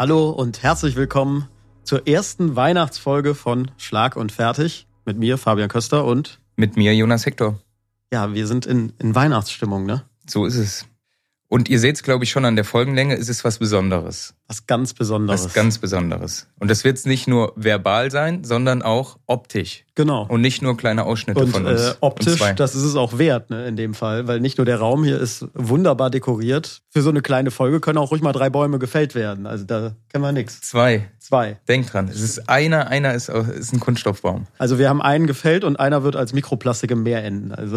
Hallo und herzlich willkommen zur ersten Weihnachtsfolge von Schlag und Fertig mit mir, Fabian Köster und mit mir, Jonas Hector. Ja, wir sind in, in Weihnachtsstimmung, ne? So ist es. Und ihr seht es, glaube ich, schon an der Folgenlänge, es ist was Besonderes. Was ganz Besonderes. Was ganz Besonderes. Und das wird nicht nur verbal sein, sondern auch optisch. Genau. Und nicht nur kleine Ausschnitte und, von uns. Äh, optisch, das ist es auch wert, ne, in dem Fall. Weil nicht nur der Raum hier ist wunderbar dekoriert. Für so eine kleine Folge können auch ruhig mal drei Bäume gefällt werden. Also da kennen wir nichts. Zwei. Zwei. Denkt dran. Es ist einer, einer ist, ist ein Kunststoffbaum. Also wir haben einen gefällt und einer wird als Mikroplastik im Meer enden. Also.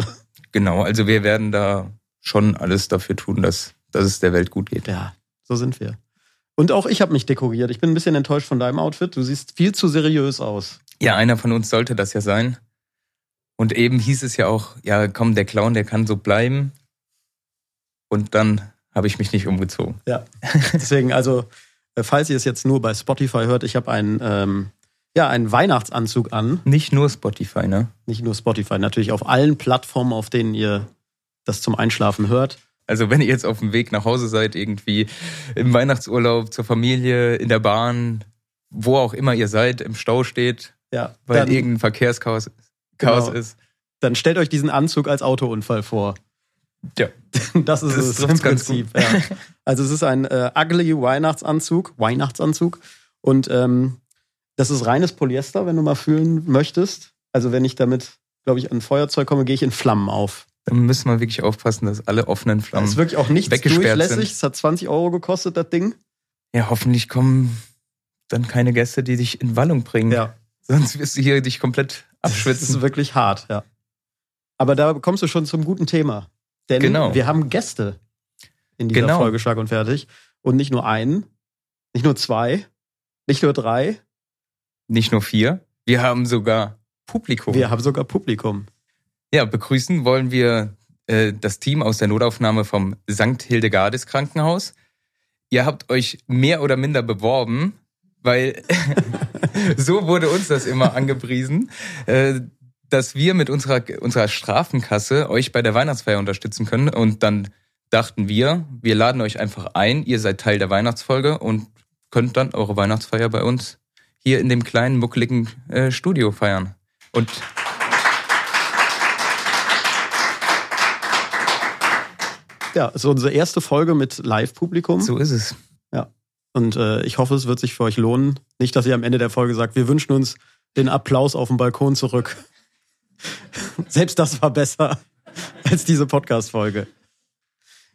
Genau, also wir werden da schon alles dafür tun, dass dass es der Welt gut geht. Ja, so sind wir. Und auch ich habe mich dekoriert. Ich bin ein bisschen enttäuscht von deinem Outfit. Du siehst viel zu seriös aus. Ja, einer von uns sollte das ja sein. Und eben hieß es ja auch, ja, komm, der Clown, der kann so bleiben. Und dann habe ich mich nicht umgezogen. Ja, deswegen, also, äh, falls ihr es jetzt nur bei Spotify hört, ich habe einen, ähm, ja, einen Weihnachtsanzug an. Nicht nur Spotify, ne? Nicht nur Spotify, natürlich auf allen Plattformen, auf denen ihr das zum Einschlafen hört. Also wenn ihr jetzt auf dem Weg nach Hause seid, irgendwie im Weihnachtsurlaub, zur Familie, in der Bahn, wo auch immer ihr seid, im Stau steht, ja, weil dann, irgendein Verkehrschaos Chaos genau. ist. Dann stellt euch diesen Anzug als Autounfall vor. Ja. Das ist das es im Prinzip. Ja. Also es ist ein äh, ugly Weihnachtsanzug, Weihnachtsanzug. Und ähm, das ist reines Polyester, wenn du mal fühlen möchtest. Also wenn ich damit, glaube ich, an Feuerzeug komme, gehe ich in Flammen auf. Da müssen wir wirklich aufpassen, dass alle offenen Flammen. Das ist wirklich auch nicht durchlässig. Es hat 20 Euro gekostet, das Ding. Ja, hoffentlich kommen dann keine Gäste, die dich in Wallung bringen. Ja. Sonst wirst du hier dich komplett abschwitzen. Das ist wirklich hart, ja. Aber da kommst du schon zum guten Thema. Denn genau. wir haben Gäste in dieser genau. Folge Schlag und Fertig. Und nicht nur einen, nicht nur zwei, nicht nur drei. Nicht nur vier. Wir haben sogar Publikum. Wir haben sogar Publikum. Ja, begrüßen wollen wir äh, das Team aus der Notaufnahme vom St. Hildegardes Krankenhaus. Ihr habt euch mehr oder minder beworben, weil so wurde uns das immer angepriesen, äh, dass wir mit unserer, unserer Strafenkasse euch bei der Weihnachtsfeier unterstützen können. Und dann dachten wir, wir laden euch einfach ein, ihr seid Teil der Weihnachtsfolge und könnt dann eure Weihnachtsfeier bei uns hier in dem kleinen, muckeligen äh, Studio feiern. Und Ja, ist unsere erste Folge mit Live-Publikum. So ist es. Ja. Und äh, ich hoffe, es wird sich für euch lohnen. Nicht, dass ihr am Ende der Folge sagt, wir wünschen uns den Applaus auf dem Balkon zurück. Selbst das war besser als diese Podcast-Folge.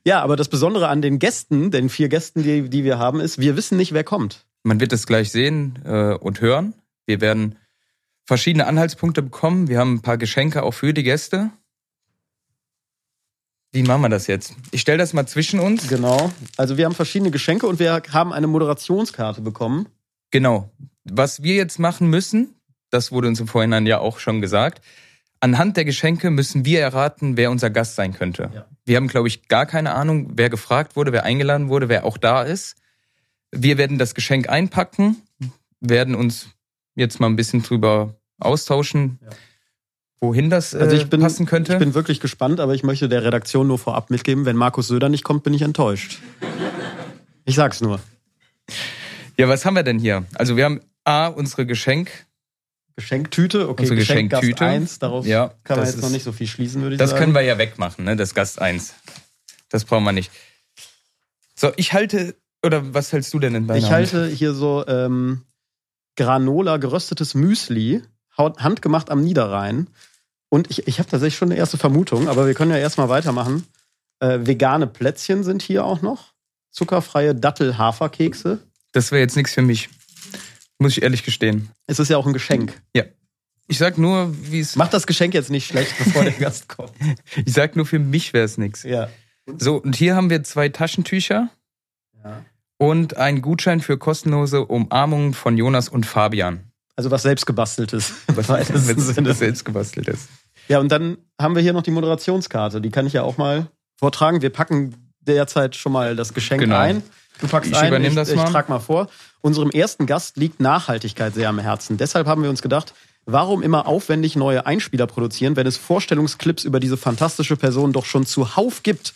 Ja, aber das Besondere an den Gästen, den vier Gästen, die, die wir haben, ist, wir wissen nicht, wer kommt. Man wird es gleich sehen äh, und hören. Wir werden verschiedene Anhaltspunkte bekommen. Wir haben ein paar Geschenke auch für die Gäste. Wie machen wir das jetzt? Ich stelle das mal zwischen uns. Genau. Also wir haben verschiedene Geschenke und wir haben eine Moderationskarte bekommen. Genau. Was wir jetzt machen müssen, das wurde uns im Vorhinein ja auch schon gesagt, anhand der Geschenke müssen wir erraten, wer unser Gast sein könnte. Ja. Wir haben, glaube ich, gar keine Ahnung, wer gefragt wurde, wer eingeladen wurde, wer auch da ist. Wir werden das Geschenk einpacken, werden uns jetzt mal ein bisschen drüber austauschen. Ja wohin das äh, also ich bin, passen könnte? Ich bin wirklich gespannt, aber ich möchte der Redaktion nur vorab mitgeben, wenn Markus Söder nicht kommt, bin ich enttäuscht. Ich sag's nur. Ja, was haben wir denn hier? Also wir haben A, unsere Geschenk. Geschenktüte, okay, unsere Geschenktüte. Gast 1, darauf ja, kann man jetzt ist, noch nicht so viel schließen, würde ich das sagen. Das können wir ja wegmachen, ne, das Gast 1. Das brauchen wir nicht. So, ich halte, oder was hältst du denn in deiner Ich halte hier so ähm, Granola geröstetes Müsli, handgemacht am Niederrhein. Und ich, ich habe tatsächlich schon eine erste Vermutung, aber wir können ja erstmal weitermachen. Äh, vegane Plätzchen sind hier auch noch. Zuckerfreie Dattel-Haferkekse. Das wäre jetzt nichts für mich. Muss ich ehrlich gestehen. Es ist ja auch ein Geschenk. Ja. Ich sag nur, wie es. Macht das Geschenk jetzt nicht schlecht, bevor der Gast kommt. Ich sag nur, für mich wäre es nichts. Ja. So, und hier haben wir zwei Taschentücher. Ja. Und einen Gutschein für kostenlose Umarmungen von Jonas und Fabian. Also was selbstgebasteltes. Was das selbstgebasteltes. Ja, und dann haben wir hier noch die Moderationskarte. Die kann ich ja auch mal vortragen. Wir packen derzeit schon mal das Geschenk genau. ein. Du packst ich ein, übernehme das ich, mal. ich trag mal vor. Unserem ersten Gast liegt Nachhaltigkeit sehr am Herzen. Deshalb haben wir uns gedacht, warum immer aufwendig neue Einspieler produzieren, wenn es Vorstellungsclips über diese fantastische Person doch schon zuhauf gibt.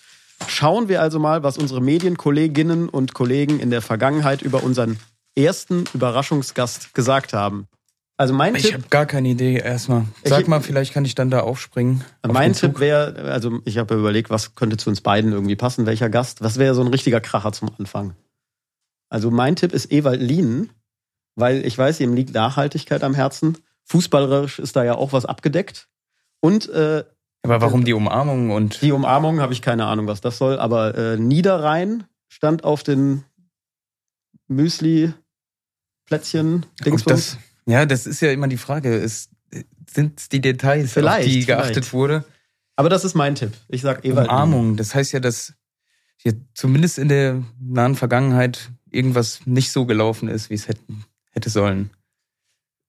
Schauen wir also mal, was unsere Medienkolleginnen und Kollegen in der Vergangenheit über unseren ersten Überraschungsgast gesagt haben. Also mein Ich Tipp, habe gar keine Idee erstmal. Sag Ich- mal, vielleicht kann ich dann da aufspringen. auf mein Zug. Tipp wäre, also ich habe überlegt, was könnte zu uns beiden irgendwie passen, welcher Gast. Was wäre so ein richtiger Kracher zum Anfang? Also mein Tipp ist Ewald Lienen, weil ich weiß, ihm liegt Nachhaltigkeit am Herzen. Fußballerisch ist da ja auch was abgedeckt. Und äh, Aber warum die Umarmung und die Umarmung habe ich keine Ahnung, was das soll. Aber äh, Niederrhein stand auf den Müsli-Plätzchen. ob Dingsbums. Ja, das ist ja immer die Frage. Ist, sind die Details, Vielleicht, auf die geachtet vielleicht. wurde? Aber das ist mein Tipp. Ich sag Ewald. Umarmung. Das heißt ja, dass hier zumindest in der nahen Vergangenheit irgendwas nicht so gelaufen ist, wie es hätten, hätte sollen.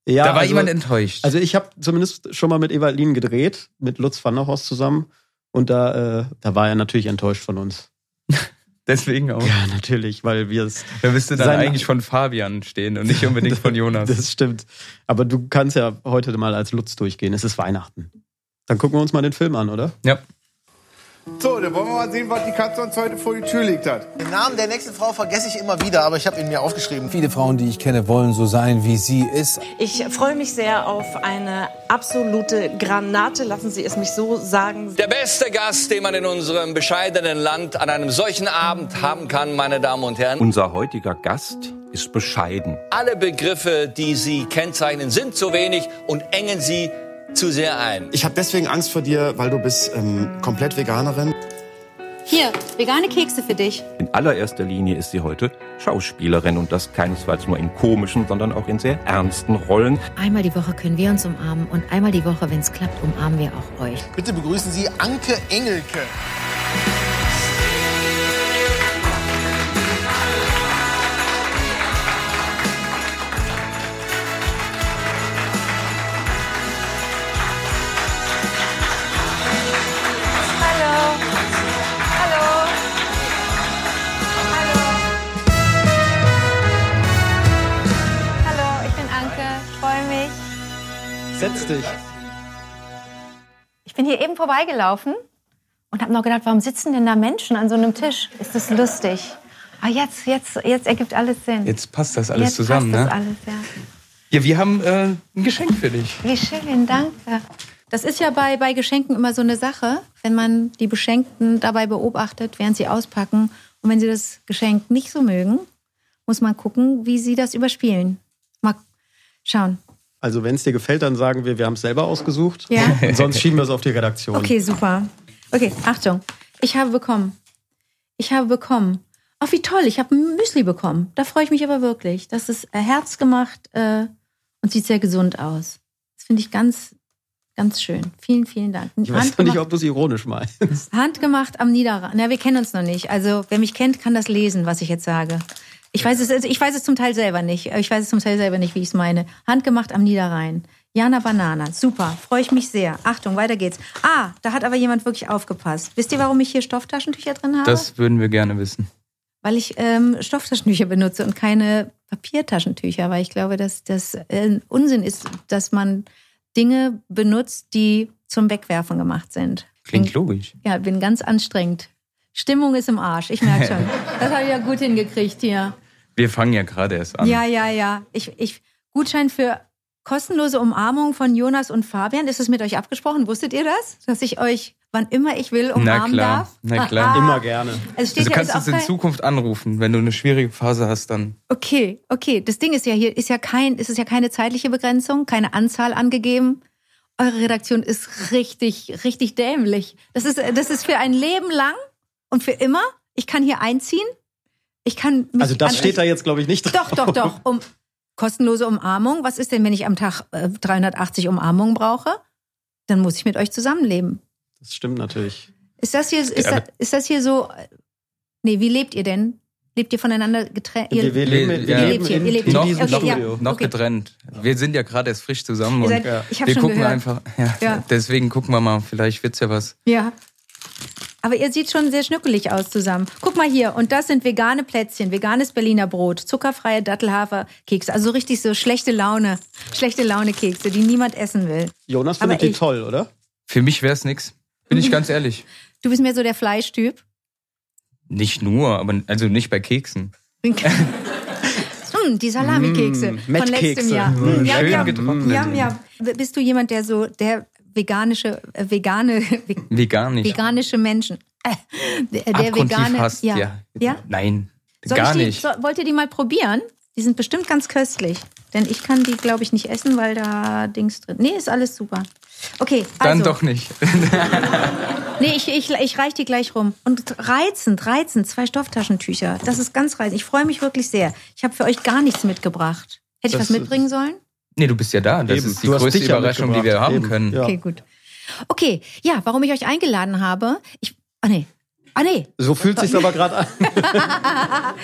Ja, da war also, jemand enttäuscht. Also ich habe zumindest schon mal mit Ewald Lien gedreht, mit Lutz van der Horst zusammen. Und da, äh, da war er natürlich enttäuscht von uns. Deswegen auch. Ja, natürlich, weil wir es. Da müsste dann eigentlich von Fabian stehen und nicht unbedingt von Jonas. Das stimmt. Aber du kannst ja heute mal als Lutz durchgehen. Es ist Weihnachten. Dann gucken wir uns mal den Film an, oder? ja. So, dann wollen wir mal sehen, was die Katze uns heute vor die Tür legt hat. Den Namen der nächsten Frau vergesse ich immer wieder, aber ich habe ihn mir aufgeschrieben. Viele Frauen, die ich kenne, wollen so sein, wie sie ist. Ich freue mich sehr auf eine absolute Granate, lassen Sie es mich so sagen. Der beste Gast, den man in unserem bescheidenen Land an einem solchen Abend haben kann, meine Damen und Herren. Unser heutiger Gast ist bescheiden. Alle Begriffe, die Sie kennzeichnen, sind zu wenig und engen Sie zu sehr ein. Ich habe deswegen Angst vor dir, weil du bist ähm, komplett Veganerin. Hier, vegane Kekse für dich. In allererster Linie ist sie heute Schauspielerin und das keinesfalls nur in komischen, sondern auch in sehr ernsten Rollen. Einmal die Woche können wir uns umarmen und einmal die Woche, wenn es klappt, umarmen wir auch euch. Bitte begrüßen Sie Anke Engelke. Setz dich. Ich bin hier eben vorbeigelaufen und habe noch gedacht, warum sitzen denn da Menschen an so einem Tisch? Ist das lustig? Aber jetzt, jetzt, jetzt ergibt alles Sinn. Jetzt passt das alles Jetzt zusammen, passt ne? Das alles, ja. Ja, wir haben äh, ein Geschenk für dich. Wie schön, danke. Das ist ja bei, bei Geschenken immer so eine Sache, wenn man die Beschenkten dabei beobachtet, während sie auspacken. Und wenn sie das Geschenk nicht so mögen, muss man gucken, wie sie das überspielen. Mal schauen. Also wenn es dir gefällt, dann sagen wir, wir haben es selber ausgesucht. Ja? Und sonst schieben wir es auf die Redaktion. Okay, super. Okay, Achtung. Ich habe bekommen. Ich habe bekommen. Ach, wie toll, ich habe ein Müsli bekommen. Da freue ich mich aber wirklich. Das ist äh, herzgemacht äh, und sieht sehr gesund aus. Das finde ich ganz, ganz schön. Vielen, vielen Dank. Ich weiß noch nicht, ob du es ironisch meinst. Handgemacht am Niederrhein. Na, wir kennen uns noch nicht. Also, wer mich kennt, kann das lesen, was ich jetzt sage. Ich weiß es, also ich weiß es zum Teil selber nicht. Ich weiß es zum Teil selber nicht, wie ich es meine. Handgemacht am Niederrhein. Jana Banana. Super. Freue ich mich sehr. Achtung, weiter geht's. Ah, da hat aber jemand wirklich aufgepasst. Wisst ihr, warum ich hier Stofftaschentücher drin habe? Das würden wir gerne wissen. weil ich ähm, Stofftaschentücher benutze und keine Papiertaschentücher, weil ich glaube, dass das äh, Unsinn ist, dass man Dinge benutzt, die zum Wegwerfen gemacht sind. Klingt bin, logisch. Ja, bin ganz anstrengend. Stimmung ist im Arsch, ich merke schon. Das habe ich ja gut hingekriegt hier. Wir fangen ja gerade erst an. Ja, ja, ja. Ich, ich, Gutschein für kostenlose Umarmung von Jonas und Fabian. Ist es mit euch abgesprochen? Wusstet ihr das? Dass ich euch, wann immer ich will, Na umarmen klar, darf? na klar. Ah, Immer gerne. Es steht Also ja, kannst du uns auch in Zukunft anrufen, wenn du eine schwierige Phase hast, dann. Okay, okay. Das Ding ist ja hier, ist ja kein, ist es ja keine zeitliche Begrenzung, keine Anzahl angegeben. Eure Redaktion ist richtig, richtig dämlich. Das ist, das ist für ein Leben lang und für immer. Ich kann hier einziehen. Ich kann mich Also das steht da jetzt, glaube ich, nicht drauf. Doch, doch, doch. Um kostenlose Umarmung. Was ist denn, wenn ich am Tag äh, 380 Umarmungen brauche? Dann muss ich mit euch zusammenleben. Das stimmt natürlich. Ist das hier, ist, Ja, das, ist das hier so? Nee, wie lebt ihr denn? Lebt ihr voneinander getrennt? Ihr- Wir, wir leben, wir Ja. leben lebt hier, ihr lebt in hier. noch, diesem Okay, noch, ja. Noch Okay. getrennt. Wir sind ja gerade erst frisch zusammen und seid, Ja. ich habe wir schon gucken gehört. einfach. Ja, Ja. Deswegen gucken wir mal, vielleicht wird's ja was. Ja. Aber ihr seht schon sehr schnuckelig aus zusammen. Guck mal hier, und das sind vegane Plätzchen, veganes Berliner Brot, zuckerfreie Dattelhaferkekse, also so richtig so schlechte Laune, schlechte Laune Kekse, die niemand essen will. Jonas findet die toll, oder? Für mich wär's nix. Bin ich ganz ehrlich. Du bist mehr so der Fleischtyp. Nicht nur, aber also nicht bei Keksen. Hm, die Salamikekse Mm, von letztem Jahr. Mm, Hm, ja, schön ja, ja, ja. Bist du jemand, der so, der veganische, äh, vegane, ve- Veganisch. veganische Menschen, äh, der, der vegane, hasst, ja. ja. ja? Nein, Soll gar ich die, nicht. So, wollt ihr die mal probieren? Die sind bestimmt ganz köstlich. Denn ich kann die, glaube ich, nicht essen, weil da Dings drin. Nee, ist alles super. Okay, Dann also. doch nicht. Nee, ich, ich, ich reich die gleich rum. Und reizend, reizend, zwei Stofftaschentücher. Das ist ganz reizend. Ich freue mich wirklich sehr. Ich habe für euch gar nichts mitgebracht. Hätte ich Das was mitbringen sollen? Nee, du bist ja da. Das Eben. ist die Du größte Überraschung, die wir haben Eben. können. Ja. Okay, gut. Okay, ja, warum ich euch eingeladen habe. Ich. Ah, nee. Ah, nee. So fühlt sich's aber gerade an.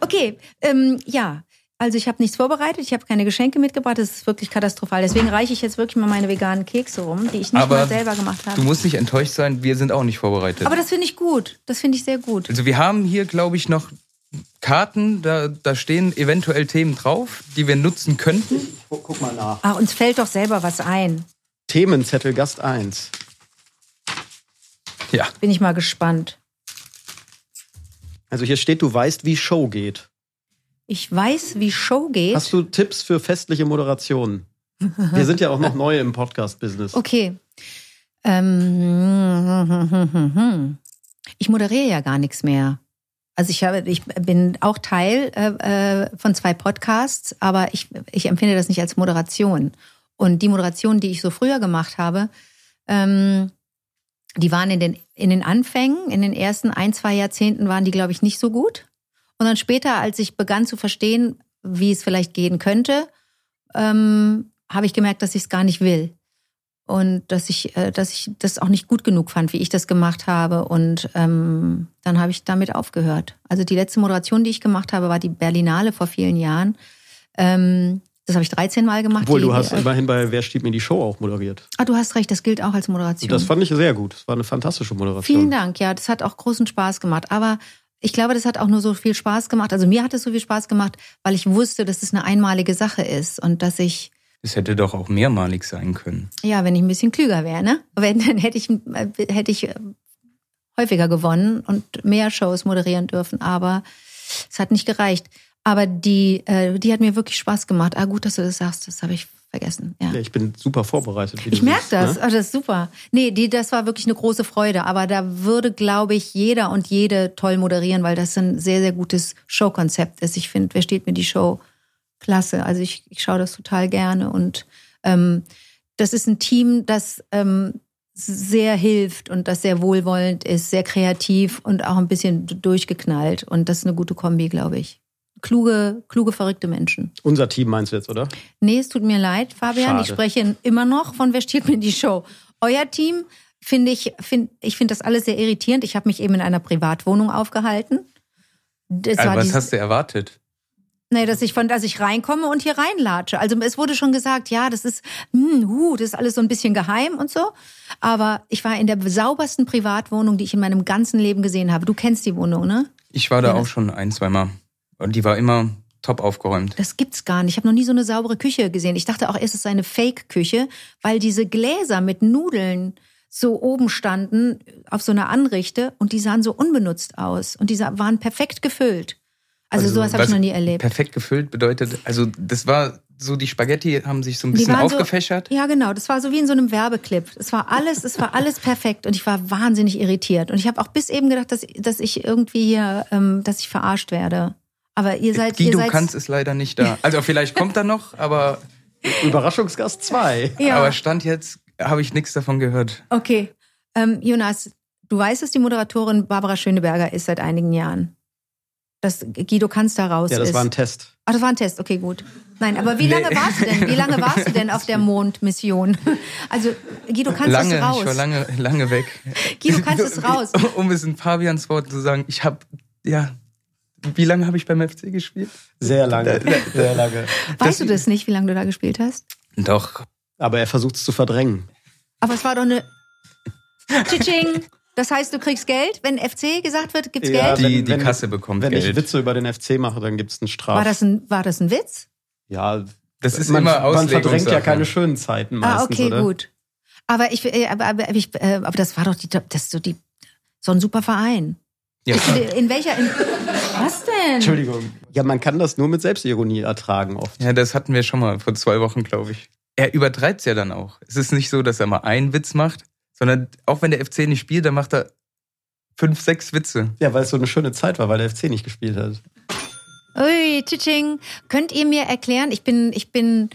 Okay, ähm, ja. Also ich habe nichts vorbereitet, ich habe keine Geschenke mitgebracht, das ist wirklich katastrophal. Deswegen reiche ich jetzt wirklich mal meine veganen Kekse rum, die ich nicht Aber mal selber gemacht Du habe. musst nicht enttäuscht sein, wir sind auch nicht vorbereitet. Aber das finde ich gut. Das finde ich sehr gut. Also wir haben hier, glaube ich, noch Karten, da, da stehen eventuell Themen drauf, die wir nutzen könnten. Guck, guck mal nach. Ah, uns fällt doch selber was ein. Themenzettel Gast 1. Ja, Bin ich mal gespannt. Also hier steht, du weißt, wie Show geht. Ich weiß, wie Show geht. Hast du Tipps für festliche Moderationen? Wir sind ja auch noch neu im Podcast-Business. Okay. Ähm, ich moderiere ja gar nichts mehr. Also ich habe, ich bin auch Teil äh, äh, von zwei Podcasts, aber ich, ich empfinde das nicht als Moderation. Und die Moderation, die ich so früher gemacht habe, ähm, die waren in den, in den Anfängen, in den ersten ein, zwei Jahrzehnten waren die, glaube ich, nicht so gut. Und dann später, als ich begann zu verstehen, wie es vielleicht gehen könnte, ähm, habe ich gemerkt, dass ich es gar nicht will. Und dass ich, äh, dass ich das auch nicht gut genug fand, wie ich das gemacht habe. Und ähm, dann habe ich damit aufgehört. Also die letzte Moderation, die ich gemacht habe, war die Berlinale vor vielen Jahren. Ähm, das habe ich 13 Mal gemacht. Obwohl, die, du hast immerhin bei Wer steht mir die Show auch moderiert. Ah, du hast recht, das gilt auch als Moderation. Das fand ich sehr gut. Das war eine fantastische Moderation. Vielen Dank, ja, das hat auch großen Spaß gemacht. Aber ich glaube, das hat auch nur so viel Spaß gemacht. Also mir hat es so viel Spaß gemacht, weil ich wusste, dass es eine einmalige Sache ist und dass ich, das hätte doch auch mehrmalig sein können. ja, wenn ich ein bisschen klüger wäre, ne? Wenn, dann hätte ich, hätte ich äh, häufiger gewonnen und mehr Shows moderieren dürfen. Aber es hat nicht gereicht. Aber die, äh, die hat mir wirklich Spaß gemacht. Ah, gut, dass du das sagst. Das habe ich vergessen. Ja. Ja, ich bin super vorbereitet. Wie Ich merke das. Ne? Ah, das ist super. Nee, die, das war wirklich eine große Freude. Aber da würde, glaube ich, jeder und jede toll moderieren, weil das ein sehr, sehr gutes Showkonzept ist. Ich finde, wer steht mir die Show klasse. Also ich, ich schaue das total gerne. Und ähm, das ist ein Team, das ähm, sehr hilft und das sehr wohlwollend ist, sehr kreativ und auch ein bisschen durchgeknallt. Und das ist eine gute Kombi, glaube ich. Kluge, kluge, verrückte Menschen. Unser Team meinst du jetzt, oder? Nee, es tut mir leid, Fabian. Schade. Ich spreche immer noch von Wer steht mir die Show? Euer Team finde ich, find, ich finde das alles sehr irritierend. Ich habe mich eben in einer Privatwohnung aufgehalten. Das Also, was hast du erwartet? Nee, dass ich von, dass ich reinkomme und hier reinlatsche. Also es wurde schon gesagt, ja, das ist, hm, huh, das ist alles so ein bisschen geheim und so. Aber ich war in der saubersten Privatwohnung, die ich in meinem ganzen Leben gesehen habe. Du kennst die Wohnung, ne? Ich war da Ja, auch schon ein, zweimal. Und die war immer top aufgeräumt. Das gibt's gar nicht. Ich habe noch nie so eine saubere Küche gesehen. Ich dachte auch erst, es sei eine Fake-Küche, weil diese Gläser mit Nudeln so oben standen auf so einer Anrichte und die sahen so unbenutzt aus und die waren perfekt gefüllt. Also, sowas habe ich noch nie erlebt. Perfekt gefüllt bedeutet, also das war so, die Spaghetti haben sich so ein bisschen aufgefächert. So, ja, genau. Das war so wie in so einem Werbeclip. Es war alles, es war alles perfekt und ich war wahnsinnig irritiert. Und ich habe auch bis eben gedacht, dass, dass ich irgendwie hier, ähm, dass ich verarscht werde. Aber ihr seid, Guido ihr seid, Kanz ist leider nicht da. Also vielleicht kommt er noch, aber, Überraschungsgast 2. ja. aber Stand jetzt habe ich nichts davon gehört. Okay. Ähm, Jonas, du weißt, dass die Moderatorin Barbara Schöneberger ist seit einigen Jahren. Dass Guido Kanz da raus Ja, das ist. war ein Test. Ach, das war ein Test, okay, gut. Nein, aber wie Nee. lange warst du denn? Wie lange warst du denn auf der Mondmission? Also Guido Kanz lange, ist raus. ich war lange, lange weg. Guido Kanz ist raus. Um es in Fabians Wort zu sagen, ich habe, ja, wie lange habe ich beim FC gespielt? Sehr lange. Sehr lange. Weißt du das nicht, wie lange du da gespielt hast? Doch. Aber er versucht es zu verdrängen. Aber es war doch eine. Tschitsching. Das heißt, du kriegst Geld, wenn FC gesagt wird, gibt's Ja, Geld? Die, Wenn- die wenn- Kasse bekommt Wenn ich Geld. Witze über den FC mache, dann gibt es einen Straf. War das ein, war das ein Witz? ja, Das ist man, immer man verdrängt ja keine schönen Zeiten meistens, ah, okay, oder? gut. Aber ich, äh, aber, aber, ich, äh, aber das war doch die, das ist so die, so ein super Verein. Ja, klar. in welcher. In, was denn? Entschuldigung. Ja, man kann das nur mit Selbstironie ertragen oft. Ja, das hatten wir schon mal vor zwei Wochen, glaube ich. Er übertreibt es ja dann auch. Es ist nicht so, dass er mal einen Witz macht, sondern auch wenn der FC nicht spielt, dann macht er fünf, sechs Witze. Ja, weil es so eine schöne Zeit war, weil der FC nicht gespielt hat. Ui, tschitsching. Könnt ihr mir erklären, ich bin, ich bin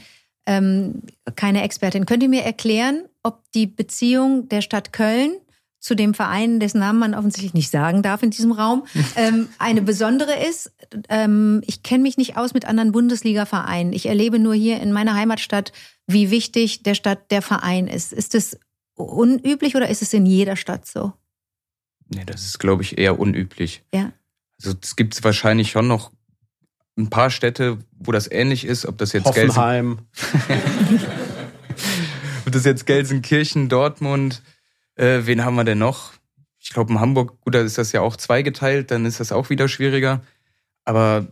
ähm, keine Expertin, könnt ihr mir erklären, ob die Beziehung der Stadt Köln zu dem Verein, dessen Namen man offensichtlich nicht sagen darf in diesem Raum, ähm, eine besondere ist? Ähm, ich kenne mich nicht aus mit anderen Bundesliga-Vereinen. Ich erlebe nur hier in meiner Heimatstadt, wie wichtig der Stadt der Verein ist. Ist es unüblich oder ist es in jeder Stadt so? Nee, das ist, glaube ich, eher unüblich. Ja. Also es gibt wahrscheinlich schon noch ein paar Städte, wo das ähnlich ist, ob das jetzt Gelsen, Hoffenheim. ob das jetzt Gelsenkirchen, Dortmund, äh, wen haben wir denn noch? Ich glaube in Hamburg, gut, da ist das ja auch zweigeteilt, dann ist das auch wieder schwieriger. Aber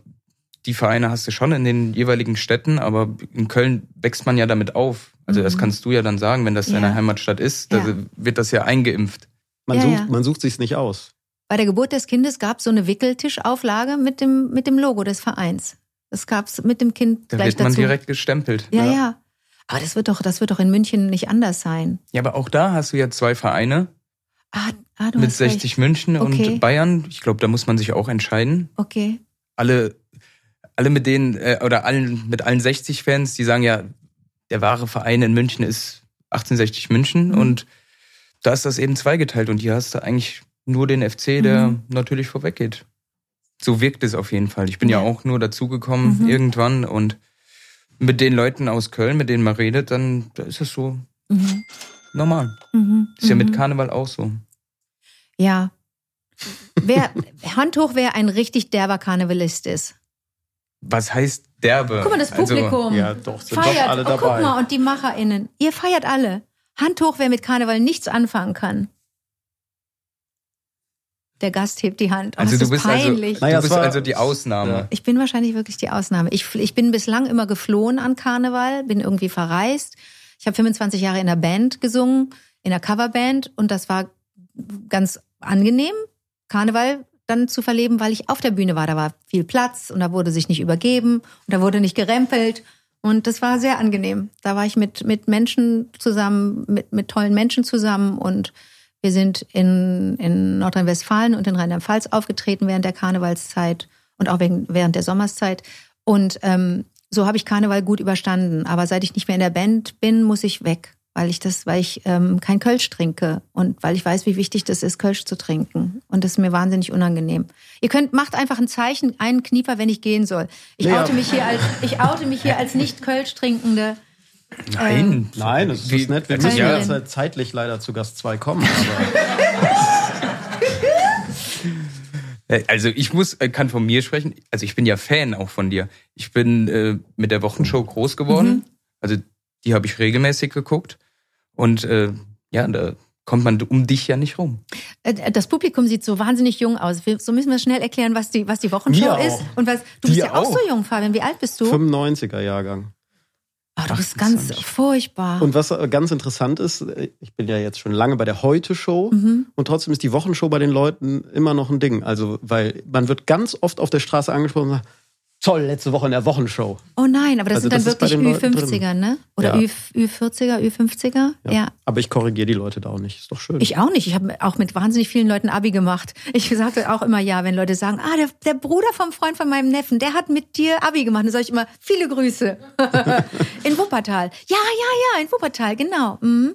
die Vereine hast du schon in den jeweiligen Städten, aber in Köln wächst man ja damit auf. Also das Mhm. kannst du ja dann sagen, wenn das Ja. deine Heimatstadt ist, da Ja. wird das ja eingeimpft. Man, Ja, sucht, ja. man sucht sich's nicht aus. Bei der Geburt des Kindes gab es so eine Wickeltischauflage mit dem, mit dem Logo des Vereins. Das gab's mit dem Kind Da gleich wird man dazu. direkt gestempelt. ja, ja, Aber das wird doch, das wird doch in München nicht anders sein. Ja, aber auch da hast du ja zwei Vereine Ah, ah du mit hast 60 recht. München Okay. und Bayern. Ich glaube, da muss man sich auch entscheiden. Okay. Alle, alle mit denen, äh, oder allen, mit allen 60 Fans, die sagen ja, der wahre Verein in München ist 1860 München Mhm. und da ist das eben zweigeteilt und hier hast du eigentlich nur den FC, der Mhm. natürlich vorweggeht. So wirkt es auf jeden Fall. Ich bin ja, Ja. auch nur dazugekommen Mhm. irgendwann und mit den Leuten aus Köln, mit denen man redet, dann da ist es so Mhm. normal. Mhm. Ist ja mit Mhm. Karneval auch so. Ja. Wer, Hand hoch, wer ein richtig derber Karnevalist ist. Was heißt derbe? Guck mal, das Also, Publikum Ja, doch, sind doch feiert. alle oh, guck dabei. mal, und die MacherInnen. Ihr feiert alle. Hand hoch, wer mit Karneval nichts anfangen kann. Der Gast hebt die Hand. Oh, also das du ist bist, also, peinlich. Naja, du bist war- also die Ausnahme. Ja. Ich bin wahrscheinlich wirklich die Ausnahme. Ich, ich bin bislang immer geflohen an Karneval, bin irgendwie verreist. Ich habe 25 Jahre in der Band gesungen, in der Coverband und das war ganz angenehm, Karneval dann zu verleben, weil ich auf der Bühne war. Da war viel Platz und da wurde sich nicht übergeben und da wurde nicht gerempelt. Und das war sehr angenehm. Da war ich mit, mit Menschen zusammen, mit, mit tollen Menschen zusammen und wir sind in, in Nordrhein-Westfalen und in Rheinland-Pfalz aufgetreten während der Karnevalszeit und auch wegen, während der Sommerszeit. Und ähm, so habe ich Karneval gut überstanden. Aber seit ich nicht mehr in der Band bin, muss ich weg, weil ich das, weil ich ähm, kein Kölsch trinke und weil ich weiß, wie wichtig das ist, Kölsch zu trinken. Und das ist mir wahnsinnig unangenehm. Ihr könnt macht einfach ein Zeichen, einen Knieper, wenn ich gehen soll. Ich Ja. oute mich hier als ich oute mich hier als nicht Kölsch trinkende. Nein. Nein, das ist nett. Wir müssen ja. jetzt zeitlich leider zu Gast 2 kommen. Äh, Also ich muss, äh, kann von mir sprechen. Also ich bin ja Fan auch von dir. Ich bin äh, mit der Wochenshow groß geworden. Mhm. Also die habe ich regelmäßig geguckt. Und äh, ja, da kommt man um dich ja nicht rum. Äh, Das Publikum sieht so wahnsinnig jung aus. So müssen wir schnell erklären, was die, was die Wochenshow auch. ist. Und was, du bist Wir ja auch, so jung, Fabian. Wie alt bist du? 95er Jahrgang. Ah, du bist ganz 28. furchtbar. Und was äh, ganz interessant ist, äh, ich bin ja jetzt schon lange bei der Heute-Show Mhm. und trotzdem ist die Wochenshow bei den Leuten immer noch ein Ding. Also, weil man wird ganz oft auf der Straße angesprochen und sagt, toll, letzte Woche in der Wochenshow. Oh nein, aber das Also sind dann das wirklich den Leuten Ü50er, ne? Oder Ja. Ü, Ü40er, Ü50er? Ja. Aber ich korrigiere die Leute da auch nicht. Ist doch schön. Ich auch nicht. Ich habe auch mit wahnsinnig vielen Leuten Abi gemacht. Ich sagte auch immer ja, wenn Leute sagen, ah, der, der Bruder vom Freund von meinem Neffen, der hat mit dir Abi gemacht. Dann sage ich immer, viele Grüße. in Wuppertal. Ja, ja, ja, in Wuppertal, genau. Mhm.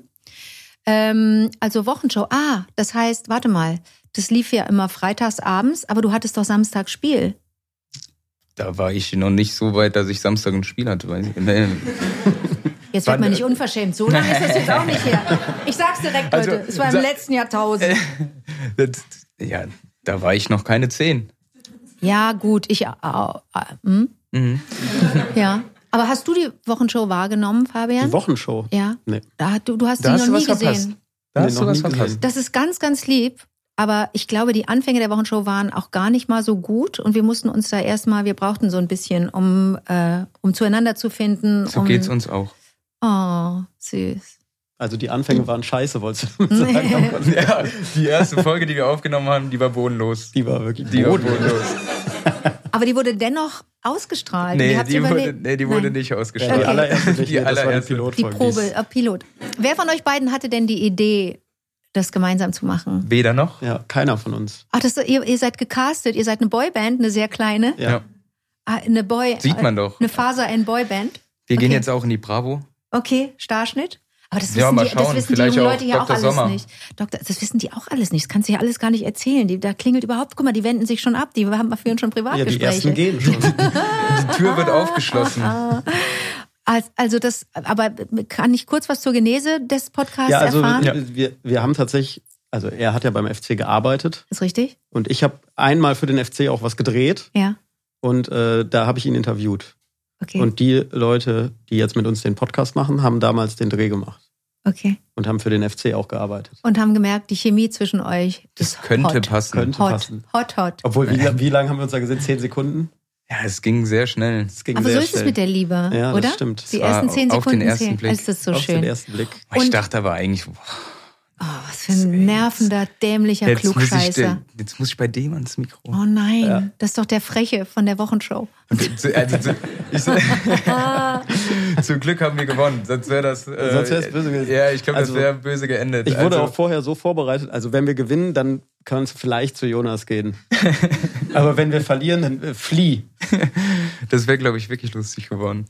Ähm, also Wochenshow. Ah, das heißt, warte mal, das lief ja immer freitags abends, aber du hattest doch Samstag Spiel. Da war ich noch nicht so weit, dass ich Samstag ein Spiel hatte. Weiß ich. Nee. Jetzt wird man nicht unverschämt. So lange ist das jetzt auch nicht her. Ich sag's direkt, Also, Leute. es war im letzten Jahrtausend. Das, ja, da war ich noch keine zehn. Ja, gut, ich. Äh, äh, hm? Mhm. Ja. Aber hast du die Wochenshow wahrgenommen, Fabian? die Wochenshow. ja. Nee. Da, du, du hast Da sie hast noch du nie was verpasst. gesehen. Da Nee, hast noch du was nie verpasst. gesehen. Das ist ganz, ganz lieb. Aber ich glaube, die Anfänge der Wochenshow waren auch gar nicht mal so gut. Und wir mussten uns da erstmal, wir brauchten so ein bisschen, um, äh, um zueinander zu finden. So um, geht's uns auch. Oh, süß. Also die Anfänge waren scheiße, wolltest du sagen? Ja, die erste Folge, die wir aufgenommen haben, die war bodenlos. Die war wirklich Die war bodenlos. bodenlos. Aber die wurde dennoch ausgestrahlt. Nee, die wurde, nee, die wurde Nein. nicht Ja, ausgestrahlt. die allererste Die die allererste. Die Pilotfolge. Probe, ist- äh, Pilot. Wer von euch beiden hatte denn die Idee, das gemeinsam zu machen? Weder noch. Ja, keiner von uns. Ach, das, ihr, ihr seid gecastet, ihr seid eine Boyband, eine sehr kleine. Ja. Ah, Eine Boy. Sieht man doch. Eine Faser ein Boyband. Wir gehen Okay. jetzt auch in die Bravo. Okay, Starschnitt. Aber das wissen, Ja, mal die, das schauen. wissen die Vielleicht jungen auch Leute ja auch alles Sommer. nicht. Doktor, das wissen die auch alles nicht. Das kannst du ja alles gar nicht erzählen. Die, da klingelt überhaupt, guck mal, die wenden sich schon ab. Die haben wir führen schon Ja, die ersten Privatgespräche. gehen schon. Die Tür wird aufgeschlossen. Als- also das, aber kann ich kurz was zur Genese des Podcasts Ja, also erfahren? wir, wir haben tatsächlich, also er hat ja beim FC gearbeitet Ist richtig? und ich habe einmal für den FC auch was gedreht Ja. und äh, da habe ich ihn interviewt. Okay. Und die Leute, die jetzt mit uns den Podcast machen, haben damals den Dreh gemacht okay. und haben für den FC auch gearbeitet. Und haben gemerkt, die Chemie zwischen euch Das ist könnte hot. passen. Könnte Hot, passen. hot, hot. Obwohl, wie, wie lange haben wir uns da gesehen? Zehn Sekunden? Ja, es ging sehr schnell. Das ging Aber sehr so ist schnell. es mit der Liebe, Ja, das oder? stimmt. Die Es war ersten zehn auf den Sekunden ersten zählen. Blick. Das ist so Auf den schön. ersten Blick. Ich Und- dachte aber eigentlich, boah, Oh, was für ein nervender, dämlicher jetzt, muss ich, Klugscheißer. de- jetzt muss ich bei dem ans Mikro. Oh nein, Ja. das ist doch der Freche von der Wochenshow. Zu- also, zu, ich, zum Glück haben wir gewonnen, sonst wäre das. Äh, Sonst wär's böse gewesen. Ja, ich glaube, Also, das wäre böse geendet. Ich wurde also, auch vorher so vorbereitet, also wenn wir gewinnen, dann kann es vielleicht zu Jonas gehen. Aber wenn wir verlieren, dann äh, flieh. Das wäre, glaube ich, wirklich lustig geworden.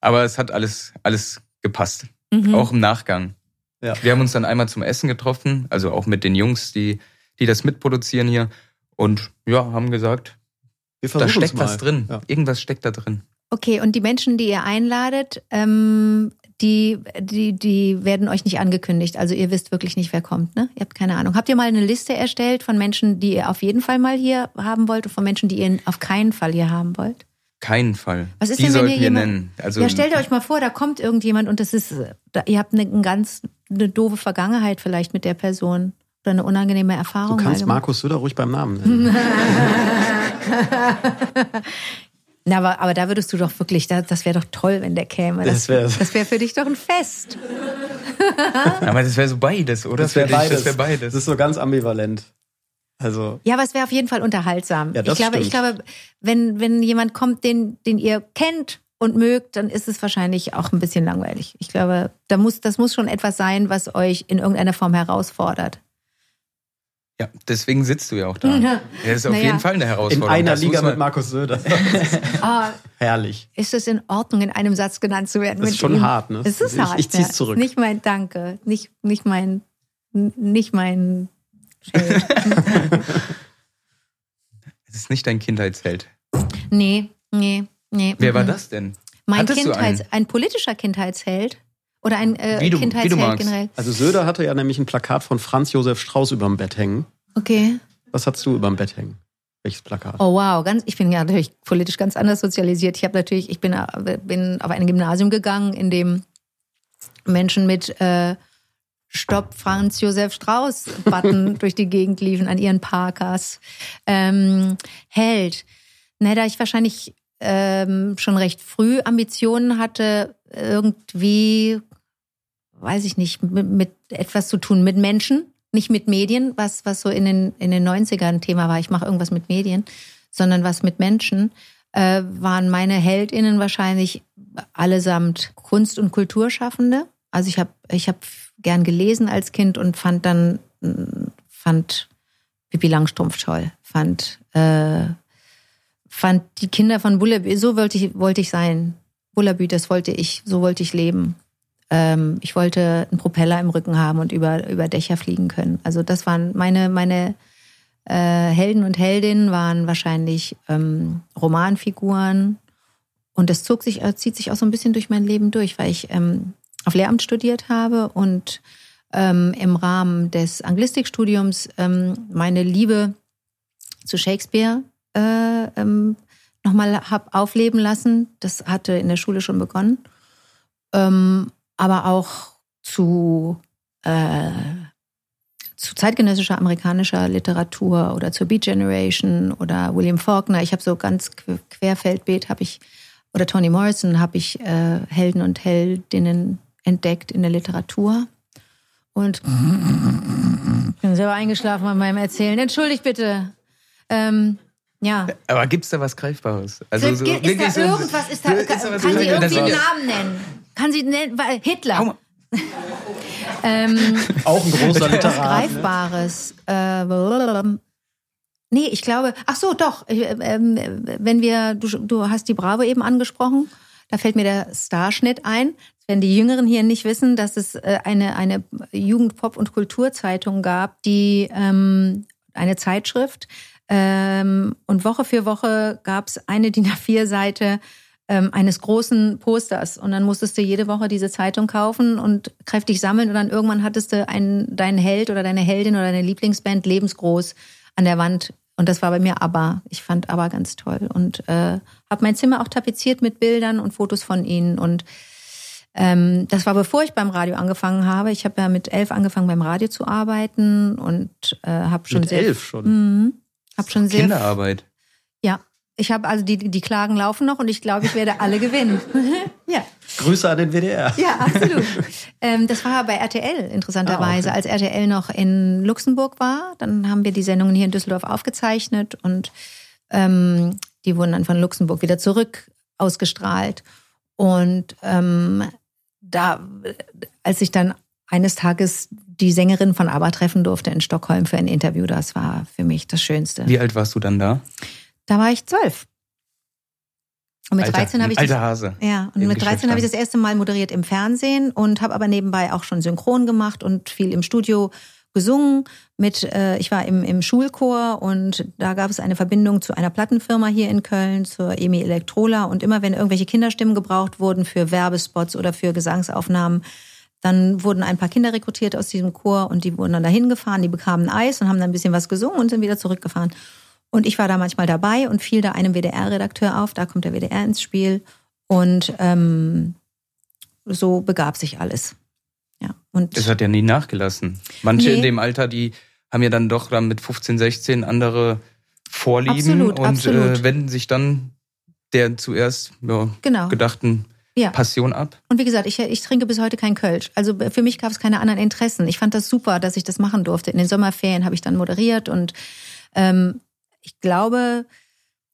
Aber es hat alles, alles gepasst. Mhm. Auch im Nachgang. Ja. Wir haben uns dann einmal zum Essen getroffen, also auch mit den Jungs, die, die das mitproduzieren hier. Und ja, haben gesagt, Wir da steckt was drin. Ja. Irgendwas steckt da drin. Okay, und die Menschen, die ihr einladet, ähm, die, die, die werden euch nicht angekündigt. Also ihr wisst wirklich nicht, wer kommt, ne? Ihr habt keine Ahnung. Habt ihr mal eine Liste erstellt von Menschen, die ihr auf jeden Fall mal hier haben wollt und von Menschen, die ihr auf keinen Fall hier haben wollt? Keinen Fall. Was ist die denn, wenn sollten ihr wir jemand- nennen. Also, ja, stellt euch mal vor, da kommt irgendjemand und das ist, da, ihr habt eine, ein ganz eine doofe Vergangenheit vielleicht mit der Person oder eine unangenehme Du Erfahrung. mal kannst. Markus Söder ruhig beim Namen nennen. Na, aber, aber da würdest du doch wirklich, das, das wäre doch toll, wenn der käme. Das wär- das wär für dich doch ein Fest. aber das wäre so beides, oder? Das wäre beides. Das wäre beides. Das ist so ganz ambivalent. Also, Ja, aber es wäre auf jeden Fall unterhaltsam. Ja, das ich glaube, ich glaube, wenn, wenn jemand kommt, den, den ihr kennt und mögt, dann ist es wahrscheinlich auch ein bisschen langweilig. Ich glaube, da muss, das muss schon etwas sein, was euch in irgendeiner Form herausfordert. Ja, deswegen sitzt du ja auch da. Ja. Das ist auf Naja. jeden Fall eine in Herausforderung. einer Das Liga mit Markus Söder. Ah, Herrlich. ist es in Ordnung, in einem Satz genannt zu werden? Das ist schon ihm? hart, ne? Es ist Ich- hart. ich zieh's ja. zurück. Nicht mein Danke, nicht, nicht mein, nicht mein Schild. Es ist nicht dein Kindheitsheld. nee, nee, nee. Wer war mhm. das denn? Mein Kindheits, ein politischer Kindheitsheld oder ein äh, Wie du- wie du Kindheitsheld magst. generell. Also Söder hatte ja nämlich ein Plakat von Franz Josef Strauß überm Bett hängen. Okay. Was hast du überm Bett hängen? Welches Plakat? Oh wow, ganz, ich bin ja natürlich politisch ganz anders sozialisiert. Ich habe natürlich, ich bin, äh, bin auf ein Gymnasium gegangen, in dem Menschen mit äh, Stopp Franz Josef Strauß Button durch die Gegend liefen an ihren Parkas. Ähm, Held. Ne, da ich wahrscheinlich ähm, schon recht früh Ambitionen hatte, irgendwie, weiß ich nicht, mit, mit etwas zu tun mit Menschen, nicht mit Medien, was, was so in den, in den 90ern ein Thema war. Ich mache irgendwas mit Medien, sondern was mit Menschen, äh, waren meine HeldInnen wahrscheinlich allesamt Kunst- und Kulturschaffende. Also ich habe ich hab gern gelesen als Kind und fand dann, fand Pippi Langstrumpf toll, fand, äh, fand die Kinder von Bullabü, so wollte ich, wollte ich sein. Bullabü, das wollte ich, so wollte ich leben. Ähm, ich wollte einen Propeller im Rücken haben und über, über Dächer fliegen können. Also das waren meine, meine äh, Helden und Heldinnen waren wahrscheinlich ähm, Romanfiguren. Und das zog sich, äh, zieht sich auch so ein bisschen durch mein Leben durch, weil ich ähm, auf Lehramt studiert habe und ähm, im Rahmen des Anglistikstudiums ähm, meine Liebe zu Shakespeare äh, ähm, nochmal hab aufleben lassen. Das hatte in der Schule schon begonnen. Ähm, aber auch zu, äh, zu zeitgenössischer amerikanischer Literatur oder zur Beat Generation oder William Faulkner. Ich habe so ganz que- querfeldbeet habe ich oder Toni Morrison habe ich äh, Helden und Heldinnen entdeckt in der Literatur. Und ich bin selber eingeschlafen bei meinem Erzählen. Entschuldigt bitte. Ähm, ja. Aber gibt's da was Greifbares? Also so, ist da irgendwas? Ist da, Ist da kann, sie irgendwie einen Das- Namen nennen? Kann sie nennen? weil- Hitler. Hau mal. ähm, Auch ein großer Literat. Ne? Greifbares. Äh, blablabla. nee, ich glaube, ach so, doch. Ich, ähm, wenn wir, du, du hast die Bravo eben angesprochen, da fällt mir der Starschnitt ein. Wenn die Jüngeren hier nicht wissen, dass es äh, eine, eine Jugend-, Pop- und Kulturzeitung gab, die ähm, eine Zeitschrift. Ähm, und Woche für Woche gab es eine DIN A4-Seite ähm, eines großen Posters. Und dann musstest du jede Woche diese Zeitung kaufen und kräftig sammeln. Und dann irgendwann hattest du einen, deinen Held oder deine Heldin oder deine Lieblingsband lebensgroß an der Wand. Und das war bei mir ABBA. Ich fand ABBA ganz toll. Und äh, habe mein Zimmer auch tapeziert mit Bildern und Fotos von ihnen. Und ähm, das war bevor ich beim Radio angefangen habe. Ich habe ja mit elf angefangen beim Radio zu arbeiten und äh, habe schon Mit sehr elf schon. Mhm. Hab schon sehr Kinderarbeit. Ich habe also die die Klagen laufen noch und ich glaube, ich werde alle gewinnen. ja. Grüße an den WDR. Ja, absolut. ähm, das war bei RTL interessanterweise, Ah, okay. als RTL noch in Luxemburg war. Dann haben wir die Sendungen hier in Düsseldorf aufgezeichnet und ähm, die wurden dann von Luxemburg wieder zurück ausgestrahlt. Und ähm, da, als ich dann eines Tages die Sängerin von ABBA treffen durfte in Stockholm für ein Interview, das war für mich das Schönste. Wie alt warst du dann da? Da war ich zwölf. Und mit Alter, 13 habe ich alter das, Hase. ja, und mit 13 habe ich das erste Mal moderiert im Fernsehen und habe aber nebenbei auch schon synchron gemacht und viel im Studio gesungen. Mit, äh, ich war im, im Schulchor und da gab es eine Verbindung zu einer Plattenfirma hier in Köln, zur EMI Elektrola. Und immer wenn irgendwelche Kinderstimmen gebraucht wurden für Werbespots oder für Gesangsaufnahmen, dann wurden ein paar Kinder rekrutiert aus diesem Chor und die wurden dann dahin gefahren, die bekamen Eis und haben dann ein bisschen was gesungen und sind wieder zurückgefahren. Und ich war da manchmal dabei und fiel da einem WDR-Redakteur auf, da kommt der WDR ins Spiel. Und ähm, so begab sich alles. Ja. Und Das hat ja nie nachgelassen. Manche Nee. in dem Alter, die haben ja dann doch dann mit 15, 16 andere Vorlieben Absolut, und absolut. Äh, wenden sich dann der zuerst ja, Genau. gedachten Ja. Passion ab. Und wie gesagt, ich, ich trinke bis heute kein Kölsch. Also für mich gab es keine anderen Interessen. Ich fand das super, dass ich das machen durfte. In den Sommerferien habe ich dann moderiert und ähm, ich glaube,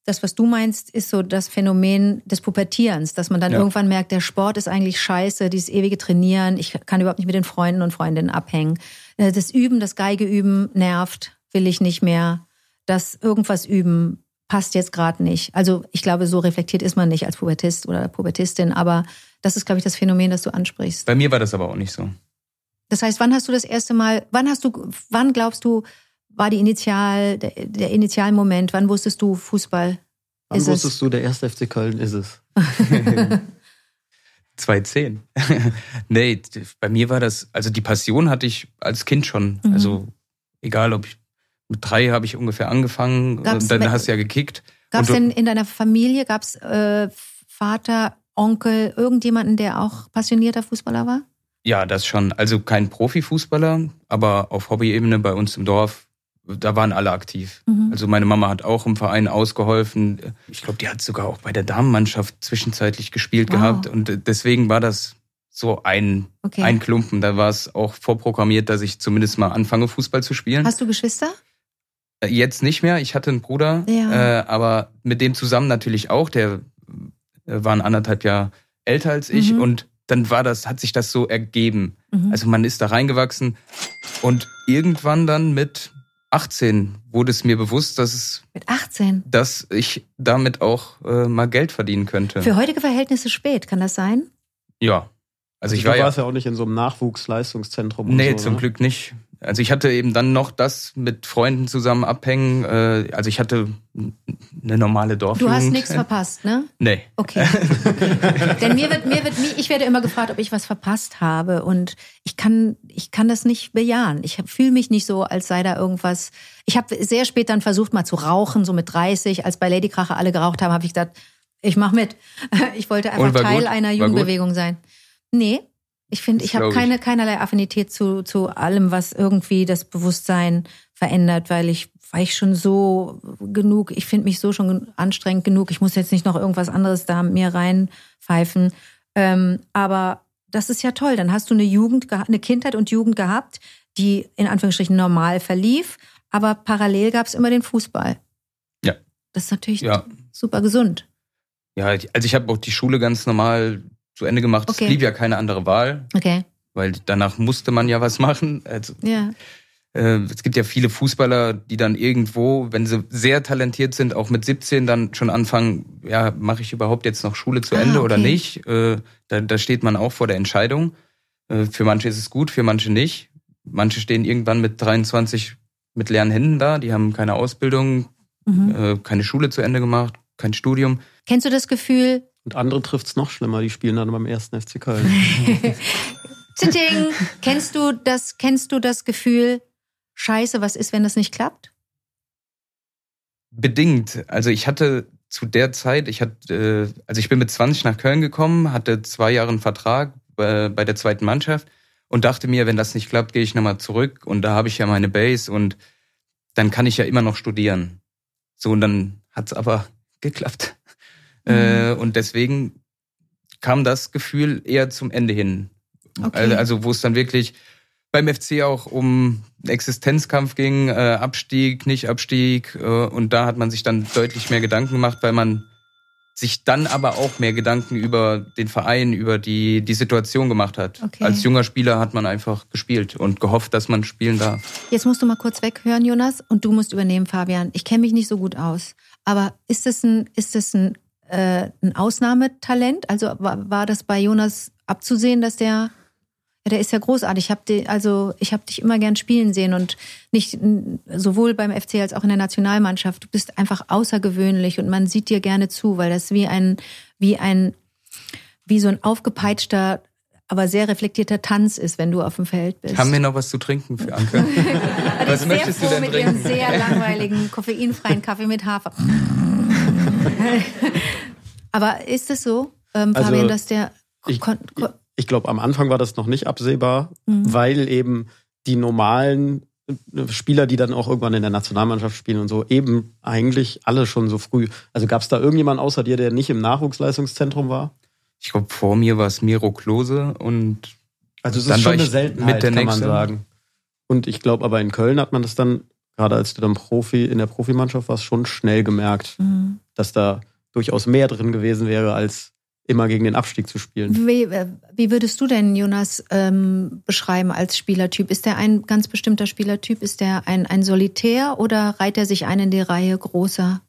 das, was du meinst, ist so das Phänomen des Pubertierens, dass man dann Ja. irgendwann merkt, der Sport ist eigentlich scheiße, dieses ewige Trainieren, ich kann überhaupt nicht mit den Freunden und Freundinnen abhängen. Äh, Das Üben, das Geigeüben nervt, will ich nicht mehr. Das irgendwas üben passt jetzt gerade nicht. Also ich glaube, so reflektiert ist man nicht als Pubertist oder Pubertistin, aber das ist, glaube ich, das Phänomen, das du ansprichst. Bei mir war das aber auch nicht so. Das heißt, wann hast du das erste Mal, wann hast du, wann glaubst du, war die Initial, der, der Initialmoment, wann wusstest du, Fußball Wann ist wusstest es? du, der erste FC Köln ist es? 210. nee, bei mir war das, also die Passion hatte ich als Kind schon. Mhm. Also egal, ob ich mit drei habe ich ungefähr angefangen, Gab's- und dann hast du ja gekickt. Gab es denn in deiner Familie, gab es äh, Vater, Onkel, irgendjemanden, der auch passionierter Fußballer war? Ja, das schon. Also kein Profifußballer, aber auf Hobbyebene bei uns im Dorf, da waren alle aktiv. Mhm. Also meine Mama hat auch im Verein ausgeholfen. Ich glaube, die hat sogar auch bei der Damenmannschaft zwischenzeitlich gespielt Wow. gehabt. Und äh, deswegen war das so ein, Okay. ein Klumpen. Da war es auch vorprogrammiert, dass ich zumindest mal anfange, Fußball zu spielen. Hast du Geschwister? Äh, Jetzt nicht mehr. Ich hatte einen Bruder, Ja. äh, aber mit dem zusammen natürlich auch. Der äh, war ein anderthalb Jahr älter als ich Mhm. und dann war das, hat sich das so ergeben. Mhm. Also man ist da reingewachsen und irgendwann dann mit 18 wurde es mir bewusst, dass es, Mit 18. dass ich damit auch äh, mal Geld verdienen könnte. Für heutige Verhältnisse spät, kann das sein? ja. Also ich du war ja, warst ja auch nicht in so einem Nachwuchsleistungszentrum. und nee, so, zum ne? Glück nicht. Also ich hatte eben dann noch das mit Freunden zusammen abhängen. Äh, also ich hatte eine normale Dorfjugend. Du hast nichts verpasst, ne? Nee. Okay. Denn mir wird, mir wird, ich werde immer gefragt, ob ich was verpasst habe und ich kann, ich kann das nicht bejahen. Ich fühle mich nicht so, als sei da irgendwas. Ich habe sehr spät dann versucht, mal zu rauchen, so mit 30, als bei Lady Kracher alle geraucht haben, habe ich gedacht, ich mach mit. Ich wollte einfach Teil gut? einer Jugendbewegung sein. Nee, ich finde, ich habe keine keinerlei Affinität zu zu allem, was irgendwie das Bewusstsein verändert, weil ich war ich schon so genug, ich finde mich so schon anstrengend genug. Ich muss jetzt nicht noch irgendwas anderes da mir reinpfeifen. Ähm, aber das ist ja toll. Dann hast du eine Jugend, eine Kindheit und Jugend gehabt, die in Anführungsstrichen normal verlief, aber parallel gab es immer den Fußball. Ja. Das ist natürlich Ja. super gesund. Ja, also ich habe auch die Schule ganz normal zu Ende gemacht. Okay. Es blieb ja keine andere Wahl, Okay. weil danach musste man ja was machen. Also, Ja. äh, es gibt ja viele Fußballer, die dann irgendwo, wenn sie sehr talentiert sind, auch mit 17 dann schon anfangen, ja, mache ich überhaupt jetzt noch Schule zu Ah, Ende oder okay. nicht? Äh, da, da steht man auch vor der Entscheidung. Äh, für manche ist es gut, für manche nicht. Manche stehen irgendwann mit 23 mit leeren Händen da, die haben keine Ausbildung, Mhm. äh, keine Schule zu Ende gemacht, kein Studium. Kennst du das Gefühl, Und andere trifft's noch schlimmer, die spielen dann beim ersten FC Köln. Zitting, kennst du das, kennst du das Gefühl, scheiße, was ist, wenn das nicht klappt? Bedingt. Also ich hatte zu der Zeit, ich hatte, äh, also ich bin mit 20 nach Köln gekommen, hatte zwei Jahre einen Vertrag bei, bei der zweiten Mannschaft und dachte mir, wenn das nicht klappt, gehe ich nochmal zurück und da habe ich ja meine Base und dann kann ich ja immer noch studieren. So, und dann hat's aber geklappt. Äh, und deswegen kam das Gefühl eher zum Ende hin. Okay. Also, also wo es dann wirklich beim FC auch um Existenzkampf ging, äh, Abstieg, nicht Abstieg. Äh, und da hat man sich dann deutlich mehr Gedanken gemacht, weil man sich dann aber auch mehr Gedanken über den Verein, über die, die Situation gemacht hat. Okay. Als junger Spieler hat man einfach gespielt und gehofft, dass man spielen darf. Jetzt musst du mal kurz weghören, Jonas, und du musst übernehmen, Fabian. Ich kenne mich nicht so gut aus. Aber ist das ein, ist das ein, äh, ein Ausnahmetalent? Also war, war das bei Jonas abzusehen, dass der, ja, der ist ja großartig. Ich habe also ich habe dich immer gern spielen sehen und nicht sowohl beim FC als auch in der Nationalmannschaft. Du bist einfach außergewöhnlich und man sieht dir gerne zu, weil das wie ein, wie ein, wie so ein aufgepeitschter, aber sehr reflektierter Tanz ist, wenn du auf dem Feld bist. Haben wir noch was zu trinken für Anke? Was ist möchtest sehr du denn mit ihrem trinken? sehr langweiligen, koffeinfreien Kaffee mit Hafer. Aber ist es so, ähm, Also, Fabian, dass der ich- Ich glaube, am Anfang war das noch nicht absehbar, Mhm. weil eben die normalen äh, Spieler, die dann auch irgendwann in der Nationalmannschaft spielen und so, eben eigentlich alle schon so früh. Also gab es da irgendjemanden außer dir, der nicht im Nachwuchsleistungszentrum war? Ich glaube, vor mir war es Miro Klose und Also es Dann ist war schon eine ich Seltenheit, mit der kann man sagen. Und ich glaube, aber in Köln hat man das dann, gerade als du dann Profi in der Profimannschaft warst, schon schnell gemerkt, Mhm. dass da durchaus mehr drin gewesen wäre, als immer gegen den Abstieg zu spielen. wie, äh, wie würdest du denn Jonas ähm, beschreiben als Spielertyp? Ist der ein ganz bestimmter Spielertyp? Ist der ein, ein Solitär oder reiht er sich ein in die Reihe großer?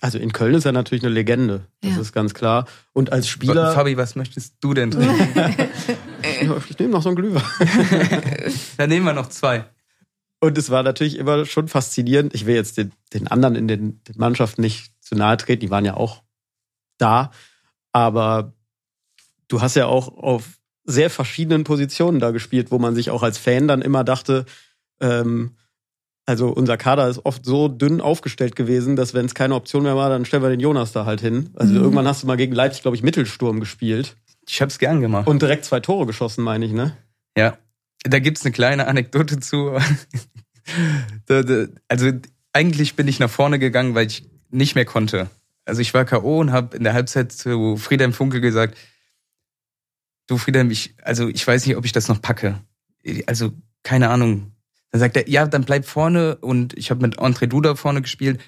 Also in Köln ist er natürlich eine Legende, das Ja. ist ganz klar. Und als Spieler, Fabi, was möchtest du denn trinken? ich nehme noch so einen Glühwein. Dann nehmen wir noch zwei. Und es war natürlich immer schon faszinierend. Ich will jetzt den, den anderen in den, den Mannschaften nicht zu nahe treten, die waren ja auch da. Aber du hast ja auch auf sehr verschiedenen Positionen da gespielt, wo man sich auch als Fan dann immer dachte, ähm, also unser Kader ist oft so dünn aufgestellt gewesen, dass wenn es keine Option mehr war, dann stellen wir den Jonas da halt hin. Also Mhm. irgendwann hast du mal gegen Leipzig, glaube ich, Mittelsturm gespielt Ich hab's gern gemacht. und direkt zwei Tore geschossen, meine ich, ne? Ja, da gibt's eine kleine Anekdote zu. Also eigentlich bin ich nach vorne gegangen, weil ich nicht mehr konnte. Also ich war K.O. und habe in der Halbzeit zu Friedhelm Funkel gesagt, du Friedhelm, ich, also ich weiß nicht, ob ich das noch packe. Also keine Ahnung. Dann sagt er, ja, dann bleib vorne und ich habe mit André Duda vorne gespielt.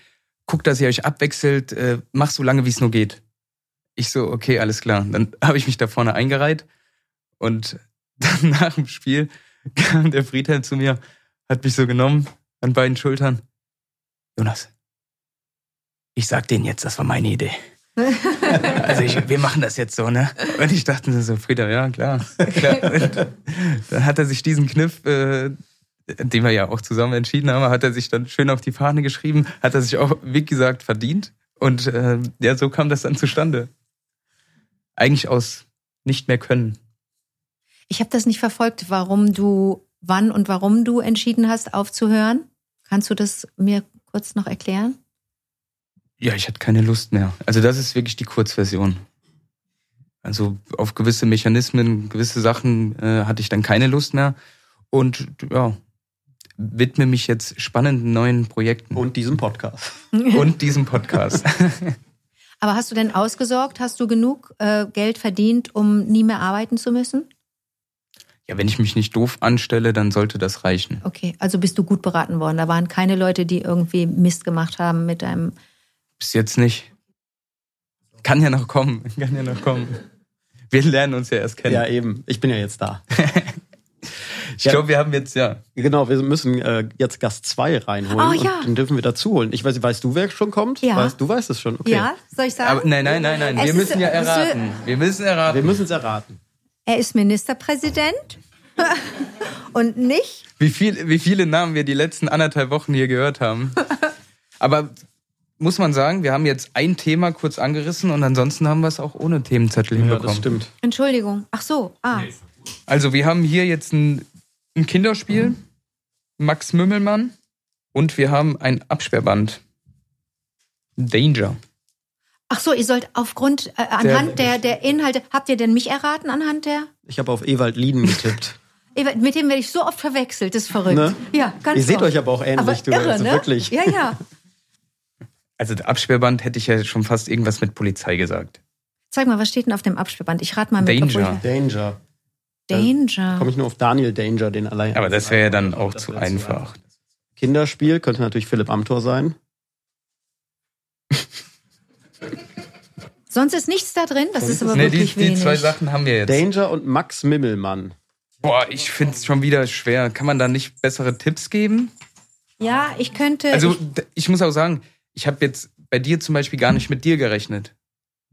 Guck, dass ihr euch abwechselt, äh, mach so lange, wie es nur geht. Ich so, okay, alles klar. Dann habe ich mich da vorne eingereiht und dann nach dem Spiel kam der Friedhelm zu mir, hat mich so genommen an beiden Schultern. Jonas, ich sag denen jetzt, das war meine Idee. Also ich, wir machen das jetzt so, ne? Und ich dachte so, Frieda, ja, klar. klar. Und dann hat er sich diesen Kniff, äh, den wir ja auch zusammen entschieden haben, hat er sich dann schön auf die Fahne geschrieben, hat er sich auch, wie gesagt, verdient. Und äh, ja, so kam das dann zustande. Eigentlich aus nicht mehr können. Ich habe das nicht verfolgt, warum du, wann und warum du entschieden hast, aufzuhören. Kannst du das mir kurz noch erklären? Ja, ich hatte keine Lust mehr. Also das ist wirklich die Kurzversion. Also auf gewisse Mechanismen, gewisse Sachen äh, hatte ich dann keine Lust mehr. Und ja, widme mich jetzt spannenden neuen Projekten. Und diesem Podcast. Und diesem Podcast. Aber hast du denn ausgesorgt? Hast du genug äh, Geld verdient, um nie mehr arbeiten zu müssen? Ja, wenn ich mich nicht doof anstelle, dann sollte das reichen. Okay, also bist du gut beraten worden. Da waren keine Leute, die irgendwie Mist gemacht haben mit deinem. Bis jetzt nicht. Kann ja noch kommen. Kann ja noch kommen. Wir lernen uns ja erst kennen. Ja, eben. Ich bin ja jetzt da. ich glaube, wir haben jetzt, ja. Genau, wir müssen äh, jetzt Gast 2 reinholen. Oh, ja. Und den dürfen wir dazu holen. Ich weiß, weißt du, wer schon kommt? Ja. Weißt, du weißt es schon. Okay. Ja, soll ich sagen? Aber nein, nein, nein, nein. Es Wir ist- müssen ja erraten. Wir müssen erraten. Wir müssen es erraten. Er ist Ministerpräsident und nicht. Wie, viel, wie viele Namen wir die letzten anderthalb Wochen hier gehört haben. Aber muss man sagen, wir haben jetzt ein Thema kurz angerissen und ansonsten haben wir es auch ohne Themenzettel Ja, hinbekommen. das stimmt. Entschuldigung. Ach so. Ah. Also wir haben hier jetzt ein, ein Kinderspiel, Max Mümmelmann und wir haben ein Absperrband. Danger. Ach so, ihr sollt aufgrund, äh, anhand der, der Inhalte, habt ihr denn mich erraten anhand der? Ich habe auf Ewald Lieden getippt. Ewald, Mit dem werde ich so oft verwechselt, das ist verrückt. Ne? Ja, ganz Ihr seht oft. euch aber auch ähnlich, aber du. Irre, also ne? wirklich. Ja, ja. Also der Absperrband hätte ich ja schon fast irgendwas mit Polizei gesagt. Zeig mal, was steht denn auf dem Absperrband? Ich rate mal mit. Danger. Danger. Danger. Komme ich nur auf Daniel Danger, den allein. Aber das wäre ja dann auch zu einfach. Kinderspiel könnte natürlich Philipp Amthor sein. Sonst ist nichts da drin, das ist aber Nee, die, wirklich die wenig. zwei Sachen haben wir jetzt. Danger und Max Mimmelmann. Boah, ich finde es schon wieder schwer. Kann man da nicht bessere Tipps geben? Ja, ich könnte. Also ich muss auch sagen, ich habe jetzt bei dir zum Beispiel gar nicht mit dir gerechnet.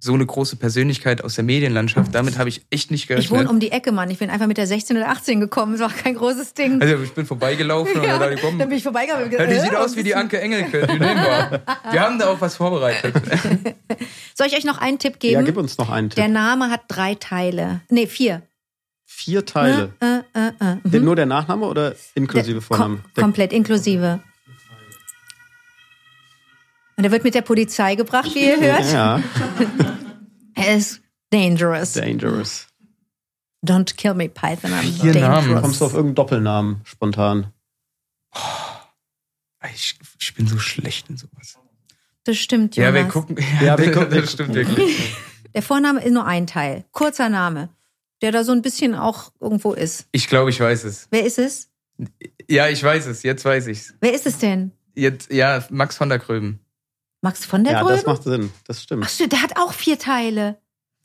So eine große Persönlichkeit aus der Medienlandschaft, damit habe ich echt nicht ich gerechnet. wohne um die Ecke, Mann. Ich bin einfach mit der 16 oder 18 gekommen. Das war kein großes Ding. also ich bin vorbeigelaufen und ja, dann dachte ich, komm, dann bin ich vorbeigegangen. und ja, die sieht äh, aus wie die Anke Engelke, die nehmen wir. Wir haben da auch was vorbereitet. Soll ich euch noch einen Tipp geben? Ja, gib uns noch einen Tipp. der Name hat drei Teile. Nee, vier. Vier Teile. Äh, äh, äh. Mhm. Den- Nur der Nachname oder inklusive Vornamen? Kom komplett inklusive. Und er wird mit der Polizei gebracht, wie ihr hört. Ja, Er ist dangerous. Dangerous. Don't kill me, Python. I'm Vier Namen. dangerous. Kommst du auf irgendeinen Doppelnamen spontan? Ich, ich bin so schlecht in sowas. Das stimmt, Jonas. Ja, wir gucken. Ja, wir gucken- Das stimmt wirklich. Der Vorname ist nur ein Teil. Kurzer Name. Der da so ein bisschen auch irgendwo ist. Ich glaube, ich weiß es. Wer ist es? Ja, ich weiß es. Jetzt weiß ich's. Wer ist es denn? Jetzt, ja, Max von der Gröben. Max von der Ja, Gröben? das macht Sinn. Das Ach stimmt. stimmt, der hat auch vier Teile.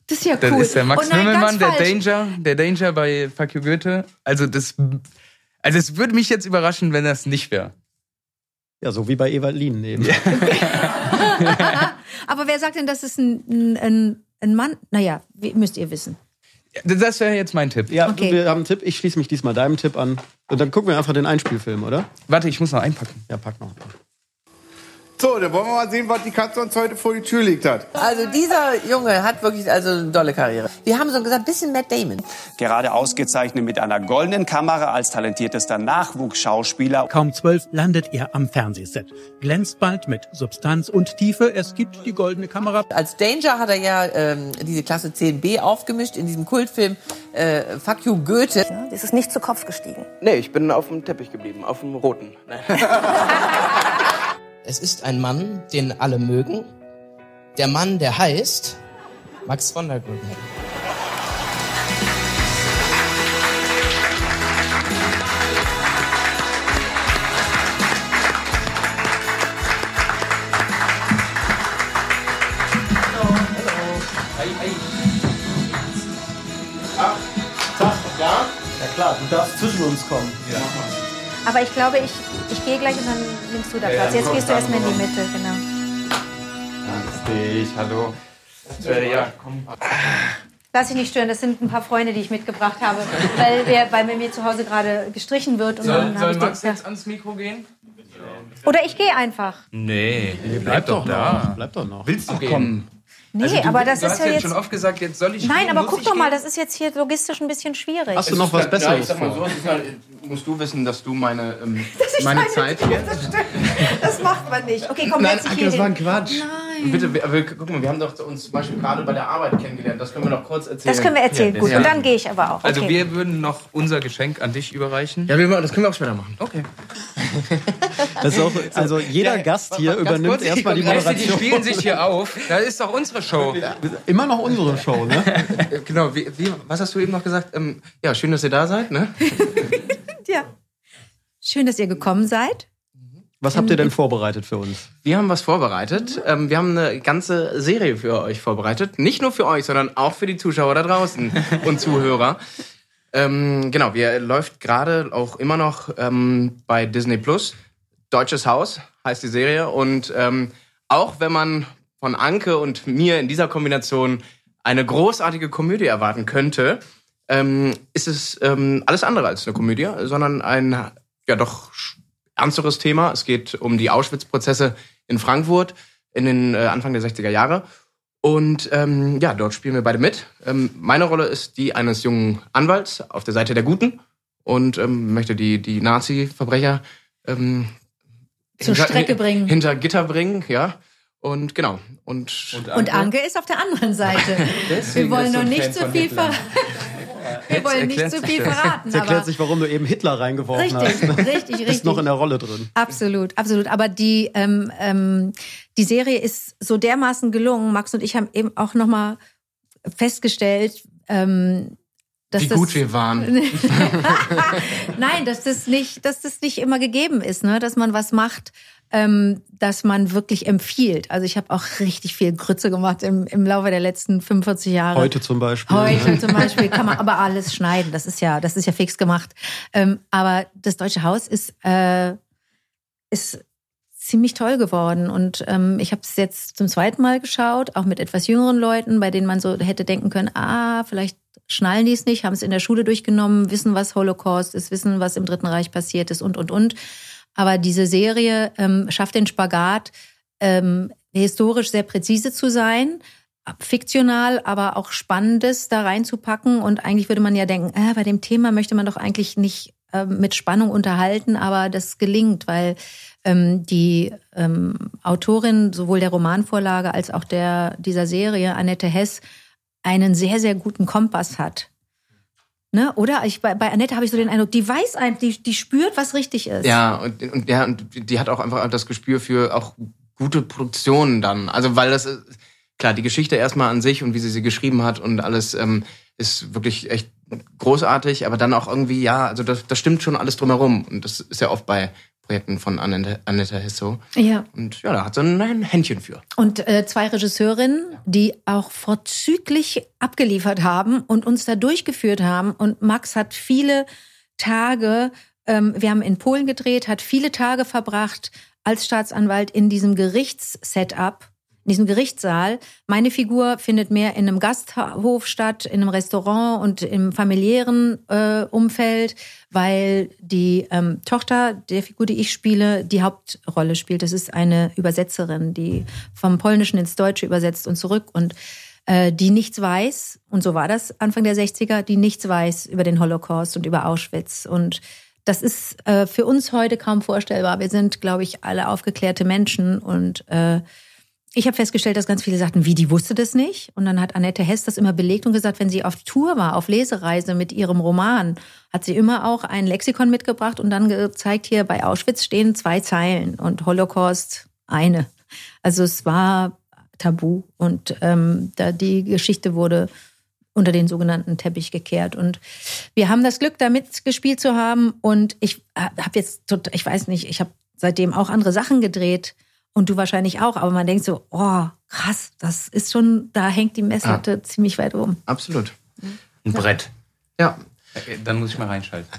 Das ist ja Das cool. ist der Max oh nein, Mümmelmann, der falsch. Danger, der Danger bei Fuck You Goethe. Also das, also es würde mich jetzt überraschen, wenn das nicht wäre. Ja, so wie bei Ewald Lien eben. Aber wer sagt denn, das ist ein, ein, ein, ein Mann? Naja, müsst ihr wissen. Das wäre jetzt mein Tipp. Ja, Okay. wir haben einen Tipp. Ich schließe mich diesmal deinem Tipp an. Und dann gucken wir einfach den Einspielfilm, oder? Warte, ich muss noch einpacken. Ja, pack noch. So, dann wollen wir mal sehen, was die Katze uns heute vor die Tür legt hat. Also dieser Junge hat wirklich also eine tolle Karriere. Wir haben so gesagt, bisschen Matt Damon. Gerade ausgezeichnet mit einer goldenen Kamera als talentiertester Nachwuchsschauspieler. Kaum zwölf landet er am Fernsehset. Glänzt bald mit Substanz und Tiefe. Es gibt die goldene Kamera. Als Danger hat er ja ähm, diese Klasse 10b aufgemischt in diesem Kultfilm äh, Fuck You Goethe. Das ist nicht zu Kopf gestiegen. Nee, ich bin auf dem Teppich geblieben, auf dem roten. Es ist ein Mann, den alle mögen. Der Mann, der heißt Max von der Gröben. Ja? Ja klar, du darfst zwischen uns kommen. Ja. Aber ich glaube, ich, ich gehe gleich und dann nimmst du da Platz. ja, Jetzt gehst du erstmal in die. Mitte, genau. Ich, hallo. Äh, ja, komm. Lass dich nicht stören, das sind ein paar Freunde, die ich mitgebracht habe, weil, der, weil bei mir zu Hause gerade gestrichen wird. Und Soll, dann soll habe ich Max den, jetzt ans Mikro gehen? Oder ich gehe einfach. Nee, bleib doch da. Bleib doch noch. Willst du Ach, gehen? komm. Nee, Also du, aber das du ist hast ja jetzt jetzt. schon oft gesagt, jetzt soll ich Nein, gehen, aber guck doch mal, gehen? das ist jetzt hier logistisch ein bisschen schwierig. Hast du noch was Ja, Besseres ich sag mal vor? so, halt, musst du wissen, dass du meine, ähm, Das meine meine Zeit hier... Das macht man nicht. Okay, komm, Nein, dich Anke, hier das war ein. Quatsch. Nein. Bitte, wir, wir, guck mal, wir haben doch uns zum Beispiel gerade bei der Arbeit kennengelernt. Das können wir noch kurz erzählen. Das können wir erzählen. Ja, Gut, ja. und dann gehe ich aber auch. Also okay. wir würden noch unser Geschenk an dich überreichen. Ja, wir, das können wir auch später machen. Okay. Das ist auch, also jeder Gast hier übernimmt erstmal die du, die Moderation. spielen sich hier auf. Das ist doch unsere Show. Immer noch unsere Show, ne? Genau, wie, wie, was hast du eben noch gesagt? Ähm, ja, schön, dass ihr da seid, ne? ja. Schön, dass ihr gekommen seid. Was habt ihr denn vorbereitet für uns? Wir haben was vorbereitet. Ähm, wir haben eine ganze Serie für euch vorbereitet. Nicht nur für euch, sondern auch für die Zuschauer da draußen und Zuhörer. Ähm, genau, wir läuft gerade auch immer noch ähm, bei Disney Plus. Deutsches Haus heißt die Serie. Und ähm, auch wenn man von Anke und mir in dieser Kombination eine großartige Komödie erwarten könnte, ähm, ist es ähm, alles andere als eine Komödie, sondern ein ja doch ernsteres Thema. Es geht um die Auschwitz-Prozesse in Frankfurt in den äh, Anfang der 60er Jahre. Und ähm, ja, dort spielen wir beide mit. Ähm, meine Rolle ist die eines jungen Anwalts auf der Seite der Guten und ähm, möchte die, die Nazi-Verbrecher ähm, Zur Strecke bringen. Hinter Gitter bringen, ja. Und genau. Und, Und Anke ist auf der anderen Seite. Wir wollen so noch nicht von viel ver Wir wollen nicht zu viel das. verraten. Jetzt erklärt Aber sich, warum du eben Hitler reingeworfen Richtig, hast. ne? richtig, Bist richtig. noch in der Rolle drin. Absolut, absolut. Aber die, ähm, ähm, die Serie ist so dermaßen gelungen. Max und ich haben eben auch nochmal festgestellt, ähm, dass Wie das, gut wir waren. Nein, dass das nicht, dass das nicht immer gegeben ist, ne? dass man was macht, ähm, dass man wirklich empfiehlt. Also ich habe auch richtig viel Grütze gemacht im, im Laufe der letzten 45 Jahre. Heute zum Beispiel. Heute zum Beispiel kann man aber alles schneiden. Das ist ja, das ist ja fix gemacht. Ähm, aber das Deutsche Haus ist, äh, ist ziemlich toll geworden. Und ähm, ich habe es jetzt zum zweiten Mal geschaut, auch mit etwas jüngeren Leuten, bei denen man so hätte denken können, ah, vielleicht schnallen die es nicht, haben es in der Schule durchgenommen, wissen, was Holocaust ist, wissen, was im Dritten Reich passiert ist und, und, und. Aber diese Serie ähm, schafft den Spagat, ähm, historisch sehr präzise zu sein, fiktional, aber auch Spannendes da reinzupacken. Und eigentlich würde man ja denken, äh, bei dem Thema möchte man doch eigentlich nicht äh, mit Spannung unterhalten, aber das gelingt, weil ähm, die ähm, Autorin sowohl der Romanvorlage als auch der dieser Serie, Annette Hess, einen sehr, sehr guten Kompass hat. Ne? Oder? Ich, bei, bei Annette habe ich so den Eindruck, die weiß eigentlich, die, die spürt, was richtig ist. Ja, und, und, ja, und die hat auch einfach das Gespür für auch gute Produktionen dann. Also, weil das ist, klar, die Geschichte erstmal an sich und wie sie sie geschrieben hat und alles ähm, ist wirklich echt großartig, aber dann auch irgendwie, ja, also das, das stimmt schon alles drumherum. Und das ist ja oft bei Projekten von Annette, Annette. Ja. Und ja, da hat sie ein Händchen für. Und äh, zwei Regisseurinnen, die auch vorzüglich abgeliefert haben und uns da durchgeführt haben. Und Max hat viele Tage, ähm, wir haben in Polen gedreht, hat viele Tage verbracht als Staatsanwalt in diesem Gerichtssetup, in diesem Gerichtssaal. Meine Figur findet mehr in einem Gasthof statt, in einem Restaurant und im familiären äh, Umfeld, weil die ähm, Tochter der Figur, die ich spiele, die Hauptrolle spielt. Das ist eine Übersetzerin, die vom Polnischen ins Deutsche übersetzt und zurück und äh, die nichts weiß, und so war das Anfang der 60er, die nichts weiß über den Holocaust und über Auschwitz. Und das ist äh, für uns heute kaum vorstellbar. Wir sind, glaube ich, alle aufgeklärte Menschen und äh, ich habe festgestellt, dass ganz viele sagten, wie, die wusste das nicht? Und dann hat Annette Hess das immer belegt und gesagt, wenn sie auf Tour war, auf Lesereise mit ihrem Roman, hat sie immer auch ein Lexikon mitgebracht und dann gezeigt, hier bei Auschwitz stehen zwei Zeilen und Holocaust eine. Also es war tabu und ähm, da die Geschichte wurde unter den sogenannten Teppich gekehrt. Und wir haben das Glück, da mitgespielt zu haben. Und ich habe jetzt, ich weiß nicht, ich habe seitdem auch andere Sachen gedreht und du wahrscheinlich auch. Aber man denkt so, oh, krass, das ist schon, da hängt die Messlatte ziemlich weit oben. Absolut. Ein Brett. Ja. Okay, Dann muss ich mal reinschalten.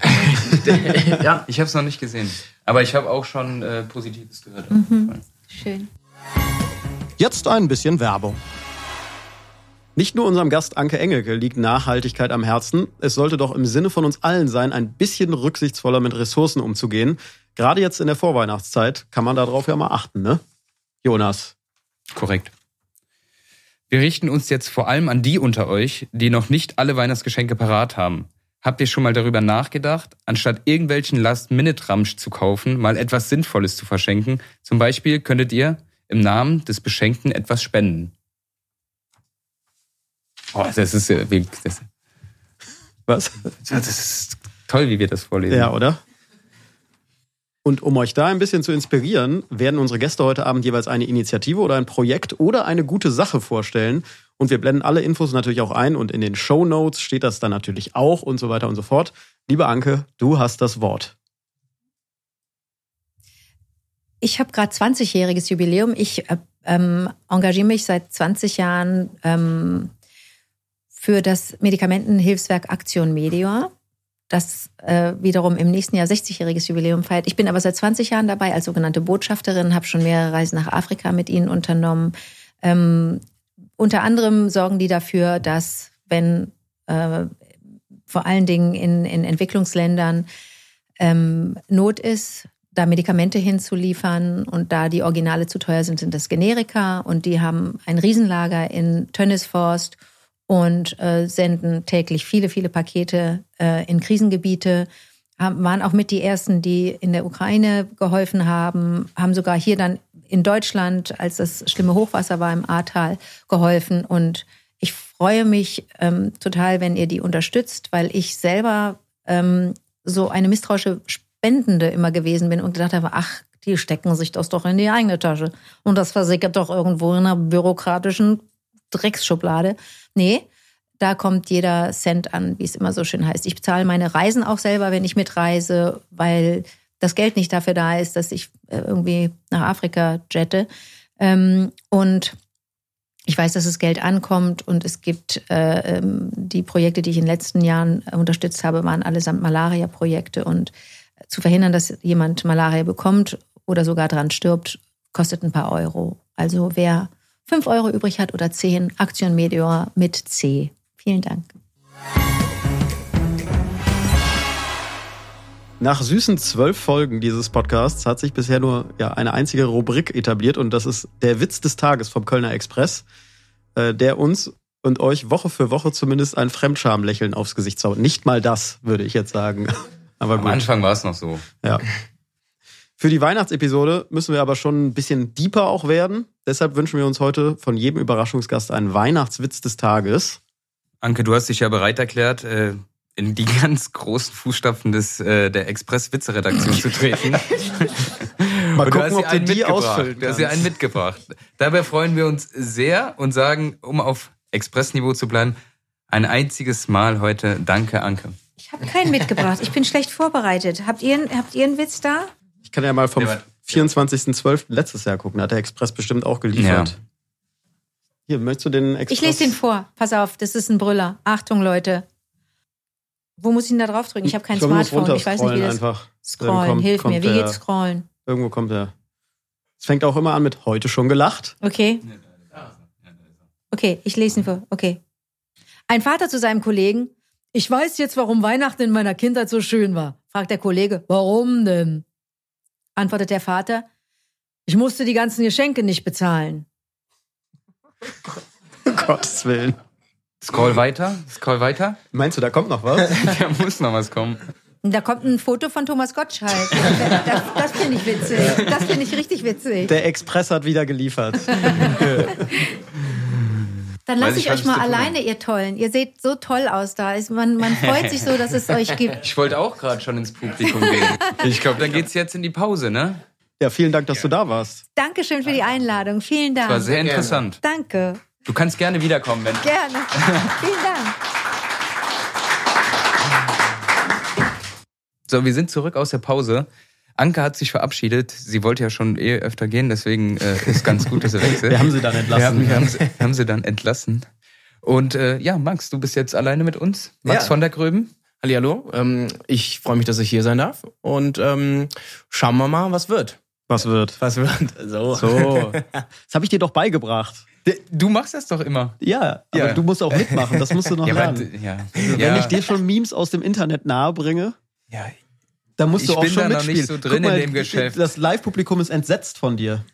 ja. Ich habe es noch nicht gesehen. Aber ich habe auch schon äh, Positives gehört. Mhm. Schön. Jetzt ein bisschen Werbung. Nicht nur unserem Gast Anke Engelke liegt Nachhaltigkeit am Herzen. Es sollte doch im Sinne von uns allen sein, ein bisschen rücksichtsvoller mit Ressourcen umzugehen. Gerade jetzt in der Vorweihnachtszeit kann man darauf ja mal achten, ne? Jonas. Korrekt. Wir richten uns jetzt vor allem an die unter euch, die noch nicht alle Weihnachtsgeschenke parat haben. Habt ihr schon mal darüber nachgedacht, anstatt irgendwelchen Last-Minute-Ramsch zu kaufen, mal etwas Sinnvolles zu verschenken? Zum Beispiel könntet ihr im Namen des Beschenkten etwas spenden. Oh, das ist ja das, Was? das ist toll, wie wir das vorlesen. Ja, oder? Und um euch da ein bisschen zu inspirieren, werden unsere Gäste heute Abend jeweils eine Initiative oder ein Projekt oder eine gute Sache vorstellen. Und wir blenden alle Infos natürlich auch ein und in den Show Notes steht das dann natürlich auch und so weiter und so fort. Liebe Anke, du hast das Wort. Ich habe gerade 20-jähriges Jubiläum. Ich äh, ähm, engagiere mich seit 20 Jahren ähm, für das Medikamentenhilfswerk Aktion Medior, das äh, wiederum im nächsten Jahr 60-jähriges Jubiläum feiert. Ich bin aber seit 20 Jahren dabei als sogenannte Botschafterin, habe schon mehrere Reisen nach Afrika mit ihnen unternommen. Ähm, unter anderem sorgen die dafür, dass wenn äh, vor allen Dingen in, in Entwicklungsländern ähm, Not ist, da Medikamente hinzuliefern und da die Originale zu teuer sind, sind das Generika und die haben ein Riesenlager in Tönnisforst und äh, senden täglich viele, viele Pakete äh, in Krisengebiete, haben, waren auch mit die ersten, die in der Ukraine geholfen haben, haben sogar hier dann in Deutschland, als das schlimme Hochwasser war im Ahrtal, geholfen und ich freue mich ähm, total, wenn ihr die unterstützt, weil ich selber ähm, so eine misstrauische Spendende immer gewesen bin und gedacht habe, ach, die stecken sich das doch in die eigene Tasche. Und das versickert doch irgendwo in einer bürokratischen Drecksschublade. Nee, da kommt jeder Cent an, wie es immer so schön heißt. Ich bezahle meine Reisen auch selber, wenn ich mitreise, weil das Geld nicht dafür da ist, dass ich äh, irgendwie nach Afrika jette. Ähm, und ich weiß, dass das Geld ankommt und es gibt äh, ähm, die Projekte, die ich in den letzten Jahren äh, unterstützt habe, waren allesamt Malaria-Projekte und zu verhindern, dass jemand Malaria bekommt oder sogar dran stirbt, kostet ein paar Euro. Also wer fünf Euro übrig hat oder zehn, Aktion Meteor mit C. Vielen Dank. Nach süßen zwölf Folgen dieses Podcasts hat sich bisher nur ja, eine einzige Rubrik etabliert und das ist der Witz des Tages vom Kölner Express, äh, der uns und euch Woche für Woche zumindest ein Fremdschamlächeln aufs Gesicht zaubert. Nicht mal das, würde ich jetzt sagen. Aber Am gut. Anfang war es noch so. Ja. Für die Weihnachtsepisode müssen wir aber schon ein bisschen deeper auch werden. Deshalb wünschen wir uns heute von jedem Überraschungsgast einen Weihnachtswitz des Tages. Anke, du hast dich ja bereit erklärt, äh, in die ganz großen Fußstapfen des, äh, der Express-Witze-Redaktion zu treten. Mal Und du gucken, hast ob du einen die mitgebracht. ausfüllen Du hast kannst. einen mitgebracht. Dabei freuen wir uns sehr und sagen, um auf Express-Niveau zu bleiben, ein einziges Mal heute Danke, Anke. Ich habe keinen mitgebracht. Ich bin schlecht vorbereitet. Habt ihr, habt ihr einen Witz da? Ich kann ja mal vom Ja, warte. 24.12. letztes Jahr gucken. Da hat der Express bestimmt auch geliefert. Ja. Hier, möchtest du den Express? Ich lese den vor. Pass auf, das ist ein Brüller. Achtung, Leute. Wo muss ich denn da drauf drücken? Ich habe kein Ich Smartphone. Ich weiß nicht, wie das. einfach. Scrollen, kommt- hilf kommt mir. Wie geht's scrollen? Irgendwo kommt er. Es fängt auch immer an mit heute schon gelacht. Okay. Okay, ich lese ihn vor. Okay. Ein Vater zu seinem Kollegen. Ich weiß jetzt, warum Weihnachten in meiner Kindheit so schön war. Fragt der Kollege. Warum denn? Antwortet der Vater. Ich musste die ganzen Geschenke nicht bezahlen. Um Gottes Willen. Scroll weiter, scroll weiter. Meinst du, da kommt noch was? da muss noch was kommen. Da kommt ein Foto von Thomas Gottschalk. Das, das finde ich witzig. Das finde ich richtig witzig. Der Express hat wieder geliefert. Dann lasse ich, ich was euch mal alleine, ihr Tollen. Ihr seht so toll aus da. Man, man freut sich so, dass es euch gibt. Ich wollte auch gerade schon ins Publikum gehen. Ich glaube, dann geht's jetzt in die Pause, ne? Ja, vielen Dank, dass du da warst. Dankeschön für die Einladung. Vielen Dank. Das war sehr interessant. Danke. Du kannst gerne wiederkommen, wenn. Gerne. Vielen Dank. So, wir sind zurück aus der Pause. Anke hat sich verabschiedet. Sie wollte ja schon eh öfter gehen, deswegen äh, ist ganz gut, dass sie weg ist. Wir haben sie dann entlassen. Wir haben, wir haben, sie, haben sie dann entlassen. Und äh, ja, Max, du bist jetzt alleine mit uns. Max Ja. von der Gröben. Hallihallo, ähm, ich freue mich, dass ich hier sein darf und ähm, schauen wir mal, was wird. Was wird? Was wird? So. So. Das habe ich dir doch beigebracht. Du machst das doch immer. Ja, aber Ja. du musst auch mitmachen. Das musst du noch Ja, aber lernen. d- ja. Also, Wenn Ja. ich dir schon Memes aus dem Internet nahe bringe, Ja, dann musst du Ich auch bin schon da noch mitspielen. nicht so drin in dem Geschäft. Das Live-Publikum ist entsetzt von dir.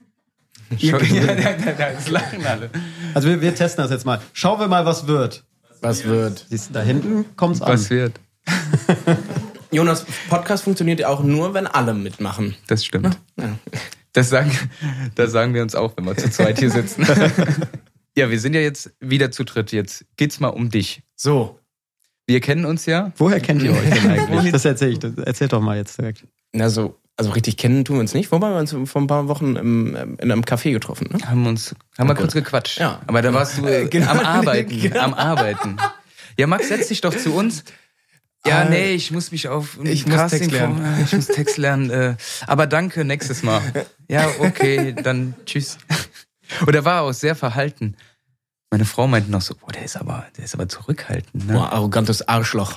Schon, ja, da, da, da das lachen alle. Also wir, wir testen das jetzt mal. Schauen wir mal, was wird. Was wird? Siehst du, da hinten kommt's an. Was wird? Jonas, Podcast funktioniert ja auch nur, wenn alle mitmachen. Das stimmt. Ja. Das sagen, das sagen wir uns auch, wenn wir zu zweit hier sitzen. ja, wir sind ja jetzt wieder zu dritt. Jetzt geht's mal um dich. So. Wir kennen uns ja. Woher kennt ihr euch denn eigentlich? Das erzähl ich. Das erzähl doch mal jetzt direkt. Also, also richtig kennen tun wir uns nicht. Wobei wir uns vor ein paar Wochen im, in einem Café getroffen. Ne? Haben uns, haben wir Okay. kurz gequatscht. Ja. Aber da warst du äh, Genau. am Arbeiten, Genau. am Arbeiten. Ja, Max, setz dich doch zu uns. Ja, Ah, nee, ich muss mich auf ich muss Casting Text lernen. vor- Ich muss Text lernen. Äh, aber danke, nächstes Mal. Ja, okay, dann tschüss. Oder war auch sehr verhalten. Meine Frau meinte noch so, boah, der ist aber, der ist aber zurückhaltend. Ne? Boah, arrogantes Arschloch.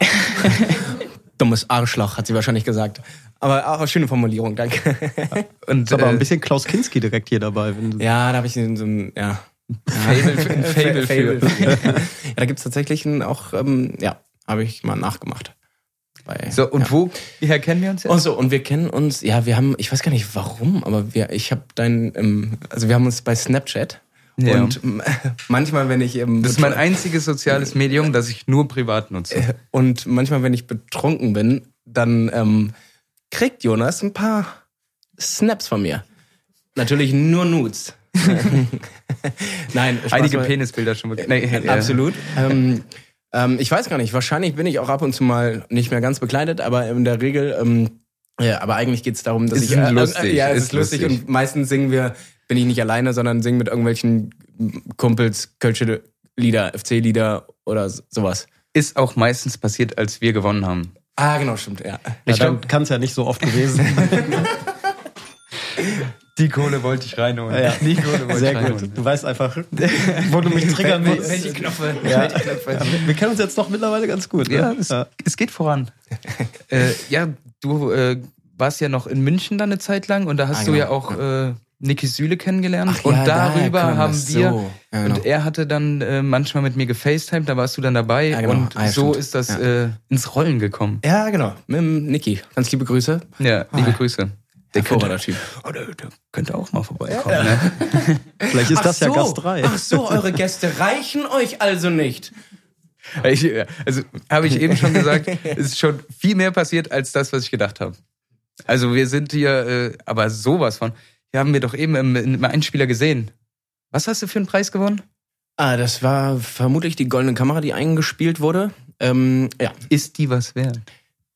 Dummes Arschloch, hat sie wahrscheinlich gesagt. Aber auch eine schöne Formulierung, danke. Und, Ist aber äh, ein bisschen Klaus Kinski direkt hier dabei. Ja, da habe ich so ein, ja. Fable für- ein Fable für. ja, da gibt's tatsächlich ein, auch, ähm, ja, habe ich mal nachgemacht. Bei, So, und ja. woher kennen wir uns jetzt? Und so, und wir kennen uns, ja, wir haben, ich weiß gar nicht warum, aber wir, ich habe dein, ähm, also wir haben uns bei Snapchat. Ja. Und manchmal, wenn ich ähm, Das ist mein einziges soziales Medium, das ich nur privat nutze. Und manchmal, wenn ich betrunken bin, dann ähm, kriegt Jonas ein paar Snaps von mir. Natürlich nur Nudes. Nein, Spaß Einige mal- Penisbilder schon. be- Nee, äh, Absolut. ähm, ähm, ich weiß gar nicht, wahrscheinlich bin ich auch ab und zu mal nicht mehr ganz bekleidet, aber in der Regel, ähm, ja, aber eigentlich geht es darum, dass Ist ich. lustig, ja, es ist ist lustig, lustig. und meistens singen wir, bin ich nicht alleine, sondern singen mit irgendwelchen Kumpels Kölsche Lieder, FC-Lieder oder sowas. Ist auch meistens passiert, als wir gewonnen haben. Ah, genau, stimmt, ja. ich glaube, kann es ja nicht so oft gewesen sein. Die Kohle wollte ich reinholen. Ja, Die Kohle wollte Sehr ich gut. reinholen. Du weißt einfach, wo du mich triggern willst. welche Knöpfe? Ja. Welche Knöpfe? Ja, wir- wir kennen uns jetzt doch mittlerweile ganz gut. Ja, Ne? es, es geht voran. äh, ja, du äh, warst ja noch in München dann eine Zeit lang und da hast Ah, du genau. ja auch äh, Niki Süle kennengelernt. Ach und ja, darüber kam haben wir. So. Ja, genau. Und er hatte dann äh, manchmal mit mir gefacetimed, da warst du dann dabei. Ja, genau. Und Ah, ja, so stimmt. ist das Ja. äh, ins Rollen gekommen. Ja, genau. Mit dem Niki. Ganz liebe Grüße. Ja, liebe Ah. Grüße. Der könnte, Typ. oh, der, der könnte auch mal vorbeikommen. Ne? Vielleicht ist das ja Gast 3. Ach so, eure Gäste reichen euch also nicht. Ich, also habe ich eben schon gesagt, es ist schon viel mehr passiert als das, was ich gedacht habe. Also wir sind hier, äh, aber sowas von. Wir haben wir doch eben im, im Einspieler gesehen. Was hast du für einen Preis gewonnen? Ah, das war vermutlich die goldene Kamera, die eingespielt wurde. Ähm, ja. Ist die was wert?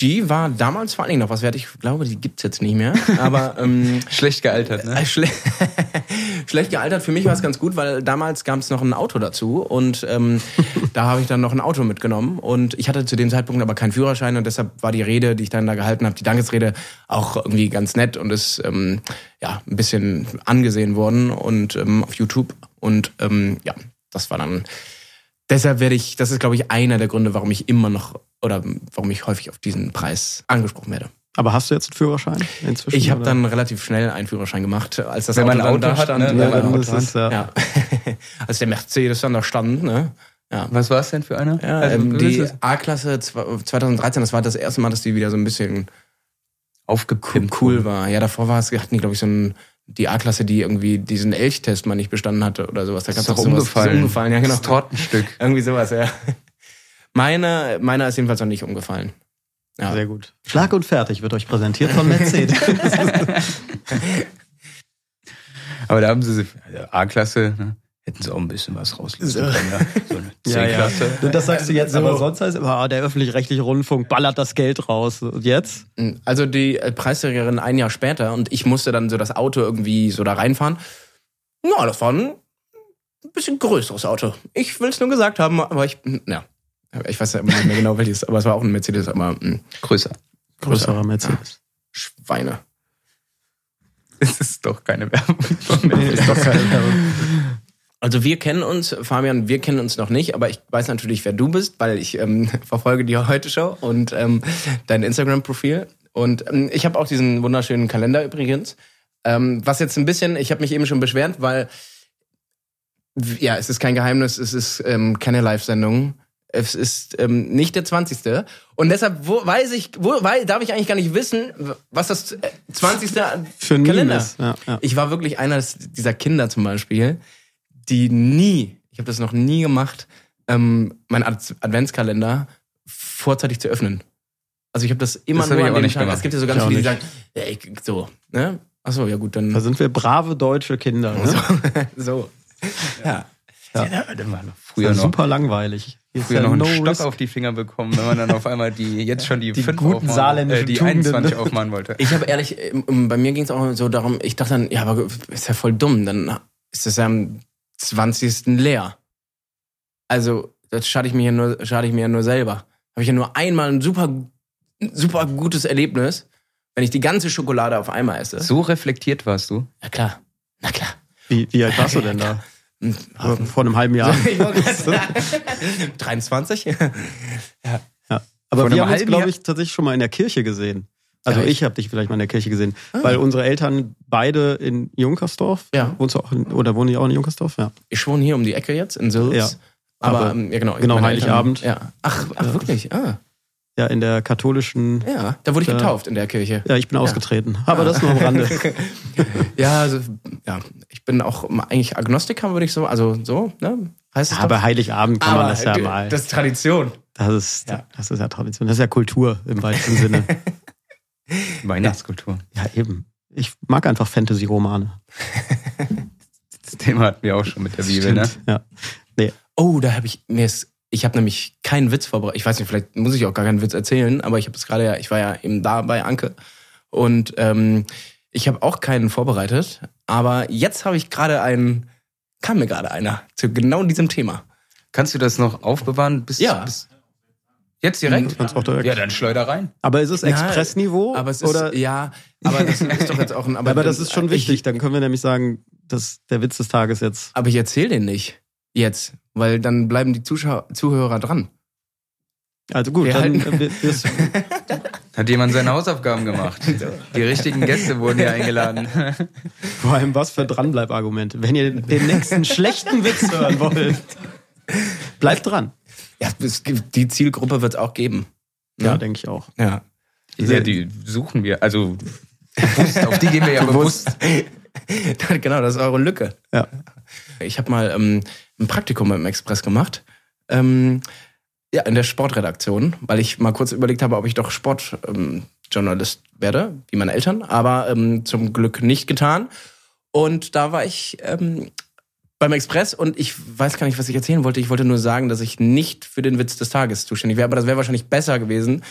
Die war damals vor allen Dingen noch was wert. Ich glaube, die gibt's jetzt nicht mehr. Aber ähm, Schlecht gealtert, ne? äh, schle schlecht gealtert. Für mich war es ganz gut, weil damals gab es noch ein Auto dazu und ähm, da habe ich dann noch ein Auto mitgenommen und ich hatte zu dem Zeitpunkt aber keinen Führerschein und deshalb war die Rede, die ich dann da gehalten habe, die Dankesrede auch irgendwie ganz nett und ist ähm, ja ein bisschen angesehen worden und ähm, auf YouTube und ähm, ja, das war dann deshalb werde ich, das ist glaube ich einer der Gründe, warum ich immer noch oder warum ich häufig auf diesen Preis angesprochen werde. Aber hast du jetzt einen Führerschein inzwischen? Ich habe dann relativ schnell einen Führerschein gemacht, als das Wenn Auto Auto da hat, stand. ne? Ja, Wenn genau. das ist, ja. ja. als der Mercedes dann da stand, ne? Ja. Was war es denn für einer? Ja, Also, ähm, die es- A-Klasse zw- 2013, das war das erste Mal, dass die wieder so ein bisschen aufgepimpt cool war. Ja, davor war es, hatten die, glaube ich, so ein, die A-Klasse, die irgendwie diesen Elchtest mal nicht bestanden hatte oder sowas. Da gab's doch auch sowas. umgefallen. Ist umgefallen, ja, genau. Das Tortenstück. Irgendwie sowas, ja. Meine, meiner ist jedenfalls noch nicht umgefallen. Ja. Sehr gut. Schlag und fertig wird euch präsentiert von Mercedes. Aber da haben sie, also A-Klasse, ne? hätten sie auch ein bisschen was rauslösen können. Ne? So eine ja, ja. C-Klasse. Das sagst du jetzt, So. aber sonst heißt immer, ah, der öffentlich-rechtliche Rundfunk ballert das Geld raus. Und jetzt? Also die äh, Preisträgerin ein Jahr später und ich musste dann so das Auto irgendwie so da reinfahren. Ja, das war ein bisschen größeres Auto. Ich will es nur gesagt haben, aber ich, ja, ich weiß ja immer nicht mehr genau welches, aber es war auch ein Mercedes, aber mh, Größer. Größerer Mercedes. Schweine. Es ist doch keine Werbung. Nee, ist doch keine Werbung. Also wir kennen uns, Fabian, wir kennen uns noch nicht, aber ich weiß natürlich, wer du bist, weil ich ähm, verfolge die Heute-Show und ähm, dein Instagram-Profil. Und ähm, ich habe auch diesen wunderschönen Kalender übrigens. Ähm, was jetzt ein bisschen, ich habe mich eben schon beschwert, weil ja, es ist kein Geheimnis, es ist ähm, keine Live-Sendung. Es ist ähm, nicht der 20. Und deshalb wo, weiß ich, wo, weil, darf ich eigentlich gar nicht wissen, was das äh, 20. Für ein Kalender ist. Ja, ja. Ich war wirklich einer dieser Kinder zum Beispiel, die nie, ich habe das noch nie gemacht, ähm, meinen Ad Adventskalender vorzeitig zu öffnen. Also ich habe das immer Das nur an nicht Tag. gemacht. Es gibt ja so ganz Ich viele, die sagen, ja, ich, so, ne? Achso, ja gut, dann. Da sind wir brave deutsche Kinder. Ne? so. Ja. Ja. Früher Das ist noch. super langweilig. Früher ja noch einen no Stock risk. auf die Finger bekommen, wenn man dann auf einmal die jetzt schon die, Die fünf guten aufmachen, äh, die Tugenden. 21 aufmachen wollte. Ich habe ehrlich, ähm, bei mir ging es auch so darum, ich dachte dann, ja, aber ist ja voll dumm, dann ist das ja am 20. leer. Also, das schade ich mir ja nur, schade ich mir ja nur selber. Habe ich ja nur einmal ein super, super gutes Erlebnis, wenn ich die ganze Schokolade auf einmal esse. So reflektiert warst du? Ja, klar. Na klar. Wie, wie alt warst du denn da? Vor einem halben Jahr. Ich wollte gerade sagen, 23? ja. Ja. Vor Aber einem wir haben uns, glaube ich, tatsächlich schon mal in der Kirche gesehen. Also Ja, ich habe dich vielleicht mal in der Kirche gesehen, Ah. weil unsere Eltern beide in Junkersdorf, Ja. wohnst du auch in, oder wohnen die auch in Junkersdorf? Ja. Ich wohne hier um die Ecke jetzt, in Sülz. Ja. Aber, Aber ähm, ja, genau. genau, Heiligabend. Eltern, ja. Ach, ach, wirklich? Ah. Ja, in der katholischen. Ja, da wurde ich Ja. getauft in der Kirche. Ja, ich bin Ja. ausgetreten. Aber das nur am Rande. Ja, also, ja, ich bin auch eigentlich Agnostiker, würde ich so, also so, ne? Heißt es Ja, aber Heiligabend kann Aber man das ja mal. Das ist Tradition. Das ist, Ja. das ist ja Tradition. Das ist ja Kultur im weitesten Sinne. Weihnachtskultur. Ja, eben. Ich mag einfach Fantasy-Romane. Das Thema hatten wir auch schon mit der Bibel, ne? Ja. Nee. Oh, da habe ich mir ist, ich habe nämlich keinen Witz vorbereitet. Ich weiß nicht, vielleicht muss ich auch gar keinen Witz erzählen, aber ich habe es gerade ja, ich war ja eben da bei Anke und ähm, ich habe auch keinen vorbereitet, aber jetzt habe ich gerade einen, kam mir gerade einer zu genau diesem Thema. Kannst du das noch aufbewahren bis, Ja. bis jetzt direkt? Kannst auch direkt. Ja, dann schleuder rein. Aber ist es Expressniveau? Aber es ist oder? ja, aber das ist doch jetzt auch ein. Aber, das ist schon ich- wichtig. Dann können wir nämlich sagen, dass der Witz des Tages jetzt. Aber ich erzähle den nicht jetzt, weil dann bleiben die Zuschauer, Zuhörer dran. Also gut, Wir dann halten- äh, Hat jemand seine Hausaufgaben gemacht? Die richtigen Gäste wurden hier eingeladen. vor allem was für Dranbleibargumente. Wenn ihr den nächsten schlechten Witz hören wollt, bleibt dran. Ja, es gibt, die Zielgruppe wird es auch geben. Ja, Ja. denke ich auch. Ja. Ja, die suchen wir. Also bewusst, auf die gehen wir ja bewusst. genau, das ist eure Lücke. Ja. Ich habe mal ähm, ein Praktikum im Express gemacht. Ähm, ja, in der Sportredaktion, weil ich mal kurz überlegt habe, ob ich doch Sportjournalist ähm, werde, wie meine Eltern, aber ähm, zum Glück nicht getan. Und da war ich ähm, beim Express und ich weiß gar nicht, was ich erzählen wollte. Ich wollte nur sagen, dass ich nicht für den Witz des Tages zuständig wäre, aber das wäre wahrscheinlich besser gewesen,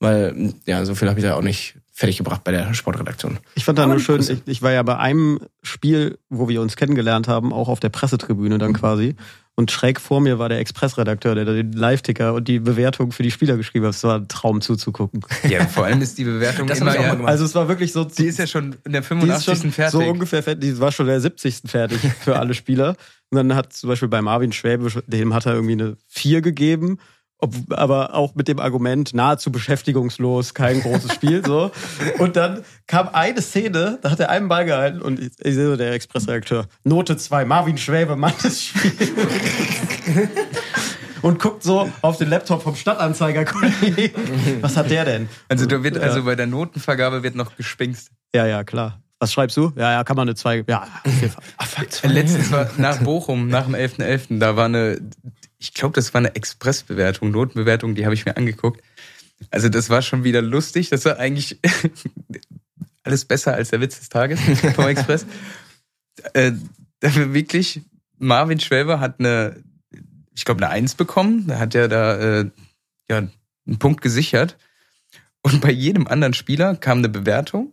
weil ja, so viel habe ich da auch nicht fertig gebracht bei der Sportredaktion. Ich fand da nur schön, ich, ich war ja bei einem Spiel, wo wir uns kennengelernt haben, auch auf der Pressetribüne dann quasi. Und schräg vor mir war der Expressredakteur, der da den Live-Ticker und die Bewertung für die Spieler geschrieben hat. Es war ein Traum zuzugucken. Ja, vor allem ist die Bewertung Das immer ich auch mal ja, gemacht. Also es war wirklich so. Die ist ja schon in der die ist 85. schon fertig. so ungefähr fertig. Die war schon der 70. fertig für alle Spieler. Und dann hat zum Beispiel bei Marvin Schwäbe, dem hat er irgendwie eine 4 gegeben. Ob, aber auch mit dem Argument, nahezu beschäftigungslos, kein großes Spiel, so. Und dann kam eine Szene, da hat er einen Ball gehalten und ich, ich sehe so der Expressredakteur, Note 2, Marvin Schwäbe, Mann des Spiels. und guckt so auf den Laptop vom Stadtanzeiger. Was hat der denn? also da wird also bei der Notenvergabe wird noch gespinkst. Ja, ja, klar. Was schreibst du? Ja, ja, kann man eine 2. Ja, auf jeden Fall. Ach, fuck, Letztens war nach Bochum, nach dem 11.11., da war eine, ich glaube, das war eine Expressbewertung, Notenbewertung, die habe ich mir angeguckt. Also das war schon wieder lustig. Das war eigentlich alles besser als der Witz des Tages vom Express. äh, da war wirklich, Marvin Schwäber hat eine, ich glaube, eine Eins bekommen. Da hat er da äh, ja, einen Punkt gesichert. Und bei jedem anderen Spieler kam eine Bewertung,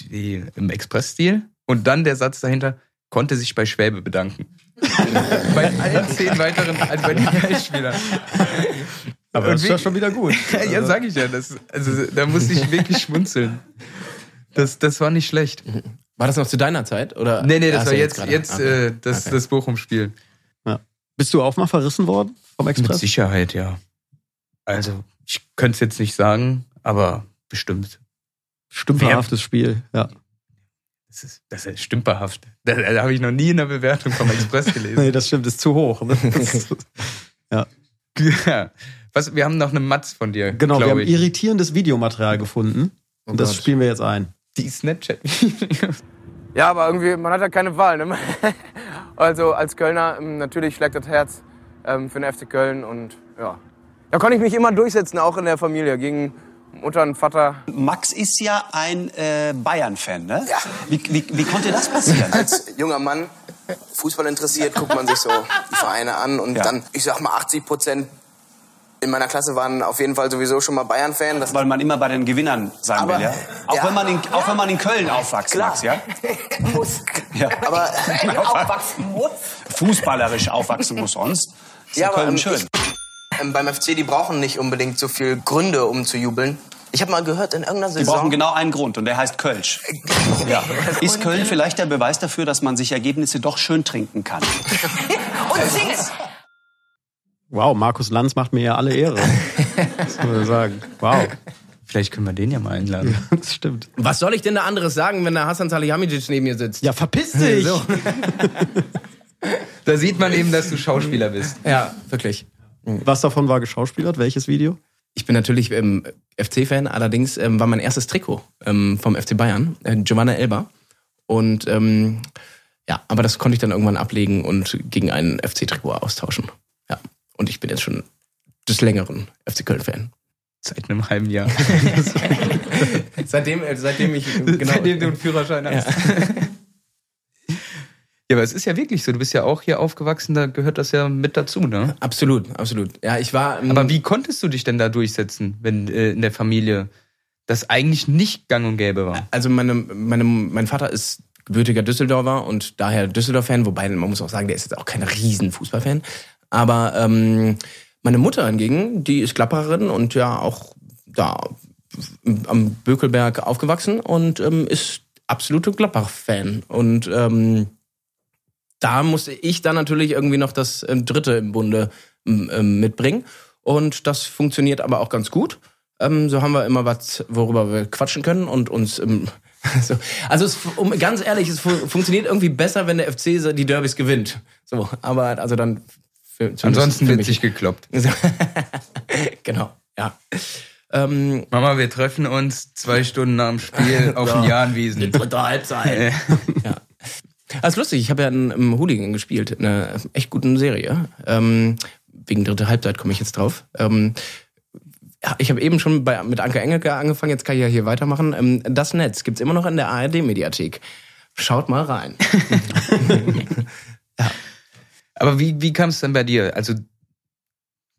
die im Express-Stil. Und dann der Satz dahinter, konnte sich bei Schwäbe bedanken. bei allen zehn weiteren, also bei den Spielern. Aber Und das ist ja schon wieder gut. ja, sag ich ja. Das, also, da musste ich wirklich schmunzeln. Das, das war nicht schlecht. War das noch zu deiner Zeit? Oder? Nee, nee, das Ach war jetzt, gerade. jetzt Okay. äh, das, Okay. das Bochum-Spiel. Ja. Bist du auch mal verrissen worden vom Mit Express? Sicherheit, ja. Also, ich könnte es jetzt nicht sagen, aber bestimmt. Stümperhaftes Spiel, ja. Das ist, das ist stümperhaft. Da, da habe ich noch nie in der Bewertung vom Express gelesen. Nee, das stimmt, ist zu hoch. Ne? Ja. ja. Was, wir haben noch eine Matz von dir, Genau, wir haben ich. irritierendes Videomaterial gefunden. Und das Gott. spielen wir jetzt ein. Die Snapchat. Ja, aber irgendwie, man hat ja keine Wahl. Ne? Also als Kölner, ähm, natürlich schlägt das Herz ähm, für den FC Köln und ja. Da konnte ich mich immer durchsetzen, auch in der Familie, gegen Mutter und Vater. Max ist ja ein äh, Bayern-Fan, ne? Ja. Wie, wie, wie konnte das passieren? Als junger Mann, Fußball interessiert, guckt man sich so die Vereine an und Ja. dann, ich sag mal, 80 Prozent in meiner Klasse waren auf jeden Fall sowieso schon mal Bayern-Fan. Das Weil man immer bei den Gewinnern sein Aber- will, ja? Auch, ja. Wenn man in, auch wenn man in Köln aufwächst. Max, ja? muss. ja. Aber aufwachsen muss. Fußballerisch aufwachsen muss sonst. Ist ja, Ja, aber, Köln ähm, schön. ähm, beim FC, die brauchen nicht unbedingt so viel Gründe, um zu jubeln. Ich habe mal gehört, in irgendeiner Die Saison... brauchen genau einen Grund und der heißt Kölsch. Ja. Ist Köln vielleicht der Beweis dafür, dass man sich Ergebnisse doch schön trinken kann? Und singen! Wow, Markus Lanz macht mir ja alle Ehre. Das muss man sagen. Wow. Vielleicht können wir den ja mal einladen. Das stimmt. Was soll ich denn da anderes sagen, wenn der Hassan Salihamidzic neben mir sitzt? Ja, verpiss dich! So. Da sieht man eben, dass du Schauspieler bist. Ja, wirklich. Was davon war geschauspielert? Welches Video? Ich bin natürlich ähm, FC-Fan, allerdings ähm, war mein erstes Trikot ähm, vom FC Bayern, äh, Giovanna Elba. Und ähm, ja, aber das konnte ich dann irgendwann ablegen und gegen ein FC-Trikot austauschen. Ja. Und ich bin jetzt schon des längeren FC Köln-Fan. Seit einem halben Jahr. seitdem, äh, seitdem ich genau, Seitdem du einen Führerschein hast. Ja, aber es ist ja wirklich so. Du bist ja auch hier aufgewachsen, da gehört das ja mit dazu, ne? Absolut, absolut. Ja, ich war. Aber wie konntest du dich denn da durchsetzen, wenn äh, in der Familie das eigentlich nicht gang und gäbe war? Also meine, meine, mein Vater ist gebürtiger Düsseldorfer und daher Düsseldorf-Fan, wobei man muss auch sagen, der ist jetzt auch kein riesen Fußballfan. Aber ähm, meine Mutter hingegen, die ist Klapperin und ja auch da am Bökelberg aufgewachsen und ähm, ist absolute Gladbach-Fan. Und ähm, da musste ich dann natürlich irgendwie noch das ähm, Dritte im Bunde ähm, ähm, mitbringen. Und das funktioniert aber auch ganz gut. So haben wir immer was, worüber wir quatschen können und uns. Ähm, so. Also es, um, ganz ehrlich, es fu funktioniert irgendwie besser, wenn der FC die Derbys gewinnt. So, aber also dann. Für, Ansonsten wird sich gekloppt. genau, ja. Ähm, Mama, wir treffen uns zwei Stunden nach dem Spiel auf dem Ja. Jahnwiesen. Die dritte Halbzeit. ja. Das ist lustig, ich habe ja in, im Hooligan gespielt, in einer echt guten Serie. Ähm, wegen dritte Halbzeit komme ich jetzt drauf. Ähm, ja, ich habe eben schon bei, mit Anke Engelke angefangen, jetzt kann ich ja hier weitermachen. Ähm, das Netz gibt's immer noch in der ARD-Mediathek. Schaut mal rein. Aber wie, wie kam es denn bei dir? Also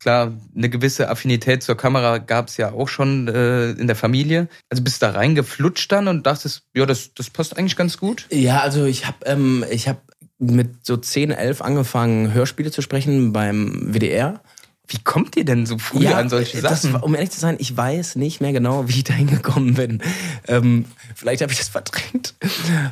klar, eine gewisse Affinität zur Kamera gab es ja auch schon äh, in der Familie. Also bist du da reingeflutscht dann und dachtest, ja, das, das passt eigentlich ganz gut? Ja, also ich habe ähm, ich hab mit so 10, 11 angefangen, Hörspiele zu sprechen beim WDR. Wie kommt ihr denn so früh an solche das, Sachen? war- um ehrlich zu sein, ich weiß nicht mehr genau, wie ich da hingekommen bin. Ähm, vielleicht habe ich das verdrängt.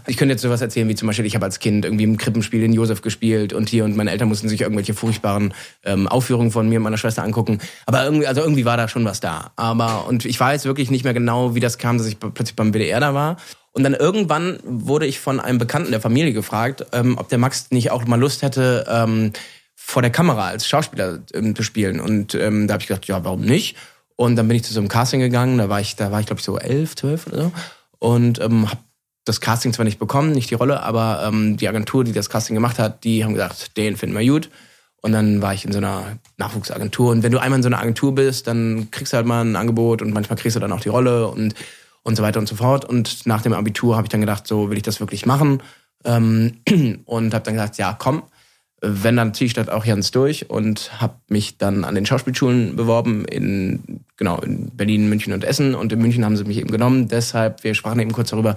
Ich könnte jetzt sowas erzählen, wie zum Beispiel, ich habe als Kind irgendwie im Krippenspiel in Josef gespielt und hier und meine Eltern mussten sich irgendwelche furchtbaren ähm, Aufführungen von mir und meiner Schwester angucken. Aber irgendwie, also irgendwie war da schon was da. Aber, und ich weiß wirklich nicht mehr genau, wie das kam, dass ich plötzlich beim WDR da war. Und dann irgendwann wurde ich von einem Bekannten der Familie gefragt, ähm, ob der Max nicht auch mal Lust hätte, ähm, vor der Kamera als Schauspieler ähm, zu spielen. Und ähm, da habe ich gedacht, ja, warum nicht? Und dann bin ich zu so einem Casting gegangen. Da war ich, da war ich glaube ich so elf, zwölf oder so. Und ähm, habe das Casting zwar nicht bekommen, nicht die Rolle, aber ähm, die Agentur, die das Casting gemacht hat, die haben gesagt, den finden wir gut. Und dann war ich in so einer Nachwuchsagentur. Und wenn du einmal in so einer Agentur bist, dann kriegst du halt mal ein Angebot und manchmal kriegst du dann auch die Rolle und, und so weiter und so fort. Und nach dem Abitur habe ich dann gedacht, so will ich das wirklich machen. Ähm, und habe dann gesagt, ja, komm, wenn, dann ziehe ich das auch ganz durch und habe mich dann an den Schauspielschulen beworben in genau in Berlin, München und Essen und in München haben sie mich eben genommen. Deshalb, wir sprachen eben kurz darüber,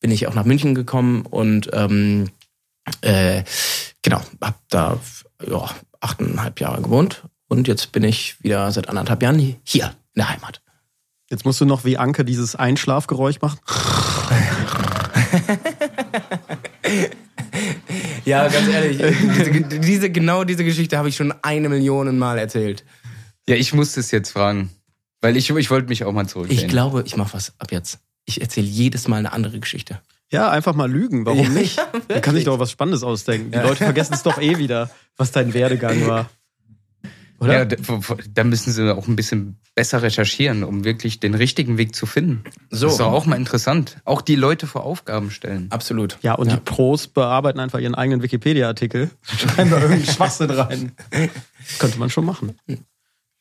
bin ich auch nach München gekommen und ähm, äh, genau habe da ja, achteinhalb Jahre gewohnt und jetzt bin ich wieder seit anderthalb Jahren hier in der Heimat. Jetzt musst du noch wie Anke dieses Einschlafgeräusch machen. Ja, ganz ehrlich, diese, diese, genau diese Geschichte habe ich schon eine Million Mal erzählt. Ja, ich muss das jetzt fragen. Weil ich, ich wollte mich auch mal zurücklehnen. Ich glaube, ich mache was ab jetzt. Ich erzähle jedes Mal eine andere Geschichte. Ja, einfach mal lügen. Warum Ja, nicht? ja, Man kann sich doch was Spannendes ausdenken. Die Ja. Leute vergessen es doch eh wieder, was dein Werdegang war. Oder? Ja, da, da müssen sie auch ein bisschen besser recherchieren, um wirklich den richtigen Weg zu finden. So. Das ist doch auch mal interessant. Auch die Leute vor Aufgaben stellen. Absolut. Ja, und die Pros bearbeiten einfach ihren eigenen Wikipedia-Artikel, schreiben da irgendeinen Schwachsinn rein. Könnte man schon machen.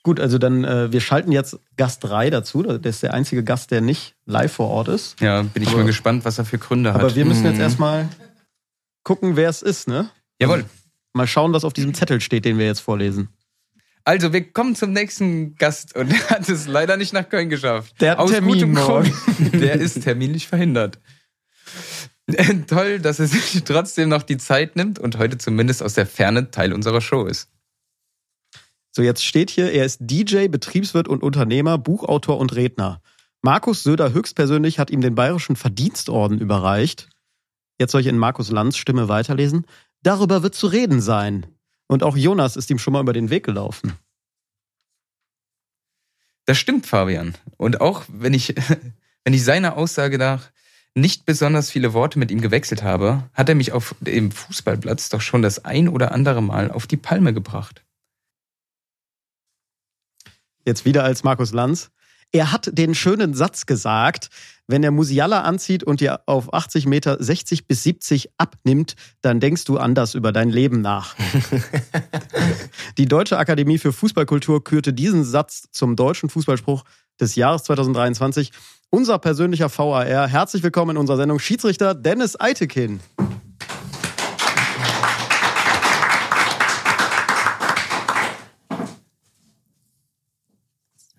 Gut, also dann, äh, wir schalten jetzt Gast 3 dazu. Der ist der einzige Gast, der nicht live vor Ort ist. Ja, bin ich Aber- mal gespannt, was er für Gründe hat. Aber wir müssen jetzt Mhm. erstmal gucken, wer es ist, ne? Jawohl. Mal schauen, was auf diesem Zettel steht, den wir jetzt vorlesen. Also, wir kommen zum nächsten Gast und der hat es leider nicht nach Köln geschafft. Der hat Aus Termin morgen. Der ist terminlich verhindert. Toll, dass er sich trotzdem noch die Zeit nimmt und heute zumindest aus der Ferne Teil unserer Show ist. So, jetzt steht hier, er ist DJ, Betriebswirt und Unternehmer, Buchautor und Redner. Markus Söder höchstpersönlich hat ihm den Bayerischen Verdienstorden überreicht. Jetzt soll ich in Markus Lanz Stimme weiterlesen. Darüber wird zu reden sein. Und auch Jonas ist ihm schon mal über den Weg gelaufen. Das stimmt, Fabian. Und auch wenn ich, wenn ich seiner Aussage nach nicht besonders viele Worte mit ihm gewechselt habe, hat er mich auf dem Fußballplatz doch schon das ein oder andere Mal auf die Palme gebracht. Jetzt wieder als Markus Lanz. Er hat den schönen Satz gesagt, wenn er Musiala anzieht und dir auf 80 Meter 60 bis 70 abnimmt, dann denkst du anders über dein Leben nach. Die Deutsche Akademie für Fußballkultur kürte diesen Satz zum deutschen Fußballspruch des Jahres 2023. Unser persönlicher VAR. Herzlich willkommen in unserer Sendung Schiedsrichter Dennis Eitekin.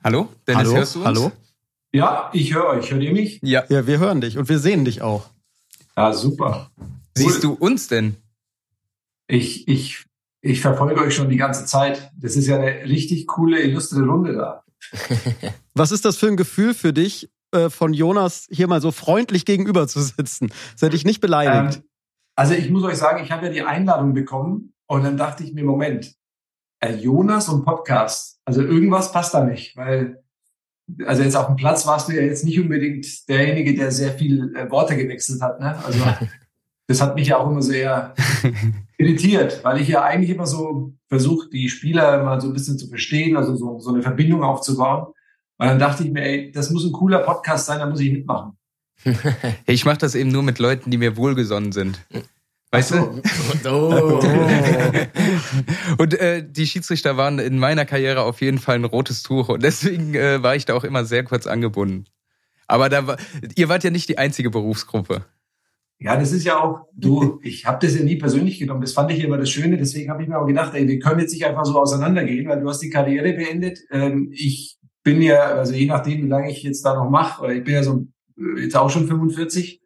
Hallo? Dennis, Hallo? hörst du uns? Hallo? Ja, ich höre euch. Hört ihr mich? Ja. Ja, wir hören dich und wir sehen dich auch. Ja, super. Siehst du uns denn? Ich, ich, ich verfolge euch schon die ganze Zeit. Das ist ja eine richtig coole, illustre Runde da. Was ist das für ein Gefühl für dich, äh, von Jonas hier mal so freundlich gegenüber zu sitzen? Das hätte ich nicht beleidigt. Ähm, also ich muss euch sagen, ich habe ja die Einladung bekommen und dann dachte ich mir, Moment, äh, Jonas und Podcast, also irgendwas passt da nicht, weil also jetzt auf dem Platz warst du ja jetzt nicht unbedingt derjenige, der sehr viel äh, Worte gewechselt hat. Ne? Also das hat mich ja auch immer sehr irritiert, weil ich ja eigentlich immer so versuche, die Spieler mal so ein bisschen zu verstehen, also so, so eine Verbindung aufzubauen. Und dann dachte ich mir, ey, das muss ein cooler Podcast sein, da muss ich mitmachen. Ich mache das eben nur mit Leuten, die mir wohlgesonnen sind. Weißt du? Oh. Und äh, die Schiedsrichter waren in meiner Karriere auf jeden Fall ein rotes Tuch und deswegen äh, war ich da auch immer sehr kurz angebunden. Aber da war, ihr wart ja nicht die einzige Berufsgruppe. Ja, das ist ja auch, du, ich habe das ja nie persönlich genommen. Das fand ich immer das Schöne. Deswegen habe ich mir auch gedacht, ey, wir können jetzt nicht einfach so auseinandergehen, weil du hast die Karriere beendet. Ähm, ich bin ja, also je nachdem, wie lange ich jetzt da noch mache, oder ich bin ja so äh, jetzt auch schon 45.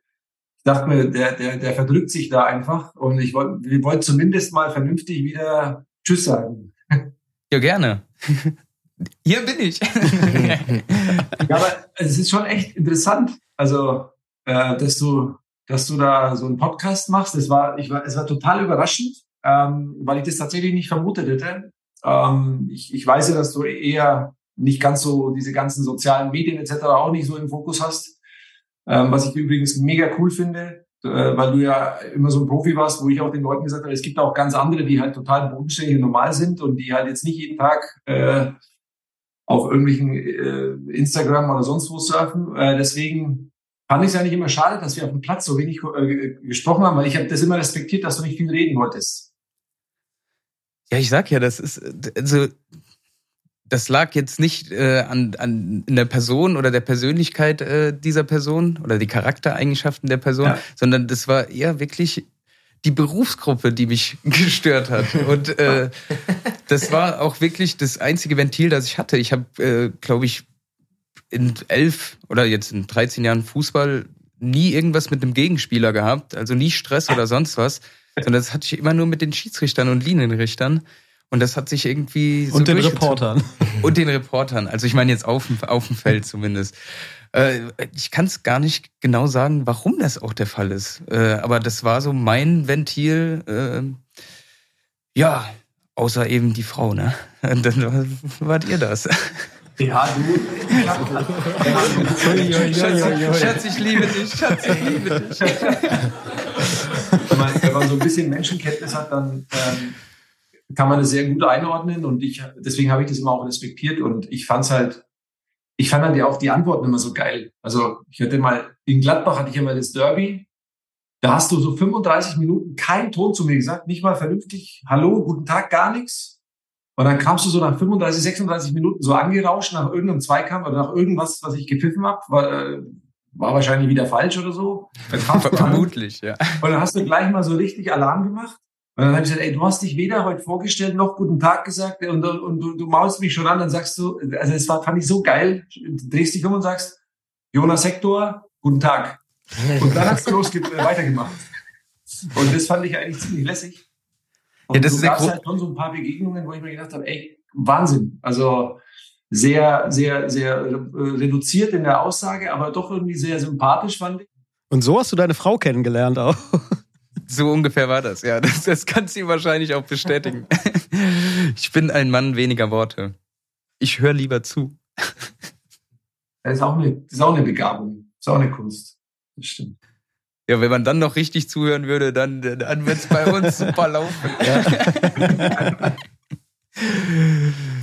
Ich dachte mir, der, der, der verdrückt sich da einfach. Und ich wollte, wir wollten zumindest mal vernünftig wieder Tschüss sagen. Ja, gerne. Hier bin ich. Ja, aber es ist schon echt interessant. Also, äh, dass du, dass du da so einen Podcast machst, das war, ich war, es war total überraschend, ähm, weil ich das tatsächlich nicht vermutet hätte. Ähm, ich, ich weiß ja, dass du eher nicht ganz so diese ganzen sozialen Medien etc. auch nicht so im Fokus hast. Ähm, was ich übrigens mega cool finde, äh, weil du ja immer so ein Profi warst, wo ich auch den Leuten gesagt habe, es gibt auch ganz andere, die halt total bodenständig und normal sind und die halt jetzt nicht jeden Tag äh, auf irgendwelchen äh, Instagram oder sonst wo surfen. Äh, deswegen fand ich es eigentlich immer schade, dass wir auf dem Platz so wenig äh, gesprochen haben, weil ich habe das immer respektiert, dass du nicht viel reden wolltest. Ja, ich sag ja, das ist, also, das lag jetzt nicht äh, an, an der Person oder der Persönlichkeit äh, dieser Person oder die Charaktereigenschaften der Person, Ja. sondern das war eher wirklich die Berufsgruppe, die mich gestört hat. Und äh, das war auch wirklich das einzige Ventil, das ich hatte. Ich habe, äh, glaube ich, in elf oder jetzt in 13 Jahren Fußball nie irgendwas mit einem Gegenspieler gehabt, also nie Stress oder sonst was, sondern das hatte ich immer nur mit den Schiedsrichtern und Linienrichtern. Und das hat sich irgendwie so Und den. Reportern. Und den Reportern. Also ich meine jetzt auf dem, auf dem Feld zumindest. Äh, ich kann es gar nicht genau sagen, warum das auch der Fall ist. Äh, aber das war so mein Ventil. Äh, ja, außer eben die Frau, ne? Und dann war- wart ihr das. Ja, du. Schatz, Schatz, ich liebe dich. Schatz, ich liebe dich. Wenn man, wenn man so ein bisschen Menschenkenntnis hat, dann ähm, kann man das sehr gut einordnen und ich deswegen habe ich das immer auch respektiert und ich fand's halt, ich fand halt ja auch die Antworten immer so geil. Also ich hatte mal in Gladbach hatte ich immer das Derby. Da hast du so 35 Minuten keinen Ton zu mir gesagt, nicht mal vernünftig. Hallo, guten Tag, gar nichts. Und dann kamst du so nach 35, 36 Minuten so angerauscht nach irgendeinem Zweikampf oder nach irgendwas, was ich gepfiffen habe. War, äh, war wahrscheinlich wieder falsch oder so. Vermutlich, ja. Und dann hast du gleich mal so richtig Alarm gemacht. Und dann habe ich gesagt, ey, du hast dich weder heute vorgestellt noch guten Tag gesagt und, und, und du, du maust mich schon an, dann sagst du, also es war, fand ich so geil, du drehst dich um und sagst, Jonas Hector, guten Tag. Und dann hast du losge äh, weitergemacht. Und das fand ich eigentlich ziemlich lässig. Und Ja, das so gab's gro- halt schon so ein paar Begegnungen, wo ich mir gedacht habe, ey, Wahnsinn. Also sehr, sehr, sehr äh, reduziert in der Aussage, aber doch irgendwie sehr sympathisch fand ich. Und so hast du deine Frau kennengelernt auch. So ungefähr war das, ja. Das, das kann sie wahrscheinlich auch bestätigen. Ich bin ein Mann weniger Worte. Ich höre lieber zu. Das ist auch eine, das ist auch eine Begabung. Das ist auch eine Kunst. Das stimmt. Ja, wenn man dann noch richtig zuhören würde, dann, dann wird es bei uns super laufen.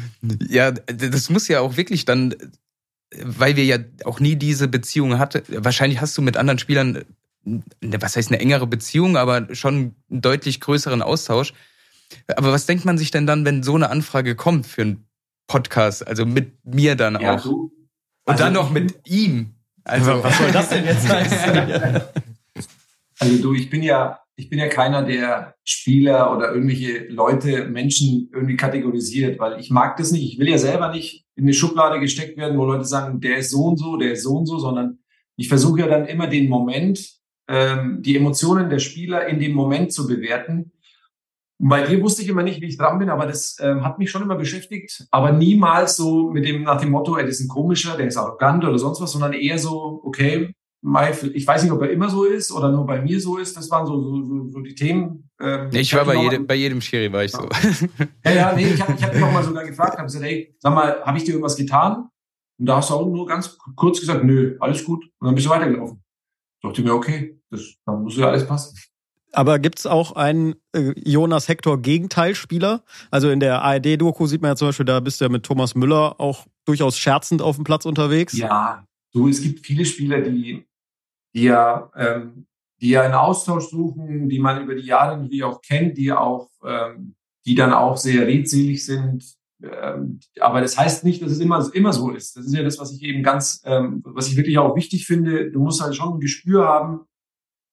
Ja, das muss ja auch wirklich dann, weil wir ja auch nie diese Beziehung hatten. Wahrscheinlich hast du mit anderen Spielern, was heißt eine engere Beziehung, aber schon einen deutlich größeren Austausch. Aber was denkt man sich denn dann, wenn so eine Anfrage kommt für einen Podcast? Also mit mir dann Ja, auch. du. Und Also dann noch mit ihm. Also, Was soll das denn jetzt heißen? Also du, ich bin ja, ich bin ja keiner, der Spieler oder irgendwelche Leute, Menschen irgendwie kategorisiert, weil ich mag das nicht. Ich will ja selber nicht in eine Schublade gesteckt werden, wo Leute sagen, der ist so und so, der ist so und so, sondern ich versuche ja dann immer den Moment, ähm, die Emotionen der Spieler in dem Moment zu bewerten. Und bei dir wusste ich immer nicht, wie ich dran bin, aber das ähm, hat mich schon immer beschäftigt. Aber niemals so mit dem, nach dem Motto, das ist ein komischer, der ist arrogant oder sonst was, sondern eher so, okay, ich weiß nicht, ob er immer so ist oder nur bei mir so ist. Das waren so, so, so, die Themen. Ähm, ich war hab bei jedem, bei jedem Schiri war ich so. Ja, ja, nee, ich habe ich hab ihn auch mal sogar gefragt, habe gesagt, ey, sag mal, habe ich dir irgendwas getan? Und da hast du auch nur ganz kurz gesagt, nö, alles gut. Und dann bist du weitergelaufen. Dachte ich mir, okay, das, dann muss ja alles passen. Aber gibt's auch einen äh, Jonas Hector Gegenteilspieler? Also in der ARD-Doku sieht man ja zum Beispiel, da bist du ja mit Thomas Müller auch durchaus scherzend auf dem Platz unterwegs. Ja, du, es gibt viele Spieler, die, die ja, ähm, die ja einen Austausch suchen, die man über die Jahre natürlich auch kennt, die auch, ähm, die dann auch sehr redselig sind. Ähm, aber das heißt nicht, dass es immer, immer so ist. Das ist ja das, was ich eben ganz, ähm, was ich wirklich auch wichtig finde. Du musst halt schon ein Gespür haben.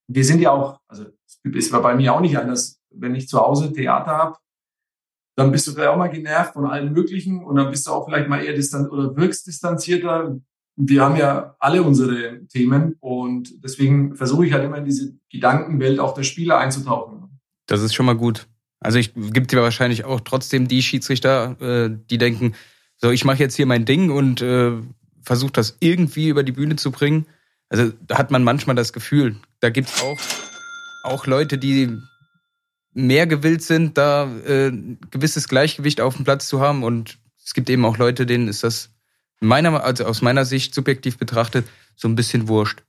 Wir sind ja auch, also es war bei mir auch nicht anders, wenn ich zu Hause Theater habe, dann bist du vielleicht auch mal genervt von allen möglichen und dann bist du auch vielleicht mal eher distant oder wirkst distanzierter. Wir haben ja alle unsere Themen und deswegen versuche ich halt immer in diese Gedankenwelt auch der Spieler einzutauchen. Das ist schon mal gut. Also ich gibt dir wahrscheinlich auch trotzdem die Schiedsrichter, äh, die denken, so ich mache jetzt hier mein Ding und äh, versuche das irgendwie über die Bühne zu bringen. Also da hat man manchmal das Gefühl, da gibt's auch auch Leute, die mehr gewillt sind, da äh, gewisses Gleichgewicht auf dem Platz zu haben und es gibt eben auch Leute, denen ist das meiner also aus meiner Sicht subjektiv betrachtet so ein bisschen wurscht.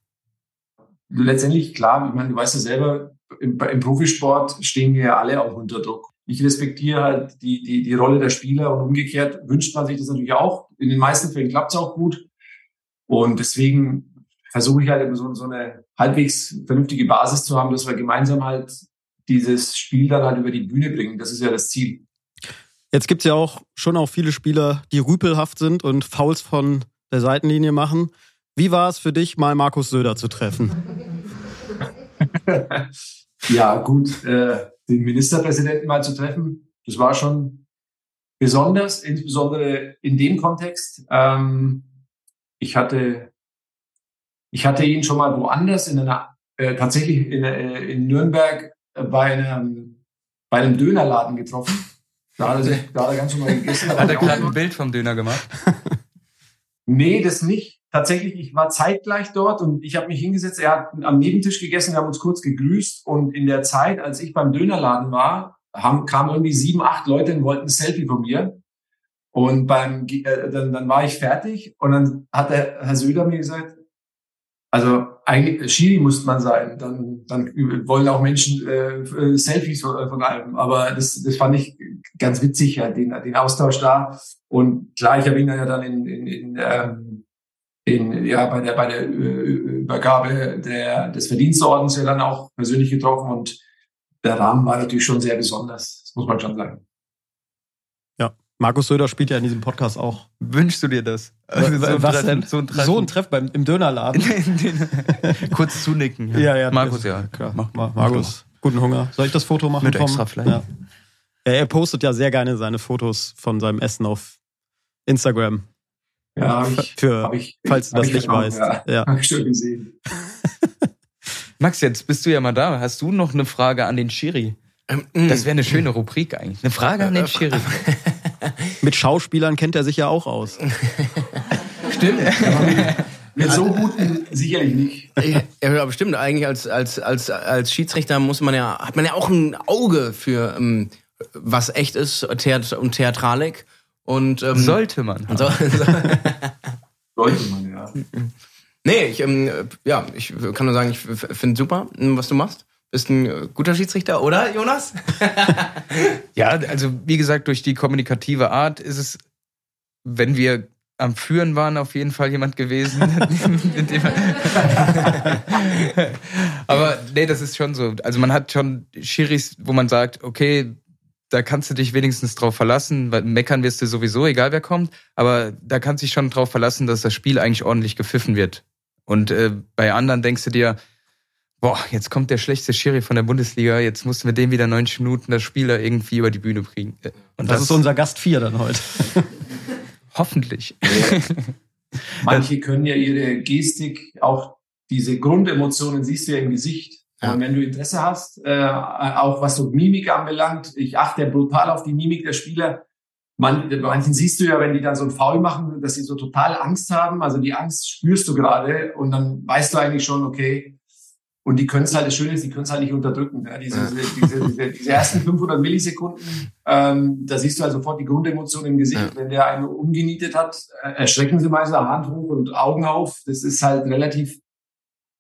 Letztendlich, klar, ich meine, du weißt ja selber, im, im Profisport stehen wir ja alle auch unter Druck. Ich respektiere halt die, die, die Rolle der Spieler und umgekehrt wünscht man sich das natürlich auch. In den meisten Fällen klappt es auch gut. Und deswegen versuche ich halt immer so, so eine halbwegs vernünftige Basis zu haben, dass wir gemeinsam halt dieses Spiel dann halt über die Bühne bringen. Das ist ja das Ziel. Jetzt gibt's ja auch schon auch viele Spieler, die rüpelhaft sind und Fouls von der Seitenlinie machen. Wie war es für dich, mal Markus Söder zu treffen? ja, gut, äh, den Ministerpräsidenten mal zu treffen, das war schon besonders, insbesondere in dem Kontext. Ähm, ich hatte, ich hatte ihn schon mal woanders in einer, äh, tatsächlich in, äh, in Nürnberg äh, bei einem, bei einem Dönerladen getroffen. Da hat er, da hat er ganz normal gegessen. Hat er gerade ein Bild vom Döner gemacht? Nee, das nicht. Tatsächlich, ich war zeitgleich dort und ich habe mich hingesetzt. Er hat am Nebentisch gegessen, wir haben uns kurz gegrüßt und in der Zeit, als ich beim Dönerladen war, haben, kamen irgendwie sieben, acht Leute und wollten ein Selfie von mir. Und beim, äh, dann, dann war ich fertig und dann hat der Herr Söder mir gesagt, also eigentlich Schiri muss man sein, dann, dann wollen auch Menschen äh, Selfies von, von einem. Aber das, das fand ich ganz witzig, ja, den, den Austausch da. Und klar, ich habe ihn dann ja dann in, in, in, ähm, in ja bei der bei der äh, Übergabe der, des Verdienstordens ja dann auch persönlich getroffen und der Rahmen war natürlich schon sehr besonders, das muss man schon sagen. Ja, Markus Söder spielt ja in diesem Podcast auch. Wünschst du dir das? Also, so, ein was Treffen, denn? So ein Treffen. So ein Treff beim, im Dönerladen. Kurz zunicken. Ja, ja. Markus, das- ja. Klar. Mach- Ma- Markus, guten Hunger. Soll ich das Foto machen? Mit vom- extra Fleisch. Ja. ja. Er postet ja sehr gerne seine Fotos von seinem Essen auf Instagram. Ja, hab ich- Für, hab ich- falls du hab das ich nicht auch, weißt. ja. Ja. Hab ich schon gesehen. Max, jetzt bist du ja mal da. Hast du noch eine Frage an den Schiri? Das wäre eine schöne Rubrik eigentlich. Eine Frage an den Schiri. Mit Schauspielern kennt er sich ja auch aus. Stimmt. Mit so guten sicherlich nicht. Ja, aber stimmt. Eigentlich als, als, als, als Schiedsrichter muss man ja, hat man ja auch ein Auge für, ähm, was echt ist, Theat und Theatralik. Und, ähm, Sollte man. So, Sollte man, ja. nee, ich, ähm, ja, ich kann nur sagen, ich finde super, was du machst. Bist ein äh, guter Schiedsrichter, oder, Jonas? Ja, also wie gesagt, durch die kommunikative Art ist es, wenn wir am Führen waren, auf jeden Fall jemand gewesen. Aber nee, das ist schon so. Also man hat schon Schiris, wo man sagt, okay, da kannst du dich wenigstens drauf verlassen, weil meckern wirst du sowieso, egal wer kommt, aber da kannst du dich schon drauf verlassen, dass das Spiel eigentlich ordentlich gepfiffen wird. Und äh, bei anderen denkst du dir, boah, jetzt kommt der schlechteste Schiri von der Bundesliga, jetzt musst du mit dem wieder 90 Minuten das Spiel da irgendwie über die Bühne kriegen. Und Das ist unser Gast 4 dann heute. Hoffentlich. Manche können ja ihre Gestik, auch diese Grundemotionen siehst du ja im Gesicht. Und wenn du Interesse hast, äh, auch was so Mimik anbelangt, ich achte brutal auf die Mimik der Spieler. Man, manchen siehst du ja, wenn die dann so ein Foul machen, dass sie so total Angst haben. Also die Angst spürst du gerade und dann weißt du eigentlich schon, okay. Und die können es halt, das Schöne ist, die können es halt nicht unterdrücken. Ja, diese, diese, diese, diese, diese ersten 500 Millisekunden, ähm, da siehst du halt sofort die Grundemotion im Gesicht. Wenn der einen umgenietet hat, äh, erschrecken sie meistens Hand hoch und Augen auf. Das ist halt relativ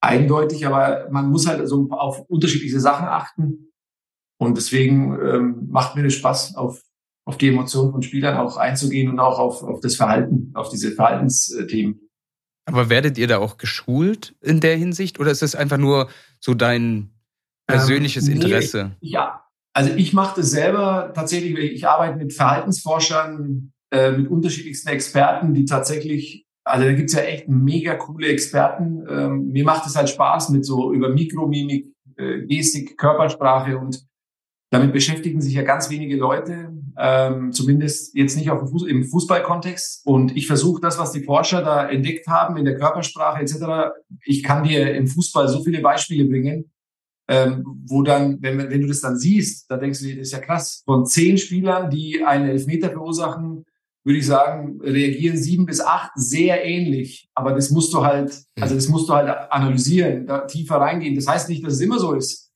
eindeutig, aber man muss halt so auf unterschiedliche Sachen achten. Und deswegen ähm, macht mir das Spaß, auf, auf die Emotionen von Spielern auch einzugehen und auch auf, auf das Verhalten, auf diese Verhaltensthemen. Aber werdet ihr da auch geschult in der Hinsicht oder ist es einfach nur so dein persönliches Ähm, nee, Interesse? Ja, also ich mache das selber tatsächlich. Ich arbeite mit Verhaltensforschern, äh, mit unterschiedlichsten Experten, die tatsächlich, also da gibt's ja echt mega coole Experten. Ähm, mir macht es halt Spaß mit so über Mikromimik, äh, Gestik, Körpersprache und damit beschäftigen sich ja ganz wenige Leute, ähm, zumindest jetzt nicht auf dem Fuß, im Fußballkontext. Und ich versuche das, was die Forscher da entdeckt haben in der Körpersprache etc. Ich kann dir im Fußball so viele Beispiele bringen, ähm, wo dann, wenn, wenn du das dann siehst, da denkst du dir, das ist ja krass. Von zehn Spielern, die einen Elfmeter verursachen, würde ich sagen, reagieren sieben bis acht sehr ähnlich. Aber das musst du halt, also das musst du halt analysieren, da tiefer reingehen. Das heißt nicht, dass es immer so ist.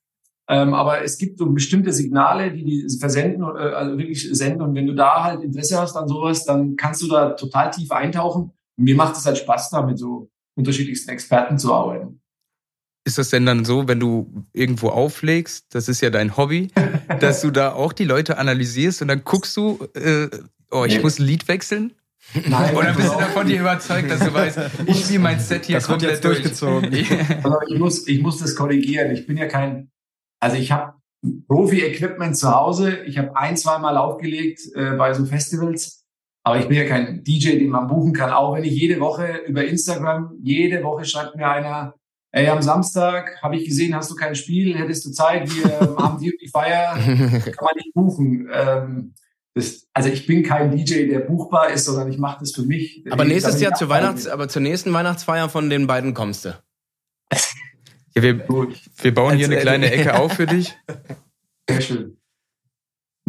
Ähm, aber es gibt so bestimmte Signale, die die versenden, äh, also wirklich senden. Und wenn du da halt Interesse hast an sowas, dann kannst du da total tief eintauchen. Und mir macht es halt Spaß, da mit so unterschiedlichsten Experten zu arbeiten. Ist das denn dann so, wenn du irgendwo auflegst, das ist ja dein Hobby, dass du da auch die Leute analysierst und dann guckst du, äh, oh, ich Nee. muss ein Lied wechseln? Nein, Oder bist du genau. davon dir überzeugt, dass du weißt, ich ziehe mein Set hier Das komplett jetzt durchgezogen. durch? Also ich muss, ich muss das korrigieren. Ich bin ja kein, also ich habe Profi-Equipment zu Hause. Ich habe ein, zwei Mal aufgelegt äh, bei so Festivals. Aber ich bin ja kein DJ, den man buchen kann. Auch wenn ich jede Woche über Instagram, jede Woche schreibt mir einer, ey, am Samstag habe ich gesehen, hast du kein Spiel, hättest du Zeit, wir haben die, die Feier, kann man nicht buchen. Ähm, das, also ich bin kein DJ, der buchbar ist, sondern ich mache das für mich. Aber nächstes Jahr zur. Weihnachts-, aber zur nächsten Weihnachtsfeier von den beiden kommst du. Ja, wir, wir bauen hier eine kleine äh, Ecke auf für dich. Sehr schön.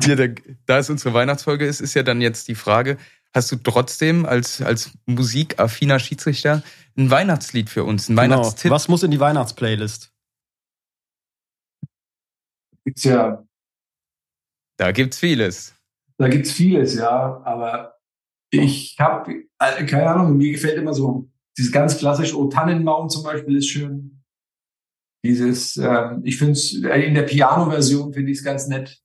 Hier, da, da es unsere Weihnachtsfolge ist, ist ja dann jetzt die Frage, hast du trotzdem als, als musikaffiner Schiedsrichter ein Weihnachtslied für uns, ein Genau. Weihnachtstipp? Was muss in die Weihnachtsplaylist? Gibt's ja Da gibt's vieles. Da gibt's vieles, ja. Aber ich habe, keine Ahnung, mir gefällt immer so dieses ganz klassische O Tannenbaum zum Beispiel ist schön. Dieses, ähm, ich finde es in der Piano-Version finde ich es ganz nett.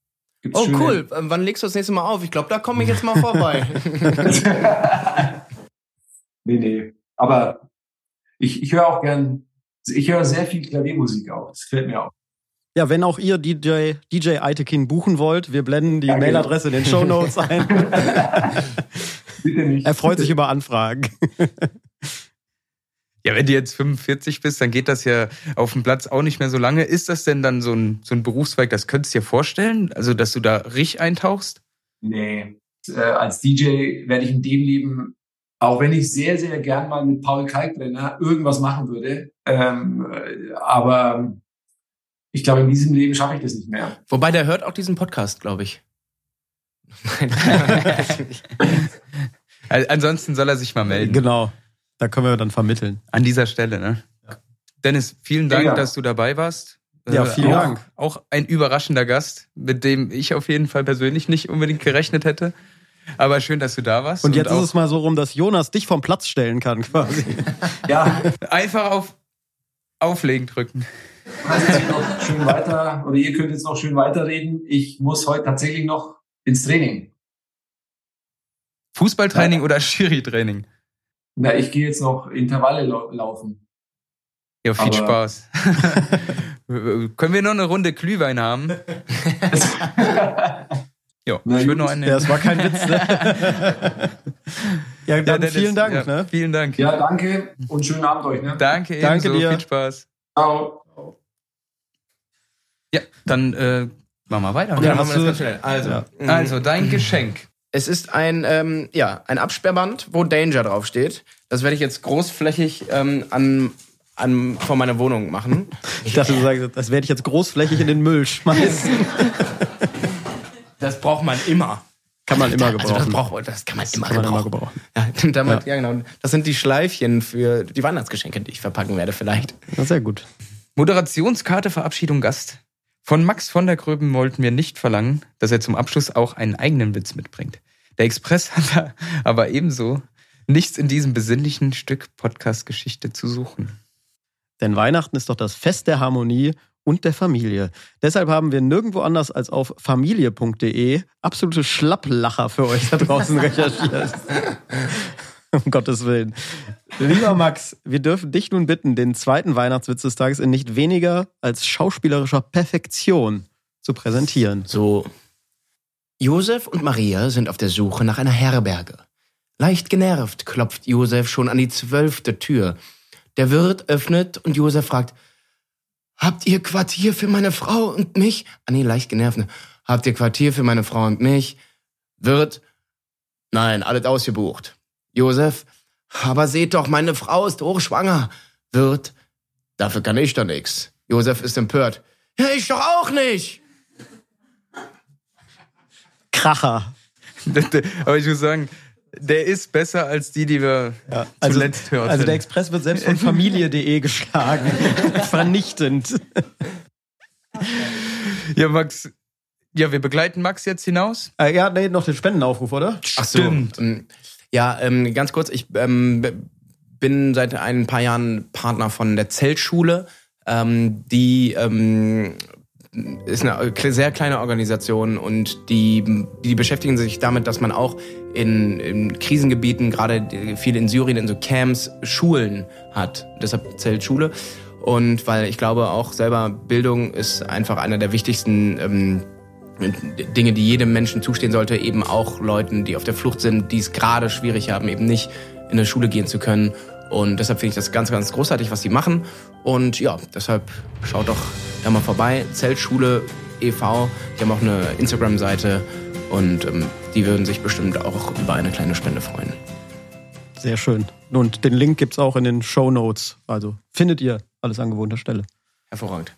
Gibt's Oh, schöne- cool. Wann legst du das nächste Mal auf? Ich glaube, da komme ich jetzt mal vorbei. nee, nee. Aber ich, ich höre auch gern, ich höre sehr viel Klaviermusik auch. Das gefällt mir auch. Ja, wenn auch ihr DJ, DJ Eitekin buchen wollt, wir blenden die Danke. Mailadresse in den Show Notes ein. Bitte nicht. Er freut sich über Anfragen. Ja, wenn du jetzt 45 bist, dann geht das ja auf dem Platz auch nicht mehr so lange. Ist das denn dann so ein, so ein Berufszweig, das könntest du dir vorstellen? Also, dass du da richtig eintauchst? Nee. Äh, als DJ werde ich in dem Leben, auch wenn ich sehr, sehr gern mal mit Paul Kalkbrenner irgendwas machen würde, ähm, äh, aber ich glaube, in diesem Leben schaffe ich das nicht mehr. Wobei, der hört auch diesen Podcast, glaube ich. Also, ansonsten soll er sich mal melden. Genau. Da können wir dann vermitteln. An dieser Stelle, ne? Dennis, vielen Dank, Ja. dass du dabei warst. Ja, Äh, vielen auch, Dank. Auch ein überraschender Gast, mit dem ich auf jeden Fall persönlich nicht unbedingt gerechnet hätte. Aber schön, dass du da warst. Und jetzt auch ist es mal so rum, dass Jonas dich vom Platz stellen kann, quasi. Ja, einfach auf Auflegen drücken. kannst jetzt noch schön weiter, oder ihr könnt jetzt noch schön weiterreden. Ich muss heute tatsächlich noch ins Training. Fußballtraining oder Schiri-Training? Na, ich gehe jetzt noch Intervalle lau laufen. Ja, viel Aber- Spaß. Können wir noch eine Runde Glühwein haben? ja, ich würde noch eine. Ja, das war kein Witz, ne? ja, dann Dennis, vielen Dank, ja, ne? Vielen Dank. Ja, danke und schönen Abend euch. Ne? Danke, Danke ebenso. dir. Viel Spaß. Ciao. Ja, dann äh, machen wir weiter. Okay, Ja, dann machen hast wir das ganz schnell. Also, Ja. mhm. also dein Geschenk. Es ist ein, ähm, ja, ein Absperrband, wo Danger draufsteht. Das werde ich jetzt großflächig ähm, an, an, vor meiner Wohnung machen. Ich dachte, du sagst, das werde ich jetzt großflächig in den Müll schmeißen. Das braucht man immer. Kann man immer Also das, gebrauchen. braucht, das kann man immer kann man immer gebrauchen. gebrauchen. Ja, damit, ja. genau. Das sind die Schleifchen für die Weihnachtsgeschenke, die ich verpacken werde vielleicht. Ja, sehr gut. Moderationskarte Verabschiedung Gast. Von Max von der Gröben wollten wir nicht verlangen, dass er zum Abschluss auch einen eigenen Witz mitbringt. Der Express hat da aber ebenso nichts in diesem besinnlichen Stück Podcast-Geschichte zu suchen. Denn Weihnachten ist doch das Fest der Harmonie und der Familie. Deshalb haben wir nirgendwo anders als auf familie.de absolute Schlapplacher für euch da draußen recherchiert. um Gottes Willen. Lieber Max, wir dürfen dich nun bitten, den zweiten Weihnachtswitz des Tages in nicht weniger als schauspielerischer Perfektion zu präsentieren. So. Josef und Maria sind auf der Suche nach einer Herberge. Leicht genervt klopft Josef schon an die zwölfte Tür. Der Wirt öffnet und Josef fragt, Habt ihr Quartier für meine Frau und mich? Ah nee, leicht genervt. ne? Habt ihr Quartier für meine Frau und mich? Wirt, nein, alles ausgebucht. Josef, aber seht doch, meine Frau ist hochschwanger. Wirt, dafür kann ich doch nix. Josef ist empört. Ja, ich doch auch nicht. Kracher. Aber ich muss sagen, der ist besser als die, die wir Also, zuletzt hörten. also der Express wird selbst von familie.de geschlagen. Vernichtend. ja, Max, ja, wir begleiten Max jetzt hinaus. Äh, ja, nee, noch den Spendenaufruf, oder? Ach so. Ja, ähm, ganz kurz, ich ähm, bin seit ein paar Jahren Partner von der Zeltschule. Ähm, die ähm, ist eine kle- sehr kleine Organisation und die, die beschäftigen sich damit, dass man auch in, in Krisengebieten, gerade viel in Syrien, in so Camps, Schulen hat. Deshalb Zeltschule. Und weil ich glaube auch selber, Bildung ist einfach einer der wichtigsten ähm, Dinge, die jedem Menschen zustehen sollte, eben auch Leuten, die auf der Flucht sind, die es gerade schwierig haben, eben nicht in eine Schule gehen zu können. Und deshalb finde ich das ganz, ganz großartig, was sie machen. Und ja, deshalb schaut doch da mal vorbei. Zeltschule e.V. Die haben auch eine Instagram-Seite und ähm, die würden sich bestimmt auch über eine kleine Spende freuen. Sehr schön. Und den Link gibt's auch in den Show Notes. Also findet ihr alles an gewohnter Stelle. Hervorragend.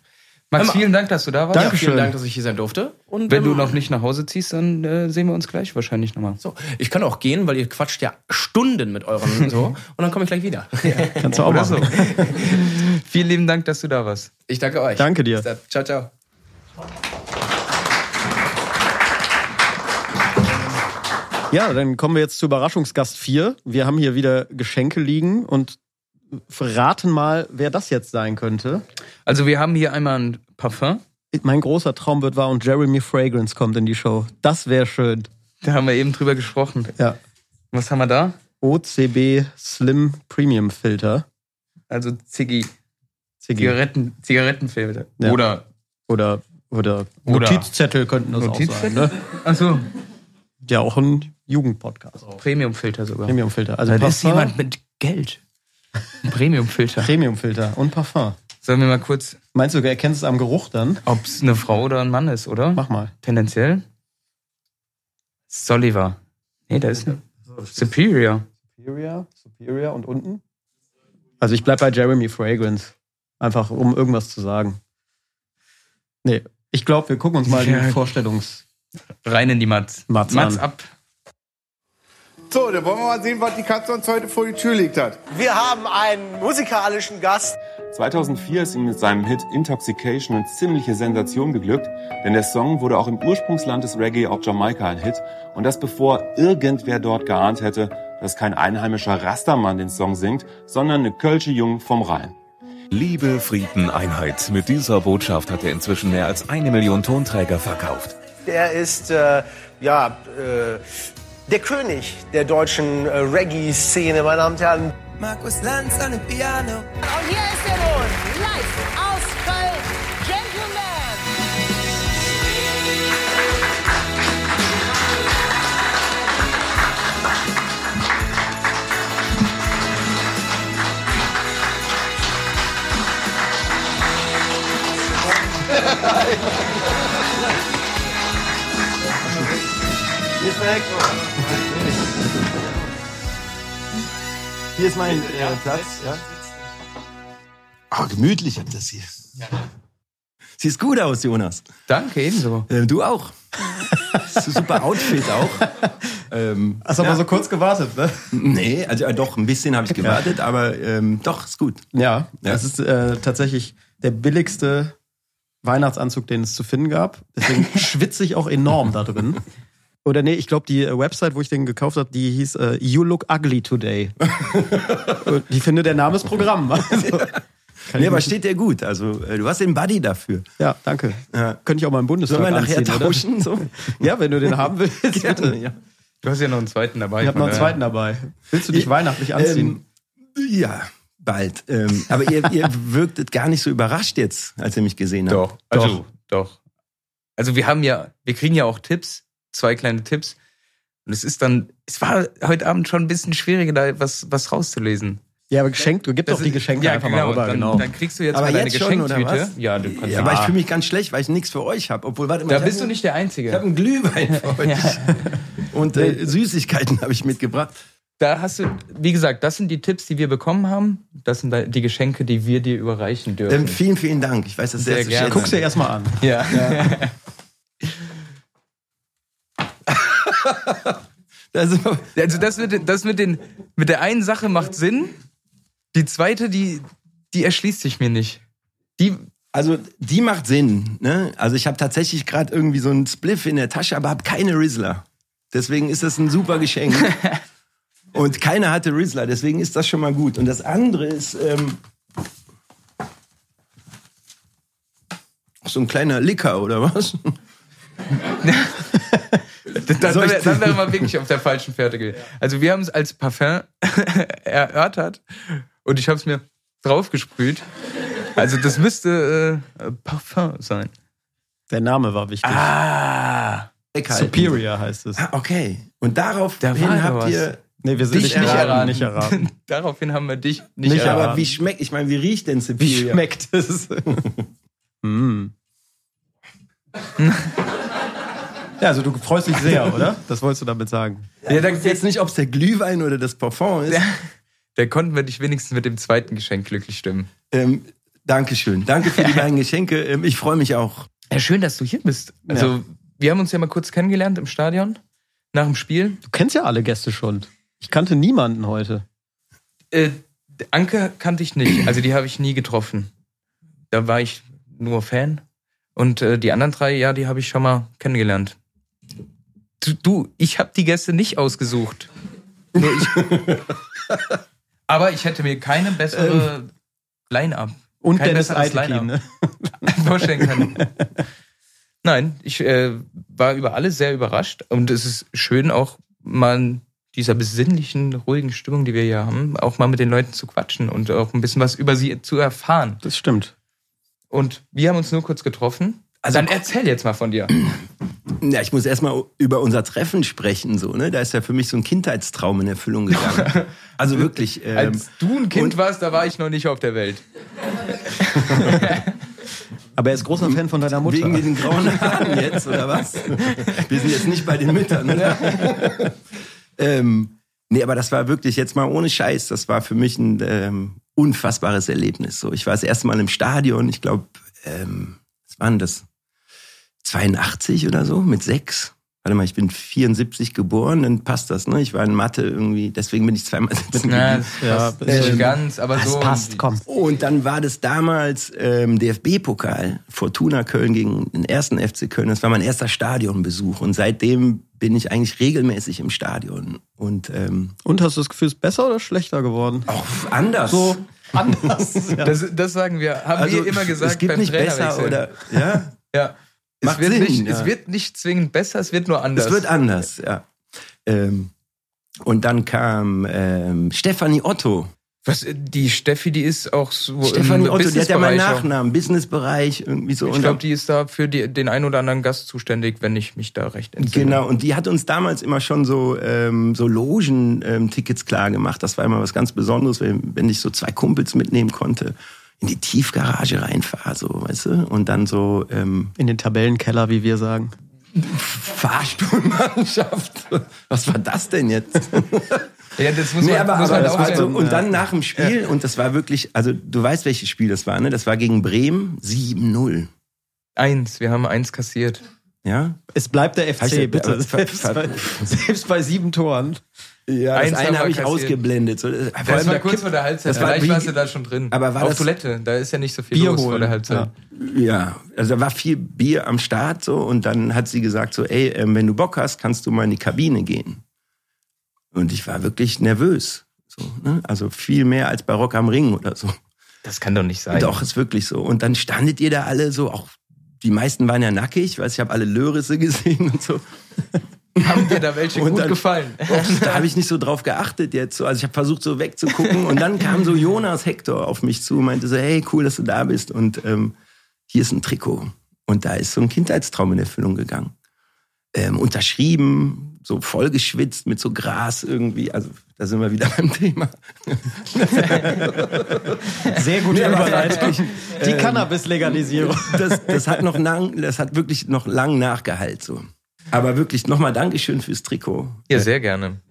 Max, vielen Dank, dass du da warst. Ja, vielen Dank, dass ich hier sein durfte. Und Wenn du noch nicht nach Hause ziehst, dann äh, sehen wir uns gleich wahrscheinlich nochmal. So, ich kann auch gehen, weil ihr quatscht ja Stunden mit euren so. Und dann komme ich gleich wieder. Kannst du auch machen. so. Vielen lieben Dank, dass du da warst. Ich danke euch. Danke dir. Bis dann. Ciao, ciao. Ja, dann kommen wir jetzt zu Überraschungsgast 4. Wir haben hier wieder Geschenke liegen und verraten mal, wer das jetzt sein könnte. Also wir haben hier einmal ein Parfum. Mein großer Traum wird wahr und Jeremy Fragrance kommt in die Show. Das wäre schön. Da haben wir eben drüber gesprochen. Ja. Was haben wir da? OCB Slim Premium Filter. Also Ziggy. Ziggy. Zigaretten, Zigarettenfilter. Ja. Oder Oder, oder, Oder- Notizzettel könnten das auch Notizzettel? sein. Ne? Achso. Ja, auch ein Jugendpodcast. Premium-Filter sogar. Premium-Filter. Also da ist jemand mit Geld. Ein Premium-Filter. Premium-Filter und Parfum. Sollen wir mal kurz, Meinst du, du erkennst es am Geruch dann? ob es eine Frau oder ein Mann ist, oder? Mach mal. Tendenziell? Soliver. Nee, da ist eine Superior. Superior, Superior und unten? Also ich bleib bei Jeremy Fragrance. Einfach, um irgendwas zu sagen. Nee, ich glaube, wir gucken uns mal Ja. die Vorstellungs... Rein in die Mats. Mats Mats an. ab. So, dann wollen wir mal sehen, was die Katze uns heute vor die Tür legt hat. Wir haben einen musikalischen Gast. 2004 ist ihm mit seinem Hit Intoxication eine ziemliche Sensation geglückt, denn der Song wurde auch im Ursprungsland des Reggae auf Jamaika ein Hit und das bevor irgendwer dort geahnt hätte, dass kein einheimischer Rastermann den Song singt, sondern eine Kölsche Jung vom Rhein. Liebe, Frieden, Einheit. Mit dieser Botschaft hat er inzwischen mehr als eine Million Tonträger verkauft. Der ist, äh, ja, äh, der König der deutschen äh, Reggae-Szene, meine Damen und Herren. Markus Lanz an dem Piano. Und hier ist er nun, live aus Köln, Gentleman. Hier Hier ist mein äh, Platz. Ja. Ah, gemütlich habt das hier. Siehst gut aus, Jonas. Danke, ebenso. Äh, du auch. Super Outfit auch. Ähm, Hast aber so kurz gewartet, ne? Nee, also äh, doch, ein bisschen habe ich gewartet, aber ähm, doch, ist gut. Ja, Ja. das ist äh, tatsächlich der billigste Weihnachtsanzug, den es zu finden gab. Deswegen schwitze ich auch enorm da drin. Oder nee, ich glaube, die äh, Website, wo ich den gekauft habe, die hieß äh, You Look Ugly Today. Und ich finde, der Name ist Programm. Also, kann Nee, ich aber steht dir gut. Also äh, du hast den Buddy dafür. Ja, danke. Ja. Könnte ich auch mal im Bundestag Sollen wir nachher tauschen? So? Ja, wenn du den haben willst, bitte. ja. Du hast ja noch einen zweiten dabei. Ich habe noch einen zweiten dabei. Willst du dich weihnachtlich anziehen? Ähm, ja, bald. Ähm, aber ihr, ihr wirktet gar nicht so überrascht jetzt, als ihr mich gesehen habt. Doch, also, doch. Also wir haben ja, wir kriegen ja auch Tipps, zwei kleine Tipps. Und es ist dann, es war heute Abend schon ein bisschen schwieriger, da was, was rauszulesen. Ja, aber geschenkt, du gib Das doch die Geschenke ja, einfach genau, mal rüber. dann- genau. dann kriegst du jetzt aber mal deine jetzt schon, oder Geschenktüte. was? Ja, du kannst ja, aber ich fühle mich ganz schlecht, weil ich nichts für euch habe. Obwohl, warte mal. Da bist du nicht der Einzige. Ich habe einen Glühwein für euch. Und äh, Süßigkeiten habe ich mitgebracht. Da hast du, wie gesagt, das sind die Tipps, die wir bekommen haben. Das sind die Geschenke, die wir dir überreichen dürfen. Ähm, vielen, vielen Dank. Ich weiß das sehr, Sehr gerne. Guck's dir erstmal an. Ja. Also, also das mit, das mit, den, mit der einen Sache macht Sinn. Die zweite, die, die erschließt sich mir nicht. Die, also die macht Sinn. Ne? Also ich habe tatsächlich gerade irgendwie so einen Spliff in der Tasche, aber habe keine Rizzler. Deswegen ist das ein super Geschenk. Und keiner hatte Rizzler, deswegen ist das schon mal gut. Und das andere ist ähm, so ein kleiner Licker oder was? dann, dann, dann wäre man wirklich auf der falschen Fährte gewesen. Also wir haben es als Parfum erörtert und ich habe es mir draufgesprüht. Also das müsste äh, Parfum sein. Der Name war wichtig. Ah. Superior heißt es. Ah, okay. Und daraufhin habt was. ihr Nee, wir sind Dich nicht erraten. erraten. Nicht erraten. Daraufhin haben wir dich nicht, Nicht, erraten. aber wie schmeckt, ich meine, wie riecht denn Wie Superior? schmeckt es? mm. Ja, also du freust dich sehr, oder? Das wolltest du damit sagen. Ja, da ist jetzt nicht, ob es der Glühwein oder das Parfum ist. Da konnten wir dich wenigstens mit dem zweiten Geschenk glücklich stimmen. Ähm, Dankeschön. Danke für die beiden Geschenke. Ähm, ich freue mich auch. Ja, schön, dass du hier bist. Also, wir haben uns ja mal kurz kennengelernt im Stadion nach dem Spiel. Du kennst ja alle Gäste schon. Ich kannte niemanden heute. Äh, Anke kannte ich nicht, also die habe ich nie getroffen. Da war ich nur Fan. Und äh, die anderen drei, ja, die habe ich schon mal kennengelernt. Du, du ich habe die Gäste nicht ausgesucht. Nur ich. Aber ich hätte mir keine bessere Line-Up. Und kein Dennis besseres Eitekin, Line-Up ne? vorstellen können. Nein, ich äh, war über alles sehr überrascht und es ist schön auch mal in dieser besinnlichen, ruhigen Stimmung, die wir hier haben, auch mal mit den Leuten zu quatschen und auch ein bisschen was über sie zu erfahren. Das stimmt. und wir haben uns nur kurz getroffen. Also- Dann erzähl jetzt mal von dir. Ja, ich muss erstmal über unser Treffen sprechen, so, ne? Da ist ja für mich so ein Kindheitstraum in Erfüllung gegangen. Also wirklich. Ähm, Als du ein Kind warst, da war ich noch nicht auf der Welt. Aber er ist großer Fan von deiner Mutter. Wegen den grauen Haaren jetzt, oder was? Wir sind jetzt nicht bei den Müttern, oder? ähm, nee, aber das war wirklich jetzt mal ohne Scheiß. Das war für mich ein ähm, unfassbares Erlebnis. So, ich war das erste Mal im Stadion. Ich glaube, ähm, was waren das? 82 oder so mit sechs. Warte mal, ich bin 74 geboren, dann passt das, ne? Ich war in Mathe irgendwie, deswegen bin ich zweimal sitzen Ja, geblieben. das passt nicht ganz, aber das so. passt, komm. Und dann war das damals ähm, DFB-Pokal, Fortuna Köln gegen den ersten FC Köln. Das war mein erster Stadionbesuch. Und seitdem bin ich eigentlich regelmäßig im Stadion. Und, ähm, Und hast du das Gefühl, es ist besser oder schlechter geworden? auch anders. So anders. ja. Das, das sagen wir, haben Also, wir immer gesagt es gibt beim nicht besser oder, ja. Ja. Es Macht wird, Sinn, nicht, ja. es wird nicht zwingend besser, es wird nur anders. Es wird anders, ja. Ähm, und dann kam ähm, Stefanie Otto. Was, die Steffi, die ist auch so Stefanie Otto, die hat ja meinen. Nachnamen, Businessbereich, irgendwie so. Ich glaube, die ist da für die, den einen oder anderen Gast zuständig, wenn ich mich da recht entsinne. Genau, und die hat uns damals immer schon so, ähm, so Logen-Tickets klar gemacht. Das war immer was ganz Besonderes, wenn, wenn ich so zwei Kumpels mitnehmen konnte, in die Tiefgarage reinfahre, so, weißt du? Und dann so ähm, In den Tabellenkeller, wie wir sagen. Fahrstuhlmannschaft. Was war das denn jetzt? Ja, das muss nee, man, aber, muss aber man das auch war so, sagen. und dann nach dem Spiel, und das war wirklich, also du weißt, welches Spiel das war, ne? Das war gegen Bremen 7-0. Eins, wir haben eins kassiert. Ja? Es bleibt der Heißt FC, ja, bitte. aber- Selbst bei, selbst bei sieben Toren. Ja, das Eins eine habe ich kassiert. ausgeblendet. So, vor Das allem war da kurz vor der Halbzeit. das war Vielleicht warst du da schon drin. Aber war Auf das- Toilette, da ist ja nicht so viel Bier los vor holen. der Halbzeit. Ja, also da war viel Bier am Start so und dann hat sie gesagt so, ey, ähm, wenn du Bock hast, kannst du mal in die Kabine gehen. Und ich war wirklich nervös. So, ne? Also viel mehr als bei Rock am Ring oder so. Das kann doch nicht sein. Doch, ist wirklich so. Und dann standet ihr da alle so, auch die meisten waren ja nackig, weil ich habe alle Lörisse gesehen und so. Haben dir da welche Und gut dann- gefallen? Och, da habe ich nicht so drauf geachtet jetzt. So. Also ich habe versucht so wegzugucken und dann kam so Jonas Hector auf mich zu und meinte so, hey, cool, dass du da bist und ähm, hier ist ein Trikot. Und da ist so ein Kindheitstraum in Erfüllung gegangen. Ähm, unterschrieben, so vollgeschwitzt mit so Gras irgendwie. Also da sind wir wieder beim Thema. Sehr gute Nee, Überleitung. Die ähm, Cannabis-Legalisierung. Das, das hat noch lang, das hat wirklich noch lang nachgehalt so. Aber wirklich nochmal Dankeschön fürs Trikot. Ja, sehr gerne.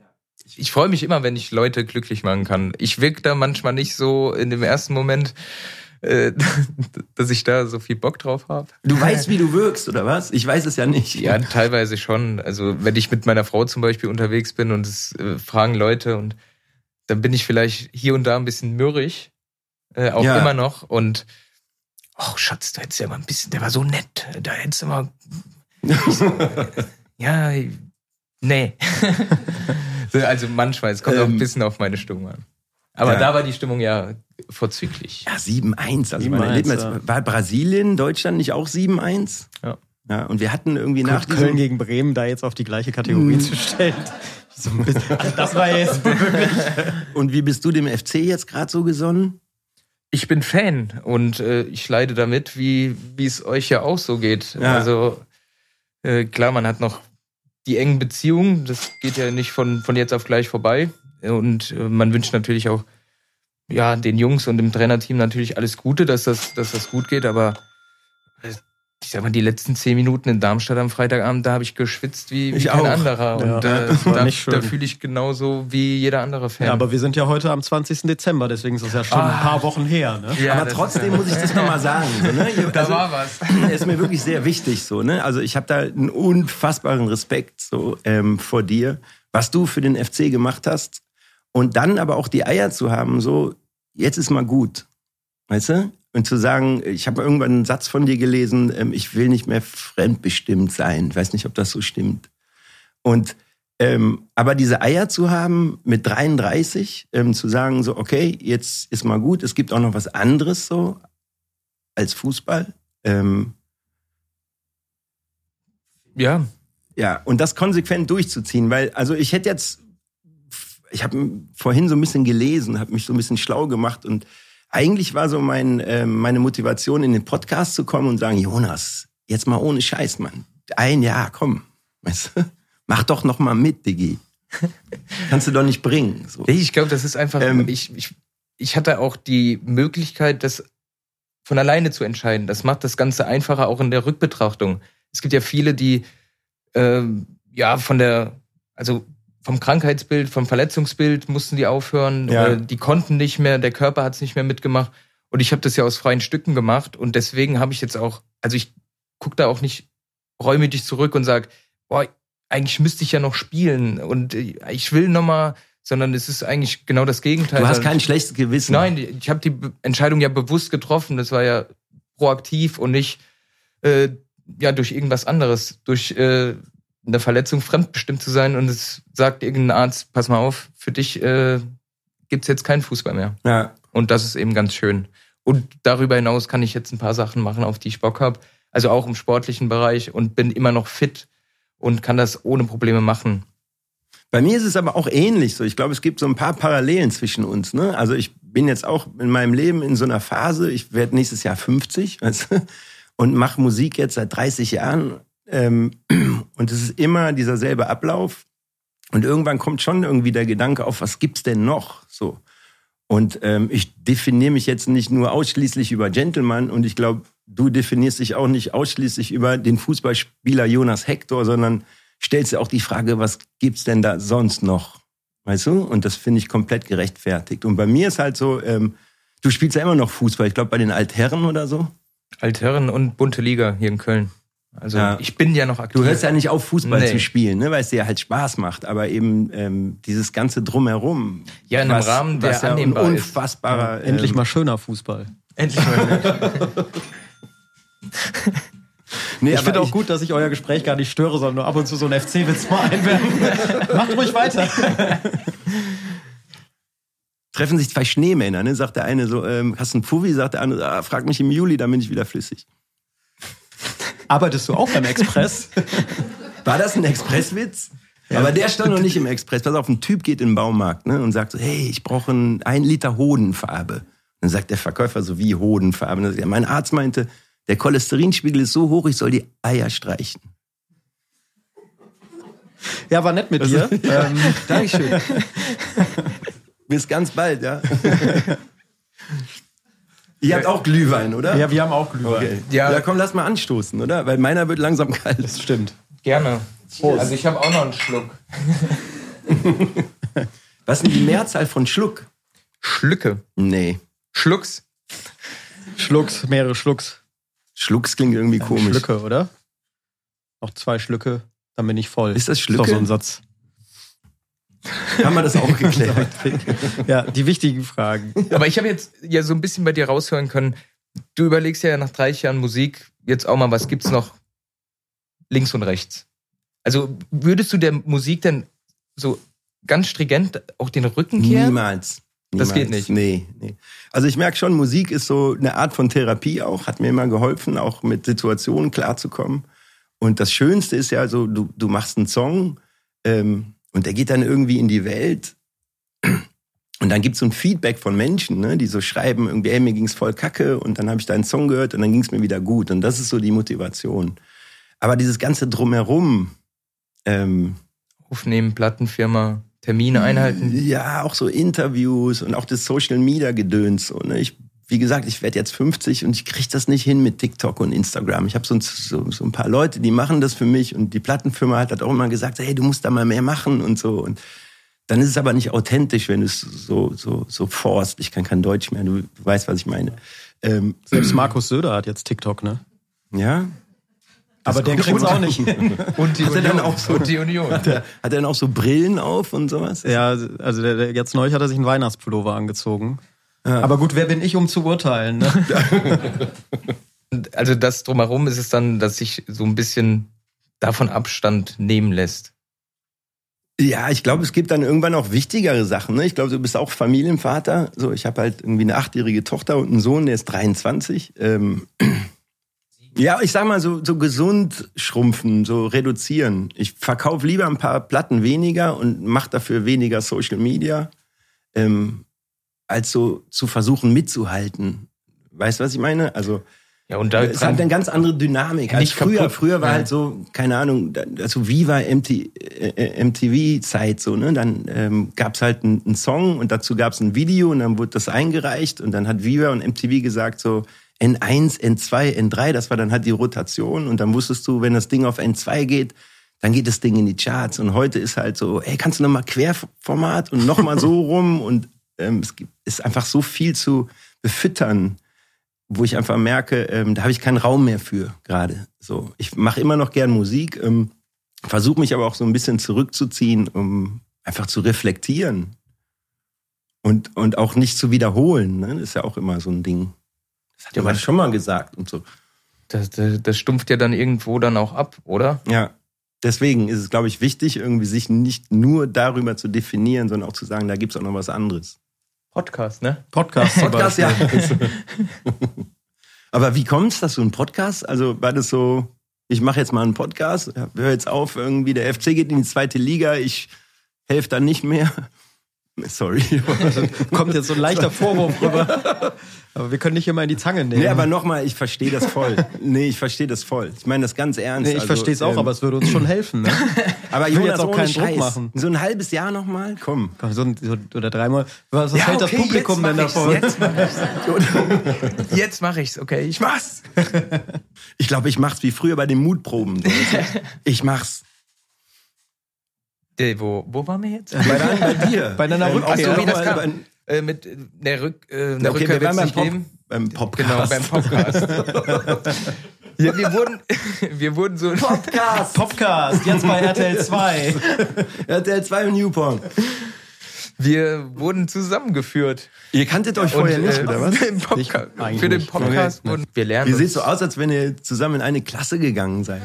Ich freue mich immer, wenn ich Leute glücklich machen kann. Ich wirke da manchmal nicht so in dem ersten Moment, äh, dass ich da so viel Bock drauf habe. Du weißt, wie du wirkst, oder was? Ich weiß es ja nicht. Ja, teilweise schon. Also wenn ich mit meiner Frau zum Beispiel unterwegs bin und es äh, fragen Leute und dann bin ich vielleicht hier und da ein bisschen mürrig, äh, auch Ja. immer noch. Und oh Schatz, da hättest du ja mal ein bisschen, der war so nett, da hättest du mal. Ja, nee. So, also manchmal, es kommt auch ein Ähm, bisschen auf meine Stimmung an. Aber ja. da war die Stimmung ja vorzüglich. Ja, 7-1. Also 7-1, meine Leben, ja. war Brasilien, Deutschland nicht auch 7-1? Ja. Ja, und wir hatten irgendwie nach Gut, Köln diesem, gegen Bremen da jetzt auf die gleiche Kategorie Mm. zu stellen. So also das war jetzt wirklich. Und wie bist du dem FC jetzt gerade so gesonnen? Ich bin Fan und äh, ich leide damit, wie wie es euch ja auch so geht. Ja. Also äh, klar, man hat noch die engen Beziehungen, das geht ja nicht von von jetzt auf gleich vorbei. Und äh, man wünscht natürlich auch ja den Jungs und dem Trainerteam natürlich alles Gute, dass das dass das gut geht. Aber äh, ich sag mal, die letzten zehn Minuten in Darmstadt am Freitagabend, da habe ich geschwitzt wie, wie Ich kein auch. anderer. Ja, und äh, das da, da fühle ich genauso wie jeder andere Fan. Ja, aber wir sind ja heute am 20. Dezember, deswegen ist es ja schon ein Ah. paar Wochen her. Ne? Ja, Aber das trotzdem muss ich das nochmal sagen. So, ne? Da Also, war was. ist mir wirklich sehr wichtig so, ne? Also ich habe da einen unfassbaren Respekt so ähm, vor dir, was du für den FC gemacht hast und dann aber auch die Eier zu haben, so jetzt ist mal gut, weißt du? Und zu sagen, ich habe irgendwann einen Satz von dir gelesen, ähm, ich will nicht mehr fremdbestimmt sein. Ich weiß nicht, ob das so stimmt. Und ähm, aber diese Eier zu haben mit 33, ähm, zu sagen so, okay, jetzt ist mal gut. Es gibt auch noch was anderes so als Fußball. Ähm, ja, ja, und das konsequent durchzuziehen, weil, also ich hätte jetzt, ich habe vorhin so ein bisschen gelesen, habe mich so ein bisschen schlau gemacht und eigentlich war so mein, äh, meine Motivation, in den Podcast zu kommen und sagen, Jonas, jetzt mal ohne Scheiß, Mann. Ein Jahr, komm. Weißt du? Mach doch noch mal mit, Diggi. Kannst du doch nicht bringen. So. Nee, ich glaube, das ist einfach, Ähm, ich, ich, ich hatte auch die Möglichkeit, das von alleine zu entscheiden. Das macht das Ganze einfacher auch in der Rückbetrachtung. Es gibt ja viele, die ähm, ja von der, also vom Krankheitsbild, vom Verletzungsbild mussten die aufhören, Ja. die konnten nicht mehr, der Körper hat es nicht mehr mitgemacht. Und ich habe das ja aus freien Stücken gemacht und deswegen habe ich jetzt auch, also ich gucke da auch nicht reumütig zurück und sage, boah, eigentlich müsste ich ja noch spielen und ich will noch mal, sondern es ist eigentlich genau das Gegenteil. Du hast Weil- kein schlechtes Gewissen. Nein, ich habe die Entscheidung ja bewusst getroffen. Das war ja proaktiv und nicht äh, ja durch irgendwas anderes, durch äh, eine Verletzung fremdbestimmt zu sein und es sagt irgendein Arzt, pass mal auf, für dich äh, gibt's jetzt keinen Fußball mehr. Ja. Und das ist eben ganz schön. Und darüber hinaus kann ich jetzt ein paar Sachen machen, auf die ich Bock habe. Also auch im sportlichen Bereich und bin immer noch fit und kann das ohne Probleme machen. Bei mir ist es aber auch ähnlich so. Ich glaube, es gibt so ein paar Parallelen zwischen uns. Ne? Also ich bin jetzt auch in meinem Leben in so einer Phase, ich werde nächstes Jahr 50 weißt du, und mache Musik jetzt seit 30 Jahren. Ähm, und es ist immer dieser selbe Ablauf. Und irgendwann kommt schon irgendwie der Gedanke auf, was gibt's denn noch? So. Und ähm, ich definiere mich jetzt nicht nur ausschließlich über Gentleman und ich glaube, du definierst dich auch nicht ausschließlich über den Fußballspieler Jonas Hector, sondern stellst dir auch die Frage, was gibt's denn da sonst noch? Weißt du? Und das finde ich komplett gerechtfertigt. Und bei mir ist halt so, ähm, du spielst ja immer noch Fußball, ich glaube bei den Altherren oder so. Altherren und bunte Liga hier in Köln. Also Ja. ich bin ja noch aktiv. Du hörst ja nicht auf, Fußball Nee. zu spielen, ne? weil es dir halt Spaß macht. Aber eben ähm, dieses ganze Drumherum. Ja, in einem Rahmen, der was ja ein annehmbar ist. unfassbarer. Endlich ähm, mal schöner Fußball. Endlich mal. Nee, ich finde auch ich- gut, dass ich euer Gespräch gar nicht störe, sondern nur ab und zu so einen FC-Witz mal einwerfen. Macht ruhig weiter. treffen sich zwei Schneemänner, ne? Sagt der eine so, ähm, hast du einen Puffi? Sagt der andere, ah, frag mich im Juli, dann bin ich wieder flüssig. Arbeitest du auch beim Express? War das ein Expresswitz? Aber der stand noch nicht im Express. Pass auf, ein Typ geht in den Baumarkt ne, und sagt so, hey, ich brauche ein, ein Liter Hodenfarbe. Dann sagt der Verkäufer so, wie Hodenfarbe? Sagt er, mein Arzt meinte, der Cholesterinspiegel ist so hoch, ich soll die Eier streichen. Ja, war nett mit dir. ähm, Dankeschön. Bis ganz bald, ja. Ihr habt auch Glühwein, oder? Ja, wir haben auch Glühwein. Okay. Ja. ja, komm, lass mal anstoßen, oder? Weil meiner wird langsam kalt. Das stimmt. Gerne. Also ich habe auch noch einen Schluck. Was ist denn die Mehrzahl von Schluck? Schlücke. Nee. Schlucks. Schlucks, mehrere Schlucks. Schlucks klingt irgendwie komisch. Schlücke, oder? Noch zwei Schlücke, dann bin ich voll. Ist das Ist Schlücke? doch so ein Satz. Haben wir das auch geklärt? ja, die wichtigen Fragen. Aber ich habe jetzt ja so ein bisschen bei dir raushören können, du überlegst ja nach 30 Jahren Musik jetzt auch mal, was gibt's noch links und rechts? Also würdest du der Musik denn so ganz stringent auch den Rücken kehren? Niemals. Das geht Niemals. nicht. Nee, nee. Also ich merke schon, Musik ist so eine Art von Therapie auch, hat mir immer geholfen, auch mit Situationen klarzukommen. Und das Schönste ist ja so, du, du machst einen Song ähm, und der geht dann irgendwie in die Welt. Und dann gibt's so ein Feedback von Menschen, ne, die so schreiben, irgendwie, ey, mir ging's voll kacke und dann habe ich deinen Song gehört und dann ging's mir wieder gut. Und das ist so die Motivation. Aber dieses ganze Drumherum, ähm, Aufnehmen, Plattenfirma, Termine einhalten. ja, auch so Interviews und auch das Social Media Gedöns. So, ne? ich, wie gesagt, ich werde jetzt 50 und ich kriege das nicht hin mit TikTok und Instagram. Ich habe so, ein- so, so ein paar Leute, die machen das für mich und die Plattenfirma hat halt auch immer gesagt, hey, du musst da mal mehr machen und so. Und dann ist es aber nicht authentisch, wenn du es so, so, so forst. Ich kann kein Deutsch mehr, du, du weißt, was ich meine. Ähm, Selbst Markus Söder hat jetzt TikTok, ne? Ja. Aber der kriegt's auch nicht hin. Und die hat er dann Union. auch so, Und die Union. Hat er, hat er dann auch so Brillen auf und sowas? Ja, also der, der, jetzt neulich hat er sich einen Weihnachtspullover angezogen. Aber gut, wer bin ich, um zu urteilen? Ne? Also das drumherum ist es dann, dass sich so ein bisschen davon Abstand nehmen lässt. Ja, ich glaube, es gibt dann irgendwann auch wichtigere Sachen. Ne? Ich glaube, du bist auch Familienvater. So, ich habe halt irgendwie eine achtjährige Tochter und einen Sohn, der ist 23. Ähm, ja, ich sag mal so, so gesund schrumpfen, so reduzieren. Ich verkaufe lieber ein paar Platten weniger und mache dafür weniger Social Media. Ähm, als so zu versuchen mitzuhalten. Weißt du, was ich meine? Also ja, und da es hat eine ganz andere Dynamik als früher. kaputt. Früher war Ja. halt so, keine Ahnung, also Viva MT, äh, MTV-Zeit so, ne? Dann ähm, gab's halt einen, einen Song und dazu gab's ein Video und dann wurde das eingereicht und dann hat Viva und MTV gesagt so N1, N2, N3, das war dann halt die Rotation und dann wusstest du, wenn das Ding auf N2 geht, dann geht das Ding in die Charts und heute ist halt so, ey, kannst du noch mal Querformat und noch mal so rum und ähm, es gibt, ist einfach so viel zu befüttern wo ich einfach merke, ähm, da habe ich keinen Raum mehr für gerade. So, ich mache immer noch gern Musik, ähm, versuche mich aber auch so ein bisschen zurückzuziehen, um einfach zu reflektieren und und auch nicht zu wiederholen. Ne? Das ist ja auch immer so ein Ding. Das hat ja man schon mal gesagt und so. Das, das, das stumpft ja dann irgendwo dann auch ab, oder? Ja. Deswegen ist es, glaube ich, wichtig, irgendwie sich nicht nur darüber zu definieren, sondern auch zu sagen, da gibt's auch noch was anderes. Podcast, ne? Podcast. zum Podcast, ja. Aber wie kommt's, dass du einen Podcast? Also war das so, ich mache jetzt mal einen Podcast, hör jetzt auf, irgendwie der FC geht in die zweite Liga, ich helfe dann nicht mehr. Sorry. Kommt jetzt so ein leichter Vorwurf rüber. Aber wir können nicht immer in die Zange nehmen. Nee, aber nochmal, ich verstehe das voll. Nee, ich verstehe das voll. Ich meine das ganz ernst. Nee, ich Also, verstehe es auch, ähm, aber es würde uns schon helfen. Ne? Aber ich will jetzt auch keinen Druck Scheiß. machen. So ein halbes Jahr nochmal? Komm. Komm, so, ein- so, oder dreimal. Was, was Ja, hält okay, das Publikum jetzt denn davon? ich's, jetzt Jetzt mache ich's, okay, ich mach's. Ich glaube, ich mach's wie früher bei den Mutproben. Ich mach's. Der, wo, wo waren wir jetzt? Bei, dein, bei dir. Bei deiner Ähm, Rückkehr. auch so Ach so, wie das kam. Äh, mit äh, der, Rück, äh, der Okay, Rückkehr wir beim, nicht Pop, geben. beim Podcast. Genau, beim Podcast. ja, wir wurden, wir wurden so... Podcast. Podcast, jetzt bei RTL 2. RTL 2 und Newporn. Wir wurden zusammengeführt. Ihr kanntet euch vorher Und, nicht, äh, oder was? Für den. Podcast Okay. wurden wir lernen. Ihr uns- seht so aus, als wenn ihr zusammen in eine Klasse gegangen seid.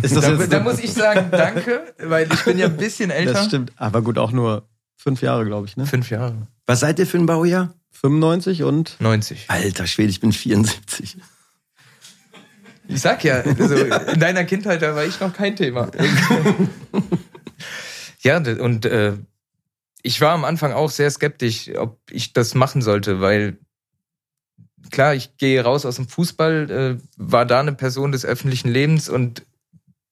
Ist das da, da muss ich sagen, danke, weil ich bin ja ein bisschen älter. Das stimmt. Aber gut, auch nur fünf Jahre, glaube ich. Ne? Fünf Jahre. Was seid ihr für ein Baujahr? 95 und 90. Alter Schwede, ich bin 74. Ich sag ja, also in deiner Kindheit, da war ich noch kein Thema. ja, und äh, ich war am Anfang auch sehr skeptisch, ob ich das machen sollte, weil klar, ich gehe raus aus dem Fußball, äh, war da eine Person des öffentlichen Lebens und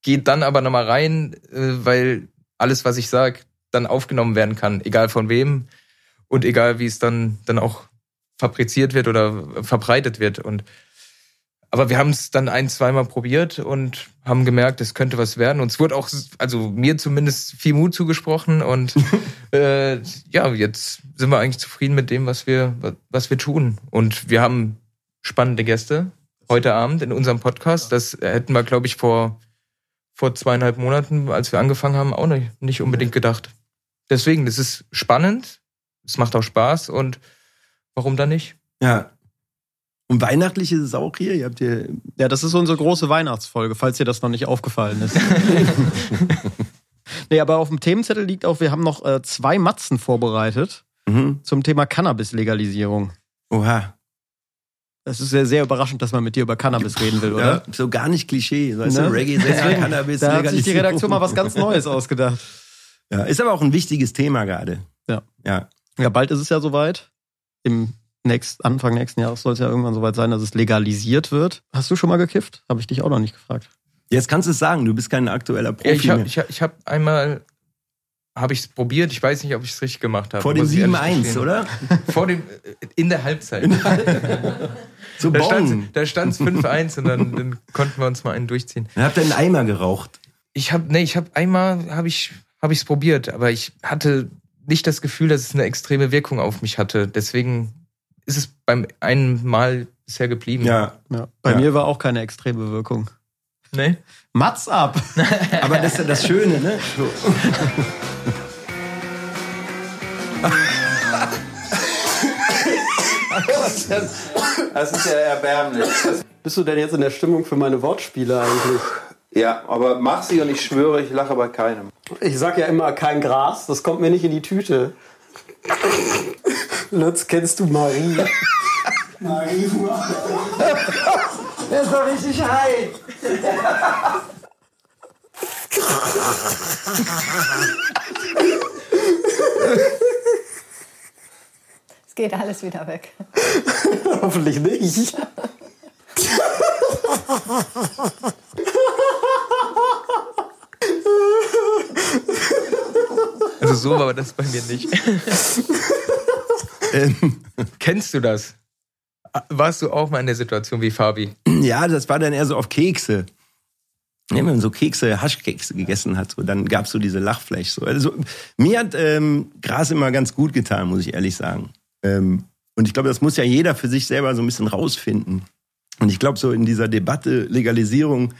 gehe dann aber nochmal rein, äh, weil alles, was ich sage, dann aufgenommen werden kann, egal von wem und egal wie es dann, dann auch fabriziert wird oder verbreitet wird. Und aber wir haben es dann ein, zweimal probiert und haben gemerkt, es könnte was werden. Und es wurde auch, also mir zumindest viel Mut zugesprochen. Und äh, ja, jetzt sind wir eigentlich zufrieden mit dem, was wir, was wir tun. Und wir haben spannende Gäste heute Abend in unserem Podcast. Das hätten wir, glaube ich, vor, vor zweieinhalb Monaten, als wir angefangen haben, auch nicht, nicht unbedingt gedacht. Deswegen, das ist spannend, es macht auch Spaß und warum dann nicht? Ja. Und weihnachtlich ist es auch hier? Ihr habt hier. Ja, das ist unsere große Weihnachtsfolge, falls dir das noch nicht aufgefallen ist. nee, aber auf dem Themenzettel liegt auch, wir haben noch äh, zwei Matzen vorbereitet Mhm. zum Thema Cannabis-Legalisierung. Oha. Es ist sehr, sehr überraschend, dass man mit dir über Cannabis reden will, oder? Ja, so gar nicht Klischee. Weißt Ne? du, Reggae, Deswegen, Cannabis, da hat sich die. Redaktion mal was ganz Neues ausgedacht. Ja, ist aber auch ein wichtiges Thema gerade. Ja. Ja. Ja, bald ist es ja soweit. Im nächst, Anfang nächsten Jahres soll es ja irgendwann soweit sein, dass es legalisiert wird. Hast du schon mal gekifft? Habe ich dich auch noch nicht gefragt. Jetzt kannst du es sagen, du bist kein aktueller Profi Ja, ich habe mehr. ich hab, ich hab einmal habe ich es probiert. Ich weiß nicht, ob ich es richtig gemacht habe. Vor dem muss ich ehrlich 7-1, gestehen. oder? Vor dem äh, in der Halbzeit. So da stand stand's 5-1 und dann, dann konnten wir uns mal einen durchziehen. Dann habt ihr einen Eimer geraucht. Ich habe nee, ich habe einmal habe ich habe ich es probiert, aber ich hatte nicht das Gefühl, dass es eine extreme Wirkung auf mich hatte. Deswegen ist es beim einen Mal bisher geblieben. Ja. Ja. Bei Ja. mir war auch keine extreme Wirkung. Nee? Mats ab! Aber das ist ja das Schöne, ne? So. Das ist ja erbärmlich. Bist du denn jetzt in der Stimmung für meine Wortspiele eigentlich? Ja, aber mach sie und ich schwöre, ich lache bei keinem. Ich sag ja immer kein Gras, das kommt mir nicht in die Tüte. Lutz, kennst du Marie? Marie, Der ist doch richtig high. geht alles wieder weg. Hoffentlich nicht. Also so war das bei mir nicht. Kennst du das? Warst du auch mal in der Situation wie Fabi? Ja, das war dann eher so auf Kekse. Wenn man so Kekse, Haschkekse gegessen hat, so, dann gab's so diese Lachfleisch. So. Also, mir hat ähm, Gras immer ganz gut getan, muss ich ehrlich sagen. Ähm, und ich glaube, das muss ja jeder für sich selber so ein bisschen rausfinden. Und ich glaube, so in dieser Debatte Legalisierung,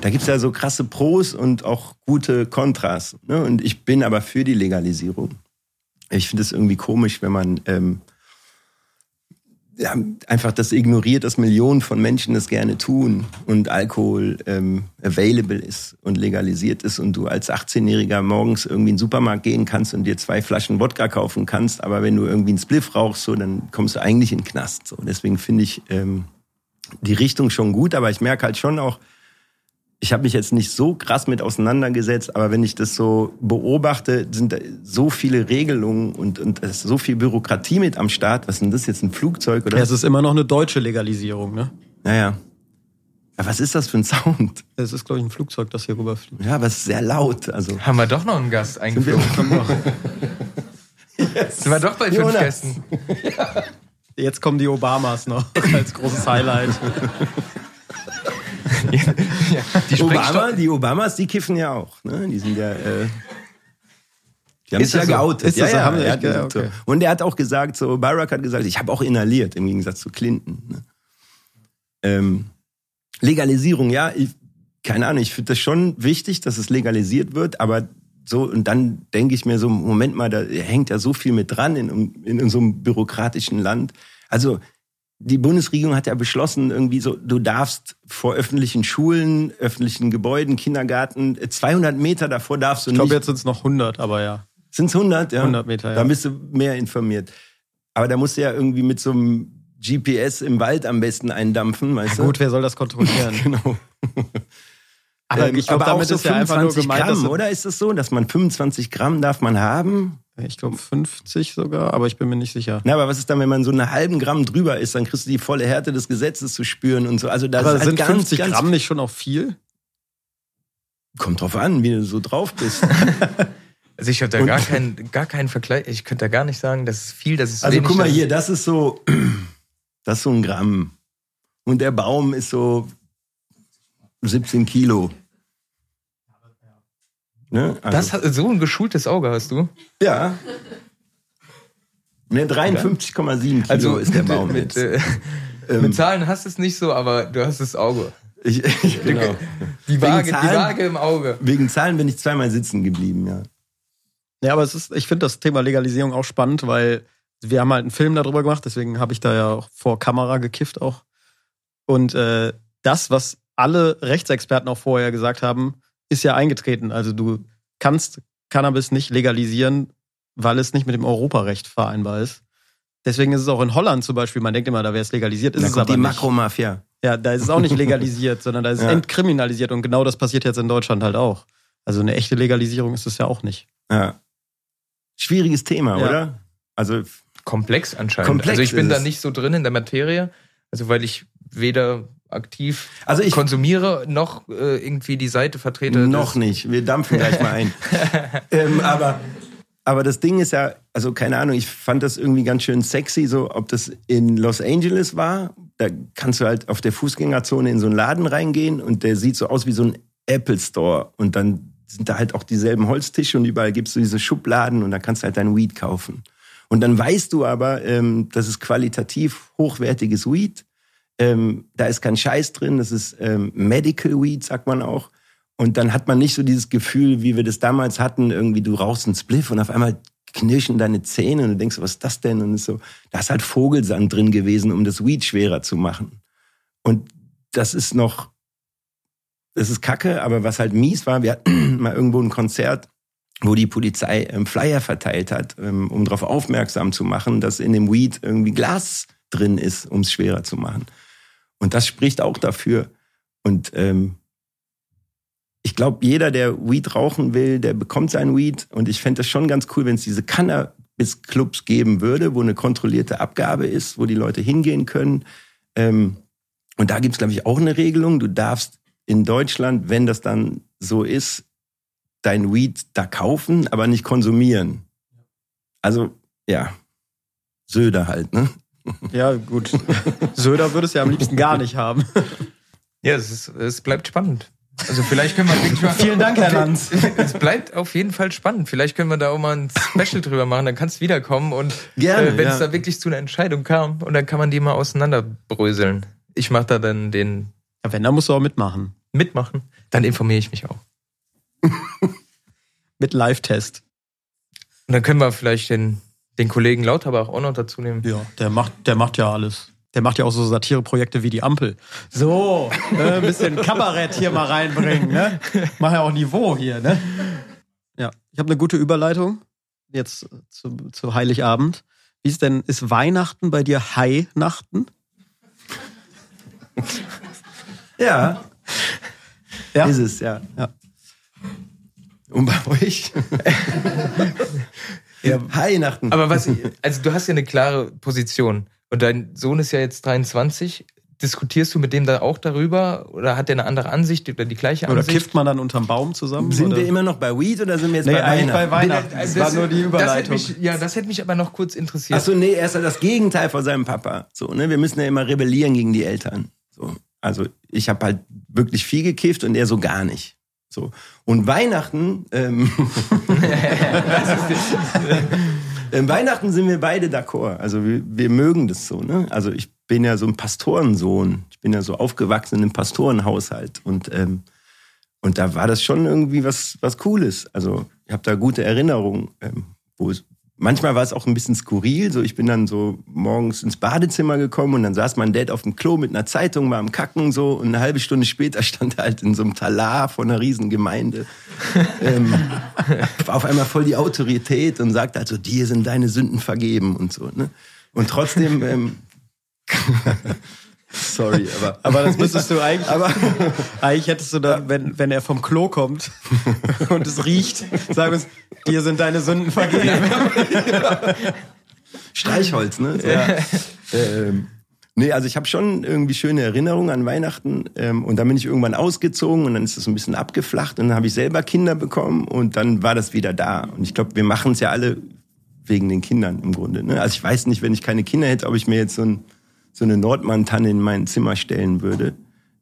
da gibt's ja so krasse Pros und auch gute Kontras. Ne? Und ich bin aber für die Legalisierung. Ich finde es irgendwie komisch, wenn man ähm, ja, einfach das ignoriert, dass Millionen von Menschen das gerne tun und Alkohol ähm, available ist und legalisiert ist und du als 18-Jähriger morgens irgendwie in den Supermarkt gehen kannst und dir zwei Flaschen Wodka kaufen kannst, aber wenn du irgendwie einen Spliff rauchst, so, dann kommst du eigentlich in den Knast. So. Deswegen finde ich ähm, die Richtung schon gut, aber ich merke halt schon auch, ich habe mich jetzt nicht so krass mit auseinandergesetzt, aber wenn ich das so beobachte, sind da so viele Regelungen und, und ist so viel Bürokratie mit am Start. Was ist denn das jetzt, ein Flugzeug oder? Ja, es ist immer noch eine deutsche Legalisierung, ne? Naja. Aber was ist das für ein Sound? Es ist, glaube ich, ein Flugzeug, das hier rüberfliegt. Ja, aber es ist sehr laut. Also. Haben wir doch noch einen Gast eingeflogen. yes. Sind wir doch bei fünf. Gästen. Jetzt kommen die Obamas noch als großes Highlight. Die Obama, die Obamas, die kiffen ja auch. Ne? Die sind ja. Äh, die haben Ist sich ja so? geoutet. Ist so? ja, Haben ge- gesagt, okay. Und er hat auch gesagt, so Barack hat gesagt, ich habe auch inhaliert, im Gegensatz zu Clinton. Ne? Ähm, Legalisierung, ja, ich, keine Ahnung, ich finde das schon wichtig, dass es legalisiert wird, aber so, und dann denke ich mir so, Moment mal, da hängt ja so viel mit dran in, in so einem bürokratischen Land. Also, die Bundesregierung hat ja beschlossen, irgendwie so, du darfst vor öffentlichen Schulen, öffentlichen Gebäuden, Kindergarten, äh, 200 Meter davor darfst du Ich glaube, nicht. jetzt sind es noch 100, aber ja. Sind's 100, ja? 100 Meter, ja. Da bist du mehr informiert. Aber da musst du ja irgendwie mit so einem GPS im Wald am besten eindampfen, weißt Ja, du? gut, wer soll das kontrollieren? genau. Aber Ähm, ich glaube, aber auch damit so ist ja einfach nur 25 gemeint, Gramm, dass- oder? Ist das so, dass man 25 Gramm darf man haben? Ich glaube 50 sogar, aber ich bin mir nicht sicher. Na, aber was ist dann, wenn man so einen halben Gramm drüber ist, dann kriegst du die volle Härte des Gesetzes zu spüren und so. Also da aber ist halt sind ganz, 50 ganz, Gramm nicht schon auch viel? Kommt drauf an, wie du so drauf bist. Also ich habe da Und- gar keinen, gar keinen Vergleich. Ich könnte da gar nicht sagen, das ist viel, das ist Also wenig. guck mal das hier, das ist so, das ist so ein Gramm. Und der Baum ist so 17 Kilo. Ne? Also, Das hat, so ein geschultes Auge hast du. ja. Ne, 53,7 Kilo Also ist der mit, Baum mit, jetzt. äh, Ähm, mit Zahlen hast du es nicht so, aber du hast das Auge. Ich, ich, genau. Die Wegen Waage, die Zahlen- Waage im Auge. Wegen Zahlen bin ich zweimal sitzen geblieben, ja. Ja, aber es ist, ich finde das Thema Legalisierung auch spannend, weil wir haben halt einen Film darüber gemacht, deswegen habe ich da ja auch vor Kamera gekifft auch. Und äh, das, was alle Rechtsexperten auch vorher gesagt haben, ist ja eingetreten. Also du kannst Cannabis nicht legalisieren, weil es nicht mit dem Europarecht vereinbar ist. Deswegen ist es auch in Holland zum Beispiel, man denkt immer, da wäre es legalisiert, ist Da es kommt aber die nicht. Makromafia. Ja, da ist es auch nicht legalisiert, sondern da ist es Ja. entkriminalisiert und genau das passiert jetzt in Deutschland halt auch. Also eine echte Legalisierung ist es ja auch nicht. Ja. Schwieriges Thema, Ja. oder? Also Komplex anscheinend. Komplex also ich bin da nicht so drin in der Materie, also weil ich weder aktiv Also ich- konsumiere noch äh, irgendwie die Seite vertrete. Noch nicht. Wir dampfen gleich mal ein. ähm, aber, aber das Ding ist ja, also keine Ahnung, ich fand das irgendwie ganz schön sexy, so ob das in Los Angeles war. Da kannst du halt auf der Fußgängerzone in so einen Laden reingehen und der sieht so aus wie so ein Apple Store. Und dann sind da halt auch dieselben Holztische und überall gibst du diese Schubladen und da kannst du halt dein Weed kaufen. Und dann weißt du aber, ähm, das ist qualitativ hochwertiges Weed. Ähm, da ist kein Scheiß drin, das ist ähm, Medical Weed, sagt man auch. Und dann hat man nicht so dieses Gefühl, wie wir das damals hatten, irgendwie du rauchst einen Spliff und auf einmal knirschen deine Zähne und du denkst, was ist das denn? Und ist so, da ist halt Vogelsand drin gewesen, um das Weed schwerer zu machen. Und das ist noch, das ist kacke, aber was halt mies war, wir hatten mal irgendwo ein Konzert, wo die Polizei ähm, Flyer verteilt hat, ähm, um darauf aufmerksam zu machen, dass in dem Weed irgendwie Glas drin ist, um es schwerer zu machen. Und das spricht auch dafür. Und ähm, ich glaube, jeder, der Weed rauchen will, der bekommt sein Weed. Und ich fände das schon ganz cool, wenn es diese Canna Clubs geben würde, wo eine kontrollierte Abgabe ist, wo die Leute hingehen können. Ähm, und da gibt's glaube ich, auch eine Regelung. Du darfst in Deutschland, wenn das dann so ist, dein Weed da kaufen, aber nicht konsumieren. Also, ja, Söder halt, ne? Ja, gut. Söder würde es ja am liebsten gar nicht haben. Ja, es, ist, es bleibt spannend. Also vielleicht können wir wirklich mal. Vielen Dank, Herr Lanz. Es bleibt auf jeden Fall spannend. Vielleicht können wir da auch mal ein Special drüber machen. Dann kannst du wiederkommen und Gerne, äh, wenn ja. es da wirklich zu einer Entscheidung kam und dann kann man die mal auseinanderbröseln. Ich mache da dann den. Ja, wenn, dann musst du auch mitmachen. Mitmachen. Dann informiere ich mich auch. Mit Live-Test. Und dann können wir vielleicht den, den Kollegen Lauterbach auch noch dazu nehmen. Ja, der macht, der macht ja alles. Der macht ja auch so Satireprojekte wie die Ampel. So, äh, ein bisschen Kabarett hier mal reinbringen, ne? Mach ja auch Niveau hier, ne? Ja, ich habe eine gute Überleitung jetzt zu, zu Heiligabend. Wie ist denn, ist Weihnachten bei dir Heinachten? Ja. Ja? Ist es, ja. ja. Und bei euch? Ja. Weihnachten. Aber was, also du hast ja eine klare Position und dein Sohn ist ja jetzt 23. Diskutierst du mit dem da auch darüber oder hat der eine andere Ansicht oder die gleiche Oder Ansicht? kifft man dann unterm Baum zusammen? Sind oder? wir immer noch bei Weed oder sind wir jetzt Nee, bei Weihnachten? bei Weihnachten. Das war nur die Das Überleitung. mich, ja, das hätte mich aber noch kurz interessiert. Achso, nee, er ist ja das Gegenteil von seinem Papa. So, ne? Wir müssen ja immer rebellieren gegen die Eltern. So. Also ich habe halt wirklich viel gekifft und er so gar nicht. So. Und Weihnachten, ähm, ähm, Weihnachten sind wir beide d'accord. Also wir, wir mögen das so. Ne? Also ich bin ja so ein Pastorensohn. Ich bin ja so aufgewachsen in einem Pastorenhaushalt. Und, ähm, und da war das schon irgendwie was, was Cooles. Also ich habe da gute Erinnerungen. Ähm, wo es, manchmal war es auch ein bisschen skurril. So, ich bin dann so morgens ins Badezimmer gekommen und dann saß mein Dad auf dem Klo mit einer Zeitung, war am Kacken so und eine halbe Stunde später stand er halt in so einem Talar von einer riesen Gemeinde. ähm, war auf einmal voll die Autorität und sagte also, dir sind deine Sünden vergeben und so. Ne? Und trotzdem, ähm, sorry, aber Aber das müsstest du eigentlich. Aber eigentlich hättest du dann, wenn, wenn er vom Klo kommt und es riecht, sag uns, dir sind deine Sünden vergeben. Streichholz, ne? So. Ja. Ähm, nee, also ich habe schon irgendwie schöne Erinnerungen an Weihnachten ähm, und dann bin ich irgendwann ausgezogen und dann ist das so ein bisschen abgeflacht und dann habe ich selber Kinder bekommen und dann war das wieder da. Und ich glaube, wir machen es ja alle wegen den Kindern im Grunde. Ne? Also ich weiß nicht, wenn ich keine Kinder hätte, ob ich mir jetzt so, ein, so eine Nordmann-Tanne in mein Zimmer stellen würde.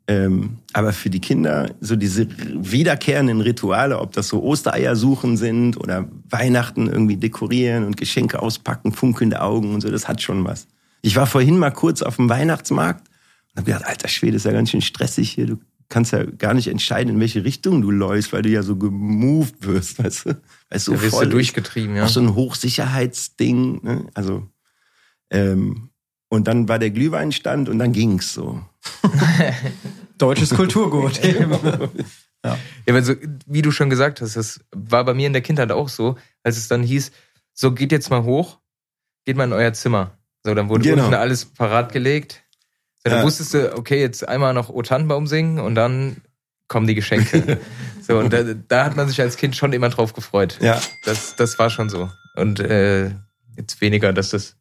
Ähm, aber für die Kinder, so diese wiederkehrenden Rituale, ob das so Ostereier suchen sind oder Weihnachten irgendwie dekorieren und Geschenke auspacken, funkelnde Augen und so, das hat schon was. Ich war vorhin mal kurz auf dem Weihnachtsmarkt und habe gedacht, alter Schwede, ist ja ganz schön stressig hier. Du kannst ja gar nicht entscheiden, in welche Richtung du läufst, weil du ja so gemoved wirst, weißt du? Weißt, so Da wirst du durchgetrieben, ja. Auch so ein Hochsicherheitsding, ne? Also, ähm, und dann war der Glühweinstand und dann ging's so. Deutsches Kulturgut. Ja, aber so, wie du schon gesagt hast, das war bei mir in der Kindheit auch so, als es dann hieß, so geht jetzt mal hoch, geht mal in euer Zimmer. So, dann wurde Genau. unten alles parat gelegt. So, dann Ja. wusstest du, okay, jetzt einmal noch O Tannenbaum singen und dann kommen die Geschenke. so, und da, da hat man sich als Kind schon immer drauf gefreut. Ja. Das, das war schon so. Und äh, jetzt weniger, dass das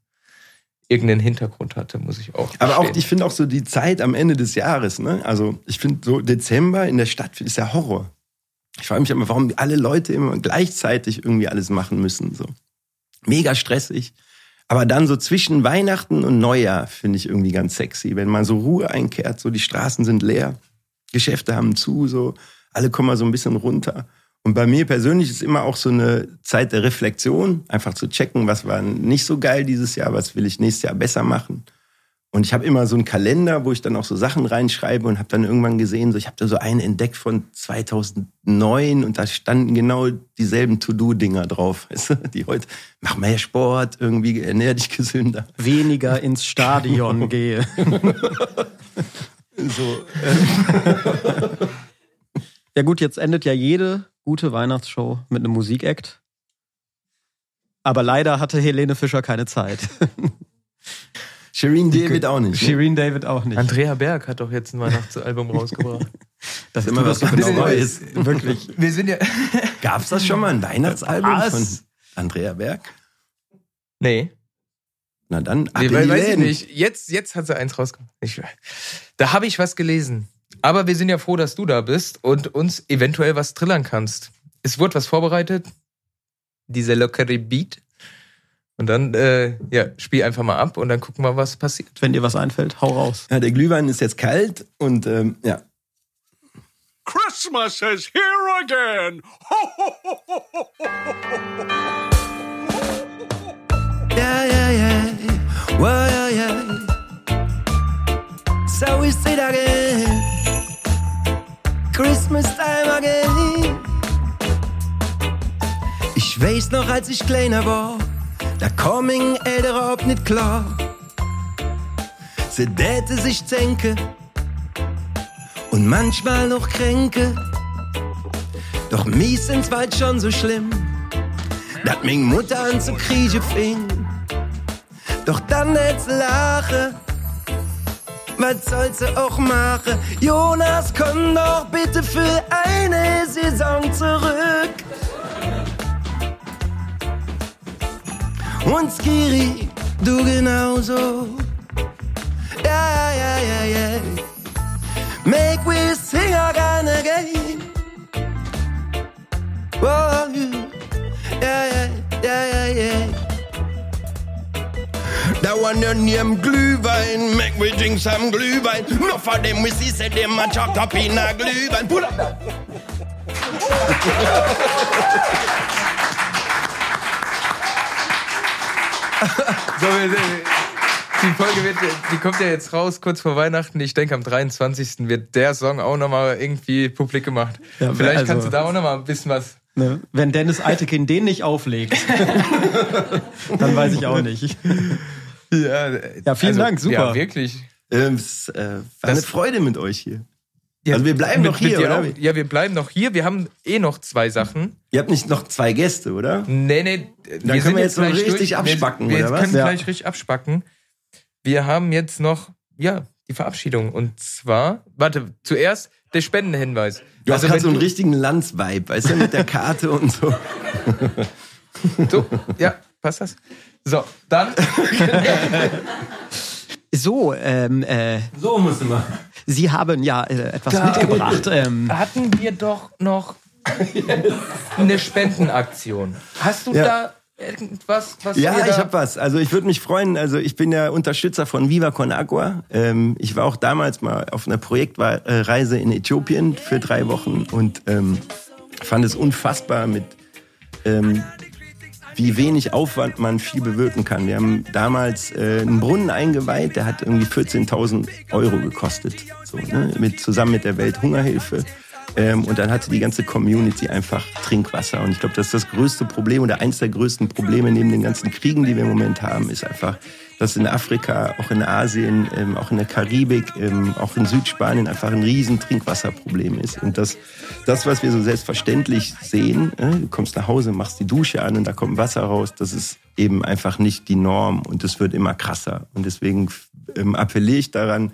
irgendeinen Hintergrund hatte, muss ich auch. Aber auch, ich finde auch so die Zeit am Ende des Jahres, ne? Also ich finde so Dezember in der Stadt ist ja Horror. Ich frage mich immer, warum alle Leute immer gleichzeitig irgendwie alles machen müssen. So mega stressig. Aber dann so zwischen Weihnachten und Neujahr finde ich irgendwie ganz sexy, wenn man so Ruhe einkehrt, so die Straßen sind leer, Geschäfte haben zu, so alle kommen mal so ein bisschen runter. Und bei mir persönlich ist immer auch so eine Zeit der Reflexion, einfach zu checken, was war nicht so geil dieses Jahr, was will ich nächstes Jahr besser machen. Und ich habe immer so einen Kalender, wo ich dann auch so Sachen reinschreibe und habe dann irgendwann gesehen, so ich habe da so einen entdeckt von 2009 und da standen genau dieselben To-Do-Dinger drauf, weißt du? die heute mach mehr Sport, irgendwie ernähr dich gesünder. Weniger ins Stadion gehe. So, Ja gut, jetzt endet ja jede gute Weihnachtsshow mit einem Musikakt. Aber leider hatte Helene Fischer keine Zeit. Shireen David auch nicht. ne? Shireen David auch nicht. Andrea Berg hat doch jetzt ein Weihnachtsalbum rausgebracht. Das immer was genau Neues. Wirklich. Wir sind ja. Gab's das schon mal, ein Weihnachtsalbum Was? von Andrea Berg? Nee. Na dann, ab Nee, weil, weiß ich nicht. Jetzt, jetzt hat sie eins. Ich, da habe ich was gelesen. Aber wir sind ja froh, dass du da bist und uns eventuell was trillern kannst. Es wurde was vorbereitet. Dieser lockere Beat. Und dann, äh, ja, spiel einfach mal ab und dann gucken wir, was passiert. Wenn dir was einfällt, hau raus. Ja, der Glühwein ist jetzt kalt und ähm, ja. Christmas is here again. Ho, ho, ho, ho, ho, ho, ho, ho. Yeah, yeah, yeah. Whoa, yeah, yeah. So we sit again. Christmas time again. Ich weiß noch, als ich kleiner war, da kommen Ältere ob nicht klar. Sie däte sich denke und manchmal noch kränke. Doch mies sind's bald schon so schlimm, dat ming Mutter an zu kriechen fing. Doch dann jetzt lache, was soll sie auch machen? Jonas, komm doch bitte für eine Saison zurück. Und Skiri, du genauso. Ja, ja, ja, ja. Make we sing again again. Oh, ja, ja, ja, ja, ja. That one your name Glühwein, make we drink some Glühwein. No for them we see say them a chopped up in a Glühwein. Pull up that. So, wir- die Folge wird, die kommt ja jetzt raus, kurz vor Weihnachten. Ich denke, am 23. wird der Song auch nochmal irgendwie publik gemacht. Ja, Vielleicht also- kannst du da auch nochmal ein bisschen was. Ne? Wenn Dennis Eitekin den nicht auflegt, dann weiß ich auch nicht. Ja, Ja, vielen Dank, super. Ja, wirklich. Ähm, es äh, war eine Das- Freude mit euch hier. Ja, also wir bleiben mit- noch hier, oder? auch. Ja, wir bleiben noch hier. Wir haben eh noch zwei Sachen. Ihr habt nicht noch zwei Gäste, oder? Nee, nee. Dann können wir jetzt so gleich richtig durch. abspacken, wir, wir oder was? können Ja. gleich richtig abspacken. Wir haben jetzt noch, ja, die Verabschiedung. Und zwar, warte, zuerst der Spendenhinweis. Du hast Also gerade wenn so einen richtigen Landsvibe, weißt du, mit der Karte und so. So, ja, passt das? So, dann. So, ähm, äh, so du mal. Sie haben ja äh, etwas Da- mitgebracht. Ähm, Hatten wir doch noch eine Spendenaktion. Hast du Ja. da irgendwas, was Ja, wir da ich habe was. Also ich würde mich freuen. Also ich bin ja Unterstützer von Viva Con Agua. Ähm, ich war auch damals mal auf einer Projektreise in Äthiopien für drei Wochen und ähm, fand es unfassbar mit ähm, wie wenig Aufwand man viel bewirken kann. Wir haben damals äh, einen Brunnen eingeweiht, der hat irgendwie 14.000 Euro gekostet, so, ne? mit, zusammen mit der Welthungerhilfe. Ähm, und dann hatte die ganze Community einfach Trinkwasser. Und ich glaube, das ist das größte Problem oder eins der größten Probleme neben den ganzen Kriegen, die wir im Moment haben, ist einfach, dass in Afrika, auch in Asien, ähm, auch in der Karibik, ähm, auch in Südspanien einfach ein riesen Trinkwasserproblem ist. Und das, das was wir so selbstverständlich sehen, äh, du kommst nach Hause, machst die Dusche an und da kommt Wasser raus, das ist eben einfach nicht die Norm und es wird immer krasser. Und deswegen ähm, appelliere ich daran,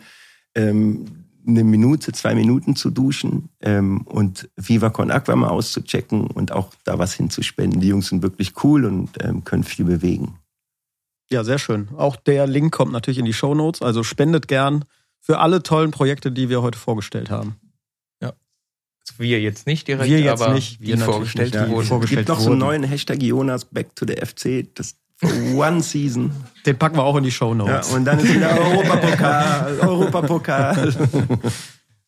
ähm, eine Minute, zwei Minuten zu duschen ähm, und Viva Con Aqua mal auszuchecken und auch da was hinzuspenden. Die Jungs sind wirklich cool und ähm, können viel bewegen. Ja, sehr schön. Auch der Link kommt natürlich in die Show Notes. Also spendet gern für alle tollen Projekte, die wir heute vorgestellt haben. wir jetzt nicht direkt, Wir jetzt aber nicht, wir die vorgestellt nicht, ja. wurden. Es vorgestellt gibt noch so einen neuen Hashtag Jonas Back to the FC. Das for one season. Den packen wir auch in die Show Ja, Notes. und dann ist wieder Europapokal, Europapokal.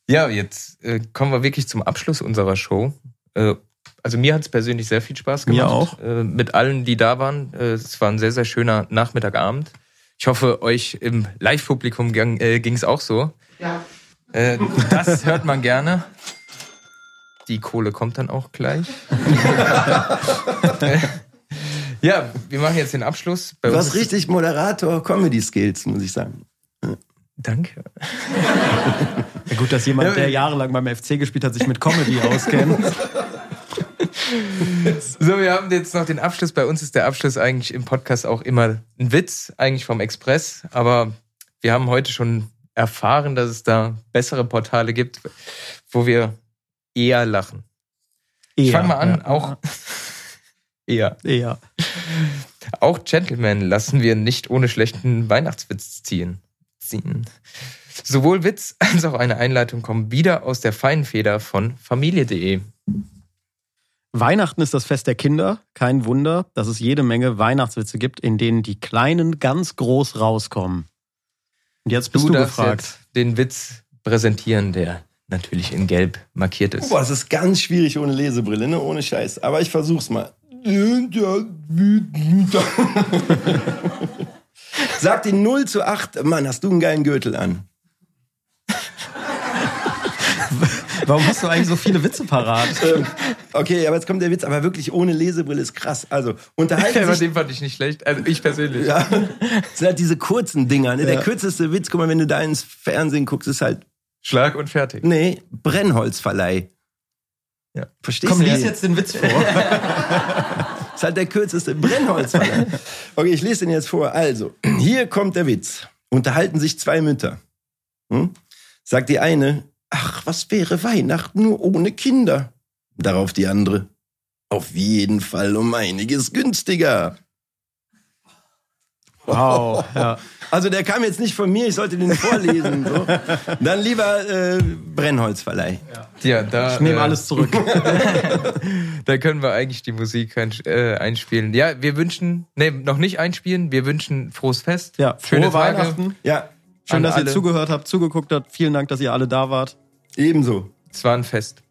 Ja, jetzt äh, kommen wir wirklich zum Abschluss unserer Show. Äh, also mir hat es persönlich sehr viel Spaß Mir gemacht. auch. Äh, mit allen, die da waren. Äh, es war ein sehr, sehr schöner Nachmittagabend. Ich hoffe, euch im Live-Publikum ging es auch so. Ja. Äh, das hört man gerne. Die Kohle kommt dann auch gleich. Äh, ja, wir machen jetzt den Abschluss. Bei Du hast ist- richtig Moderator Comedy Skills, muss ich sagen. Danke. Ja, gut, dass jemand, der jahrelang beim FC gespielt hat, sich mit Comedy auskennt. So, wir haben jetzt noch den Abschluss. Bei uns ist der Abschluss eigentlich im Podcast auch immer ein Witz, eigentlich vom Express. Aber wir haben heute schon erfahren, dass es da bessere Portale gibt, wo wir eher lachen. ich Eher, fange mal an, ja. auch eher. Eher. Auch Gentlemen lassen wir nicht ohne schlechten Weihnachtswitz ziehen. ziehen. Sowohl Witz als auch eine Einleitung kommen wieder aus der feinen Feder von familie.de. Weihnachten ist das Fest der Kinder. Kein Wunder, dass es jede Menge Weihnachtswitze gibt, in denen die Kleinen ganz groß rauskommen. Und jetzt bist du, darfst gefragt. jetzt den Witz präsentieren, der natürlich in Gelb markiert ist. Boah, es ist ganz schwierig ohne Lesebrille, ne? Ohne Scheiß. Aber ich versuch's mal. Sag die 0 zu 8. Mann, hast du einen geilen Gürtel an. Warum hast du eigentlich so viele Witze parat? Ähm, okay, aber jetzt kommt der Witz, aber wirklich ohne Lesebrille ist krass. Also, unterhalten Aber sich... den fand ich nicht schlecht. Also ich persönlich. Ja, das sind halt diese kurzen Dinger. Ne? Der Ja. kürzeste Witz, guck mal, wenn du da ins Fernsehen guckst, ist halt... Schlag und fertig. Nee, Brennholzverleih. Ja. Verstehst Komm, du? lies jetzt den Witz vor. Das ist halt der kürzeste Brennholzverleih. Okay, ich lese den jetzt vor. Also, hier kommt der Witz. Unterhalten sich zwei Mütter. Hm? Sagt die eine, ach, was wäre Weihnachten nur ohne Kinder? Darauf die andere, auf jeden Fall um einiges günstiger. Wow, ja. Also der kam jetzt nicht von mir, ich sollte den vorlesen. So. Dann lieber äh, Brennholzverleih. Ja, da, Ich nehme äh, alles zurück. da können wir eigentlich die Musik ein, äh, einspielen. Ja, wir wünschen, nee, noch nicht einspielen, wir wünschen frohes Fest. Ja, schöne frohe Tage. Weihnachten. Ja, Schön, dass ihr alle. zugehört habt, zugeguckt habt. Vielen Dank, dass ihr alle da wart. Ebenso. Es war ein Fest.